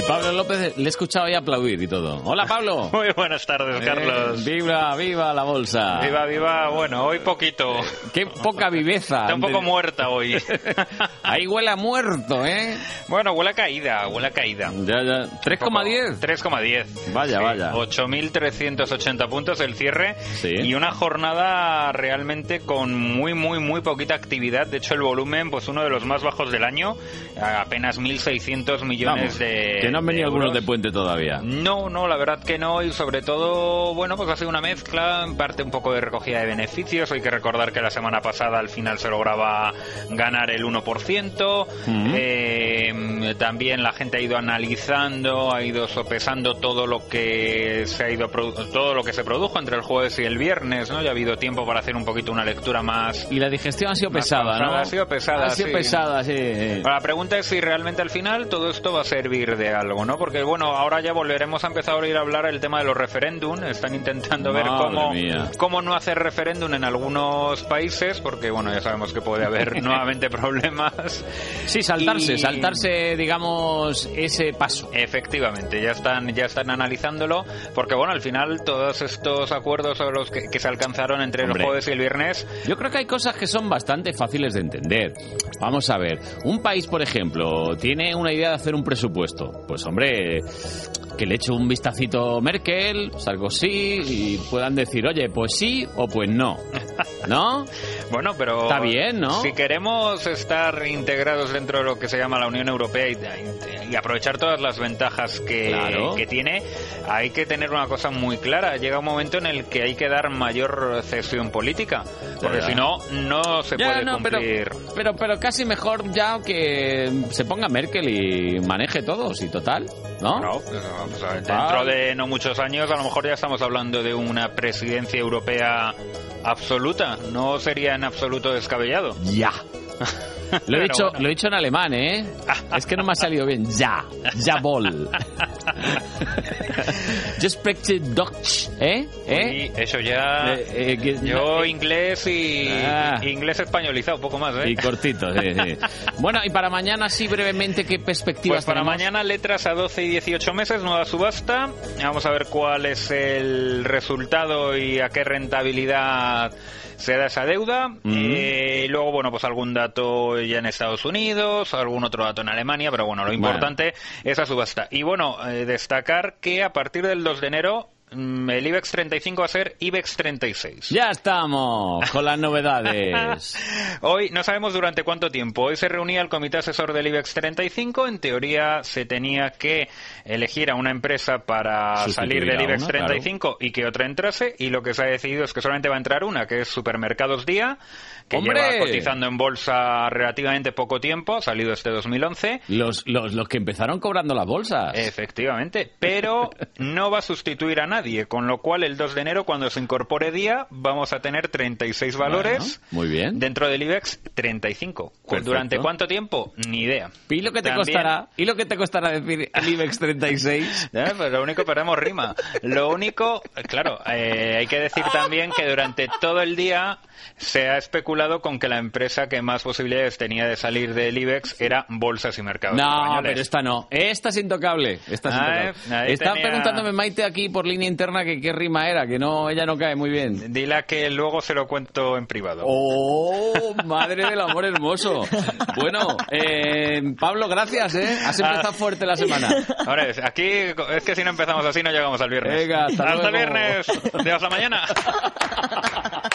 Y Pablo López le he escuchado ahí aplaudir y todo. Hola Pablo. [LAUGHS] Muy buenas tardes, Eh, Carlos. viva, viva la bolsa. Viva, viva. Bueno, hoy poquito. Qué poca viveza. Está un poco muerta hoy. [LAUGHS] Ahí huele a muerto, ¿eh? Bueno, huele a caída, huele a caída. Ya, ya. 3,10. 3,10. Vaya, Sí, vaya. 8.380 puntos el cierre Sí. y una jornada realmente con muy, muy, muy poquita actividad. De hecho, el volumen, pues uno de los más bajos del año, apenas 1.600 millones Vamos, de no han venido algunos de puente todavía. No, no, la verdad que no. Y sobre todo, bueno, pues ha sido una mezcla, en parte un poco de recogida de beneficios. Hay que recordar que la semana pasada al final se lograba ganar el 1%. Ujú. Eh, también la gente ha ido analizando, ha ido sopesando todo lo que se ha ido todo lo que se produjo entre el jueves y el viernes, ¿no? Ya ha habido tiempo para hacer un poquito una lectura más. Y la digestión ha sido pesada. ¿no? Ha sido pesada, Ha sido sí. pesada, sí. La pregunta es si realmente al final todo esto va a servir de algo, ¿no? Porque bueno, ahora ya volveremos a empezar a oír hablar el tema de los referéndum. Están intentando ver cómo, mía. cómo no hacer referéndum en algunos países, porque bueno, ya sabemos que puede haber [LAUGHS] nuevamente problemas. Sí, saltarse, Y- saltarse, digamos, ese paso. Efectivamente, ya están, ya están analizándolo, porque bueno, al final todos estos acuerdos sobre los que, que se alcanzaron entre Hombre. el jueves y el viernes Yo creo que hay cosas que son bastante fáciles de entender. Vamos a ver, un país, por ejemplo, tiene una idea de hacer un presupuesto. Pues hombre, que le eche un vistacito Merkel, Sarkozy, y puedan decir, oye, pues sí o pues no. [LAUGHS] ¿No? Bueno, pero Está bien, ¿no? Si queremos estar integrados dentro de lo que se llama la Unión Europea y, y aprovechar todas las ventajas que, Claro. que tiene, hay que tener una cosa muy clara. Llega un momento en el que hay que dar mayor cesión política, porque si no, no se Ya, puede no, cumplir. pero, pero casi mejor ya que se ponga Merkel y maneje todos y total, ¿no? No, vamos a ver, dentro de no muchos años a lo mejor ya estamos hablando de una presidencia europea absoluta. No sería en absoluto descabellado. Ya. [LAUGHS] Lo he, dicho, bueno. lo he dicho en alemán, ¿eh? Es que no me ha salido bien. Ya. Jawohl. Yo [LAUGHS] spreche Deutsch, ¿eh? ¿Eh? Y eso ya. Eh, eh, Yo inglés y. Ah. Inglés españolizado, un poco más, ¿eh? Y cortito, sí, sí. Bueno, y para mañana, sí, brevemente, ¿qué perspectivas Pues para tenemos? mañana letras a 12 y 18 meses, nueva subasta. Vamos a ver cuál es el resultado y a qué rentabilidad se da esa deuda. Eh, y luego, bueno, pues algún dato ya en Estados Unidos, algún otro dato en Alemania, pero bueno, lo Bueno. importante es esa subasta. Y bueno, eh, destacar que a partir del 2 de enero el IBEX 35 va a ser IBEX 36. Ya estamos con las novedades. [LAUGHS] Hoy no sabemos durante cuánto tiempo. Hoy se reunía el comité asesor del IBEX 35. En teoría se tenía que elegir a una empresa para Sustituir salir del IBEX una, 35 y que otra entrase. Y lo que se ha decidido es que solamente va a entrar una, que es Supermercados Día, que ¡Hombre! lleva cotizando en bolsa relativamente poco tiempo. Ha salido este 2011. Los, los, los que empezaron cobrando las bolsas. Efectivamente, pero [LAUGHS] no va a sustituir a nadie, con lo cual el 2 de enero, cuando se incorpore día, vamos a tener 36 valores. Bueno, muy bien. Dentro del IBEX, 35. Perfecto. ¿Durante cuánto tiempo? Ni idea. ¿Y lo que te También- costará? ¿Y lo que te costará decir el IBEX 36? [LAUGHS] Ya, pues lo único, perdemos rima. Lo único, claro, eh, hay que decir también que durante todo el día se ha especulado con que la empresa que más posibilidades tenía de salir del IBEX era Bolsas y Mercados No, Españoles. pero esta no. Esta es intocable. Esta es Ah, intocable. eh, Está tenía- preguntándome Maite aquí por línea interna que qué rima era, que no, ella no cae muy bien. Dile que luego se lo cuento en privado. ¡Oh, madre del amor hermoso! Bueno, eh, Pablo, gracias, ¿eh? Has empezado fuerte la semana. Ahora es, aquí es que si no empezamos así no llegamos al viernes. Venga, hasta luego. el viernes. De hasta mañana. [LAUGHS]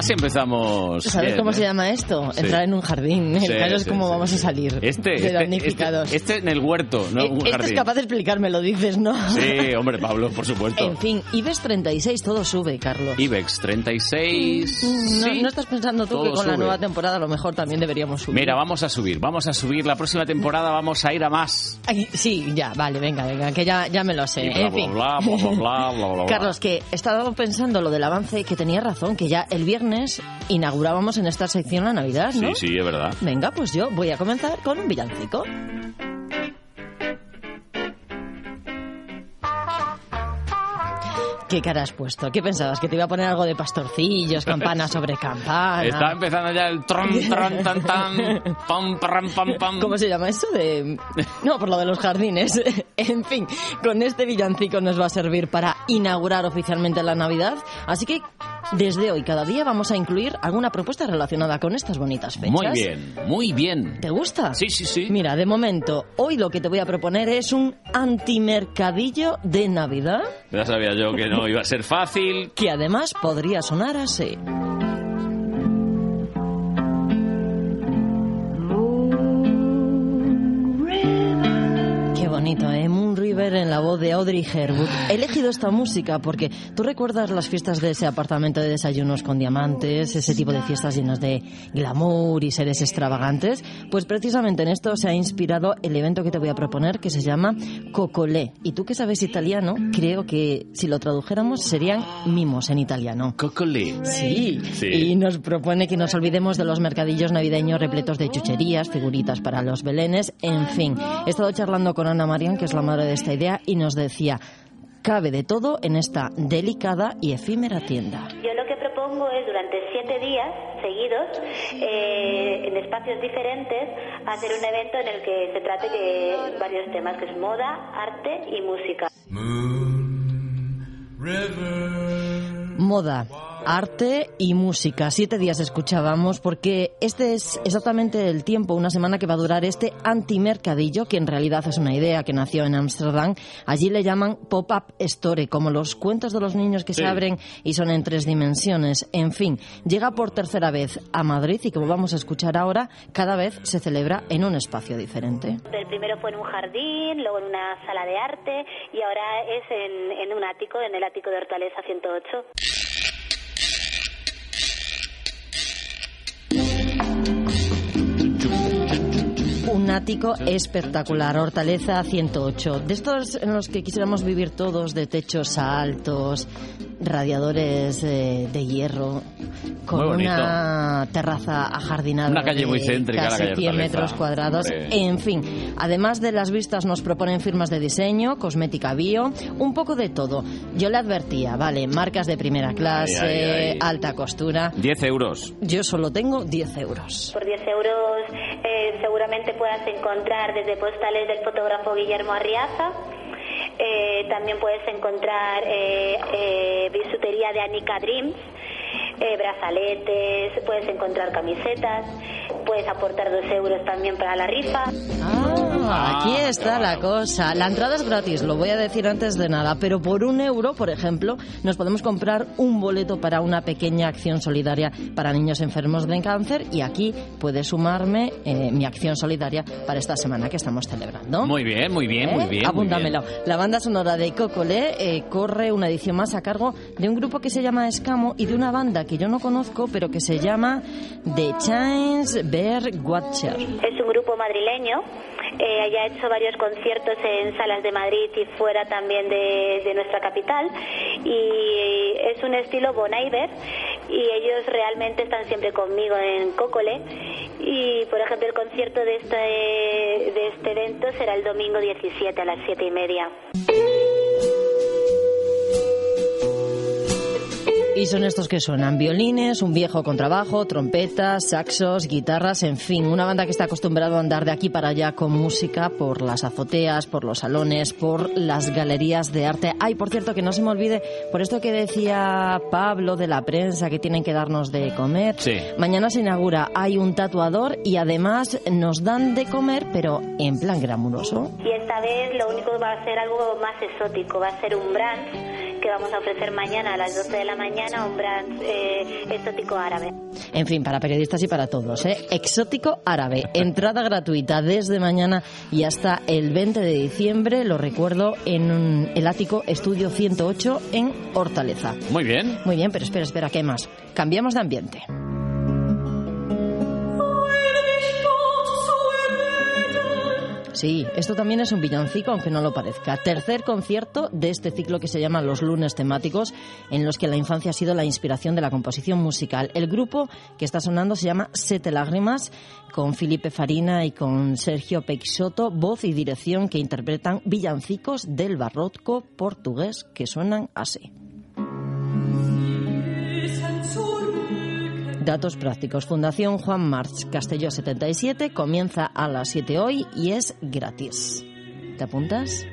Así empezamos. ¿Sabes bien, cómo ¿eh? se llama esto? Sí. Entrar en un jardín. El Sí, caso es sí, cómo vamos a salir Este, de este, damnificados. este, este en el huerto, no en un este es capaz de explicarme, lo dices, ¿no? Sí, hombre, Pablo, por supuesto. En fin, IBEX 36, todo sube, Carlos. IBEX 36. No, sí. ¿no estás pensando tú que con la nueva temporada a lo mejor también deberíamos subir? Mira, vamos a subir, vamos a subir. La próxima temporada vamos a ir a más. Ay, sí, ya, vale, venga, venga, que ya, ya me lo sé. Bla, en bla, fin. bla. [LAUGHS] Carlos, que he estado pensando lo del avance, que tenía razón, que ya el viernes inaugurábamos en esta sección la Navidad, ¿no? Sí, sí, es verdad. Venga, pues yo voy a comenzar con un villancico. ¿Qué cara has puesto? ¿Qué pensabas? ¿Que te iba a poner algo de pastorcillos, campana [LAUGHS] sobre campana? Está empezando ya el tron, tron, tan, tan, [LAUGHS] pam, pam, pam, pam. ¿Cómo se llama eso? De... No, por lo de los jardines. [LAUGHS] En fin, con este villancico nos va a servir para inaugurar oficialmente la Navidad. Así que desde hoy, cada día, vamos a incluir alguna propuesta relacionada con estas bonitas fechas. Muy bien, muy bien. ¿Te gusta? Sí, sí, sí. Mira, de momento, hoy lo que te voy a proponer es un antimercadillo de Navidad Ya sabía yo que no iba a ser fácil. que además podría sonar así. Bonito, ¿eh? Moon River en la voz de Audrey Hepburn. He elegido esta música porque tú recuerdas las fiestas de ese apartamento de desayunos con diamantes, ese tipo de fiestas llenas de glamour y seres extravagantes. Pues precisamente en esto se ha inspirado el evento que te voy a proponer que se llama Cocolé. Y tú que sabes italiano, creo que si lo tradujéramos serían mimos en italiano. Cocolé. Sí. Sí. Y nos propone que nos olvidemos de los mercadillos navideños repletos de chucherías, figuritas para los belenes, en fin. He estado charlando con Ana Marian, que es la madre de esta idea, y nos decía, cabe de todo en esta delicada y efímera tienda. Yo lo que propongo es durante siete días seguidos, eh, en espacios diferentes, hacer un evento en el que se trate de varios temas, que es moda, arte y música. Moda, arte y música. Siete días escuchábamos porque este es exactamente el tiempo, una semana que va a durar este antimercadillo, que en realidad es una idea que nació en Ámsterdam. Allí le llaman pop-up store, como los cuentos de los niños que Sí. se abren y son en tres dimensiones. En fin, llega por tercera vez a Madrid y como vamos a escuchar ahora, cada vez se celebra en un espacio diferente. El primero fue en un jardín, luego en una sala de arte y ahora es en, en un ático, en el ático de Hortaleza 108. Un ático espectacular, Hortaleza 108. De estos en los que quisiéramos vivir todos, de techos altos, radiadores eh, de hierro, con una terraza ajardinada Una calle de muy céntrica, la casi calle 100 Hortaleza. metros cuadrados. Hombre. En fin, además de las vistas nos proponen firmas de diseño, cosmética bio, un poco de todo. Yo le advertía, vale, marcas de primera clase, Ay, ay, ay. alta costura. 10 euros. Yo solo tengo 10 euros. Por 10 euros eh, seguramente puedas encontrar desde postales del fotógrafo Guillermo Arriaza. Eh, también puedes encontrar eh, eh, bisutería de Anika Dreams, eh, brazaletes, puedes encontrar camisetas, puedes aportar 2 euros también para la rifa. Ah, aquí está la cosa. La entrada es gratis, lo voy a decir antes de nada, pero por un euro, por ejemplo, nos podemos comprar un boleto para una pequeña acción solidaria para niños enfermos de cáncer y aquí puede sumarme eh, mi acción solidaria para esta semana que estamos celebrando. Muy bien, muy bien, ¿Eh? muy bien. muy Apúntamelo. bien. La banda sonora de Cocole eh, corre una edición más a cargo de un grupo que se llama Escamo y de una banda que yo no conozco, pero que se llama The Chains Bear Watcher. Es un grupo madrileño. Eh, ya ha hecho varios conciertos en salas de Madrid y fuera también de, de nuestra capital. Y es un estilo Bon Iver. Y ellos realmente están siempre conmigo en Cócole. Y por ejemplo, el concierto de este, de este evento será el domingo 17 a las 7 y media. Y son estos que suenan violines, un viejo contrabajo, trompetas, saxos, guitarras, en fin, una banda que está acostumbrada a andar de aquí para allá con música por las azoteas, por los salones, por las galerías de arte. Ay, por cierto, que no se me olvide, por esto que decía Pablo de la prensa, que tienen que darnos de comer. Sí. Mañana se inaugura, hay un tatuador y además nos dan de comer, pero en plan glamuroso. Y esta vez lo único va a ser algo más exótico, va a ser un brunch que vamos a ofrecer mañana a las 12 de la mañana, un brunch eh, exótico árabe. En fin, para periodistas y para todos, ¿eh? Exótico árabe. Entrada gratuita desde mañana y hasta el 20 de diciembre, lo recuerdo, en un- el ático Estudio 108 en Hortaleza. Muy bien. Muy bien, pero espera, espera, ¿qué más? Cambiamos de ambiente. Sí, esto también es un villancico, aunque no lo parezca. Tercer concierto de este ciclo que se llama Los lunes temáticos, en los que la infancia ha sido la inspiración de la composición musical. El grupo que está sonando se llama Sete Lágrimas, con Felipe Farina y con Sergio Peixoto, voz y dirección que interpretan villancicos del barroco portugués que suenan así. Datos prácticos. Fundación Juan March Castelló 77 comienza a las 7 hoy y es gratis. ¿Te apuntas?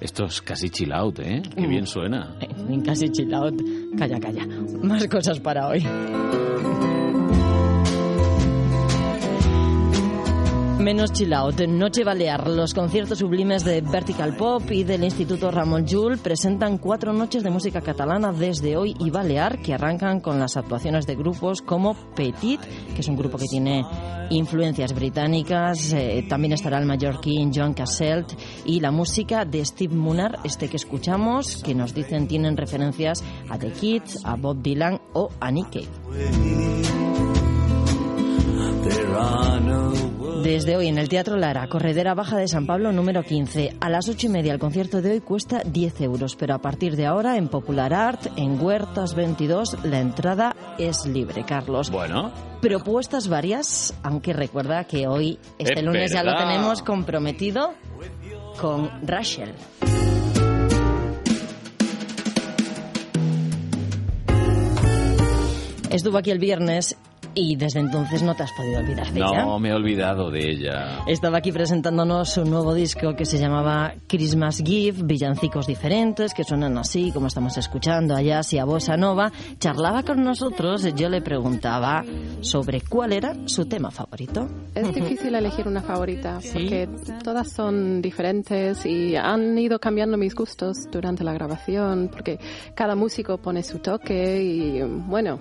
Esto es casi chill out, ¿eh? Qué Mm. bien suena. En [LAUGHS] casi chill out. Calla, calla. Más cosas para hoy. Menos chill out. Noche Balear. Los conciertos sublimes de Vertical Pop y del Instituto Ramón Llull presentan cuatro noches de música catalana desde hoy y Balear que arrancan con las actuaciones de grupos como Petit, que es un grupo que tiene influencias británicas. eh, también estará el mallorquín Joan Casselt y la música de Steve Munar, este que escuchamos, que nos dicen tienen referencias a The Kids, a Bob Dylan o a Nick. Desde hoy en el Teatro Lara, Corredera Baja de San Pablo número 15. A las ocho y media el concierto de hoy cuesta 10 euros, pero a partir de ahora en Popular Art, en Huertas 22, la entrada es libre, Carlos. Bueno. Propuestas varias, aunque recuerda que hoy, este Es lunes ya lo tenemos comprometido con Rachel. Estuvo aquí el viernes y desde entonces no te has podido olvidar de ella. No, me he olvidado de ella. Estaba aquí presentándonos su nuevo disco que se llamaba Christmas Gift, villancicos diferentes que suenan así como estamos escuchando allá, y a Bossa Nova. Charlaba con nosotros, yo le preguntaba sobre cuál era su tema favorito. Es difícil elegir una favorita porque todas son diferentes y han ido cambiando mis gustos durante la grabación porque cada músico pone su toque y bueno,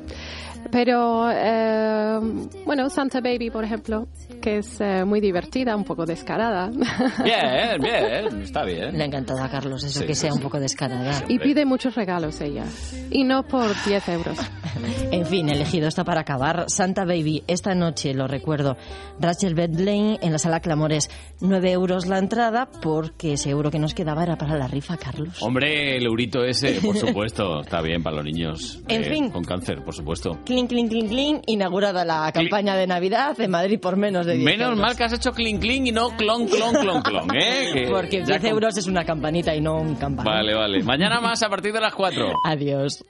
pero eh, bueno, Santa Baby, por ejemplo, que es eh, muy divertida, un poco descarada. [LAUGHS] Bien, bien, está bien. Le ha encantado a Carlos eso, Sí, que sea sí. un poco descarada. y pide muchos regalos ella. Y no por 10 euros. [LAUGHS] En fin, elegido está para acabar. Santa Baby, esta noche, lo recuerdo, Rachel Bedlane en la sala Clamores. 9 euros la entrada, porque ese euro que nos quedaba era para la rifa, Carlos. Hombre, el eurito ese, por [LAUGHS] supuesto, está bien para los niños En eh, fin. con cáncer, por supuesto. Clink, clink, clink, clink, inaugurada la campaña de Navidad de Madrid por menos de 10 Menos euros. mal que has hecho clink clink y no clon clon clon clon, ¿eh? [LAUGHS] Que Porque ya 10 con- euros es una campanita y no un campana. Vale, vale. Mañana más a partir de las 4. [LAUGHS] Adiós.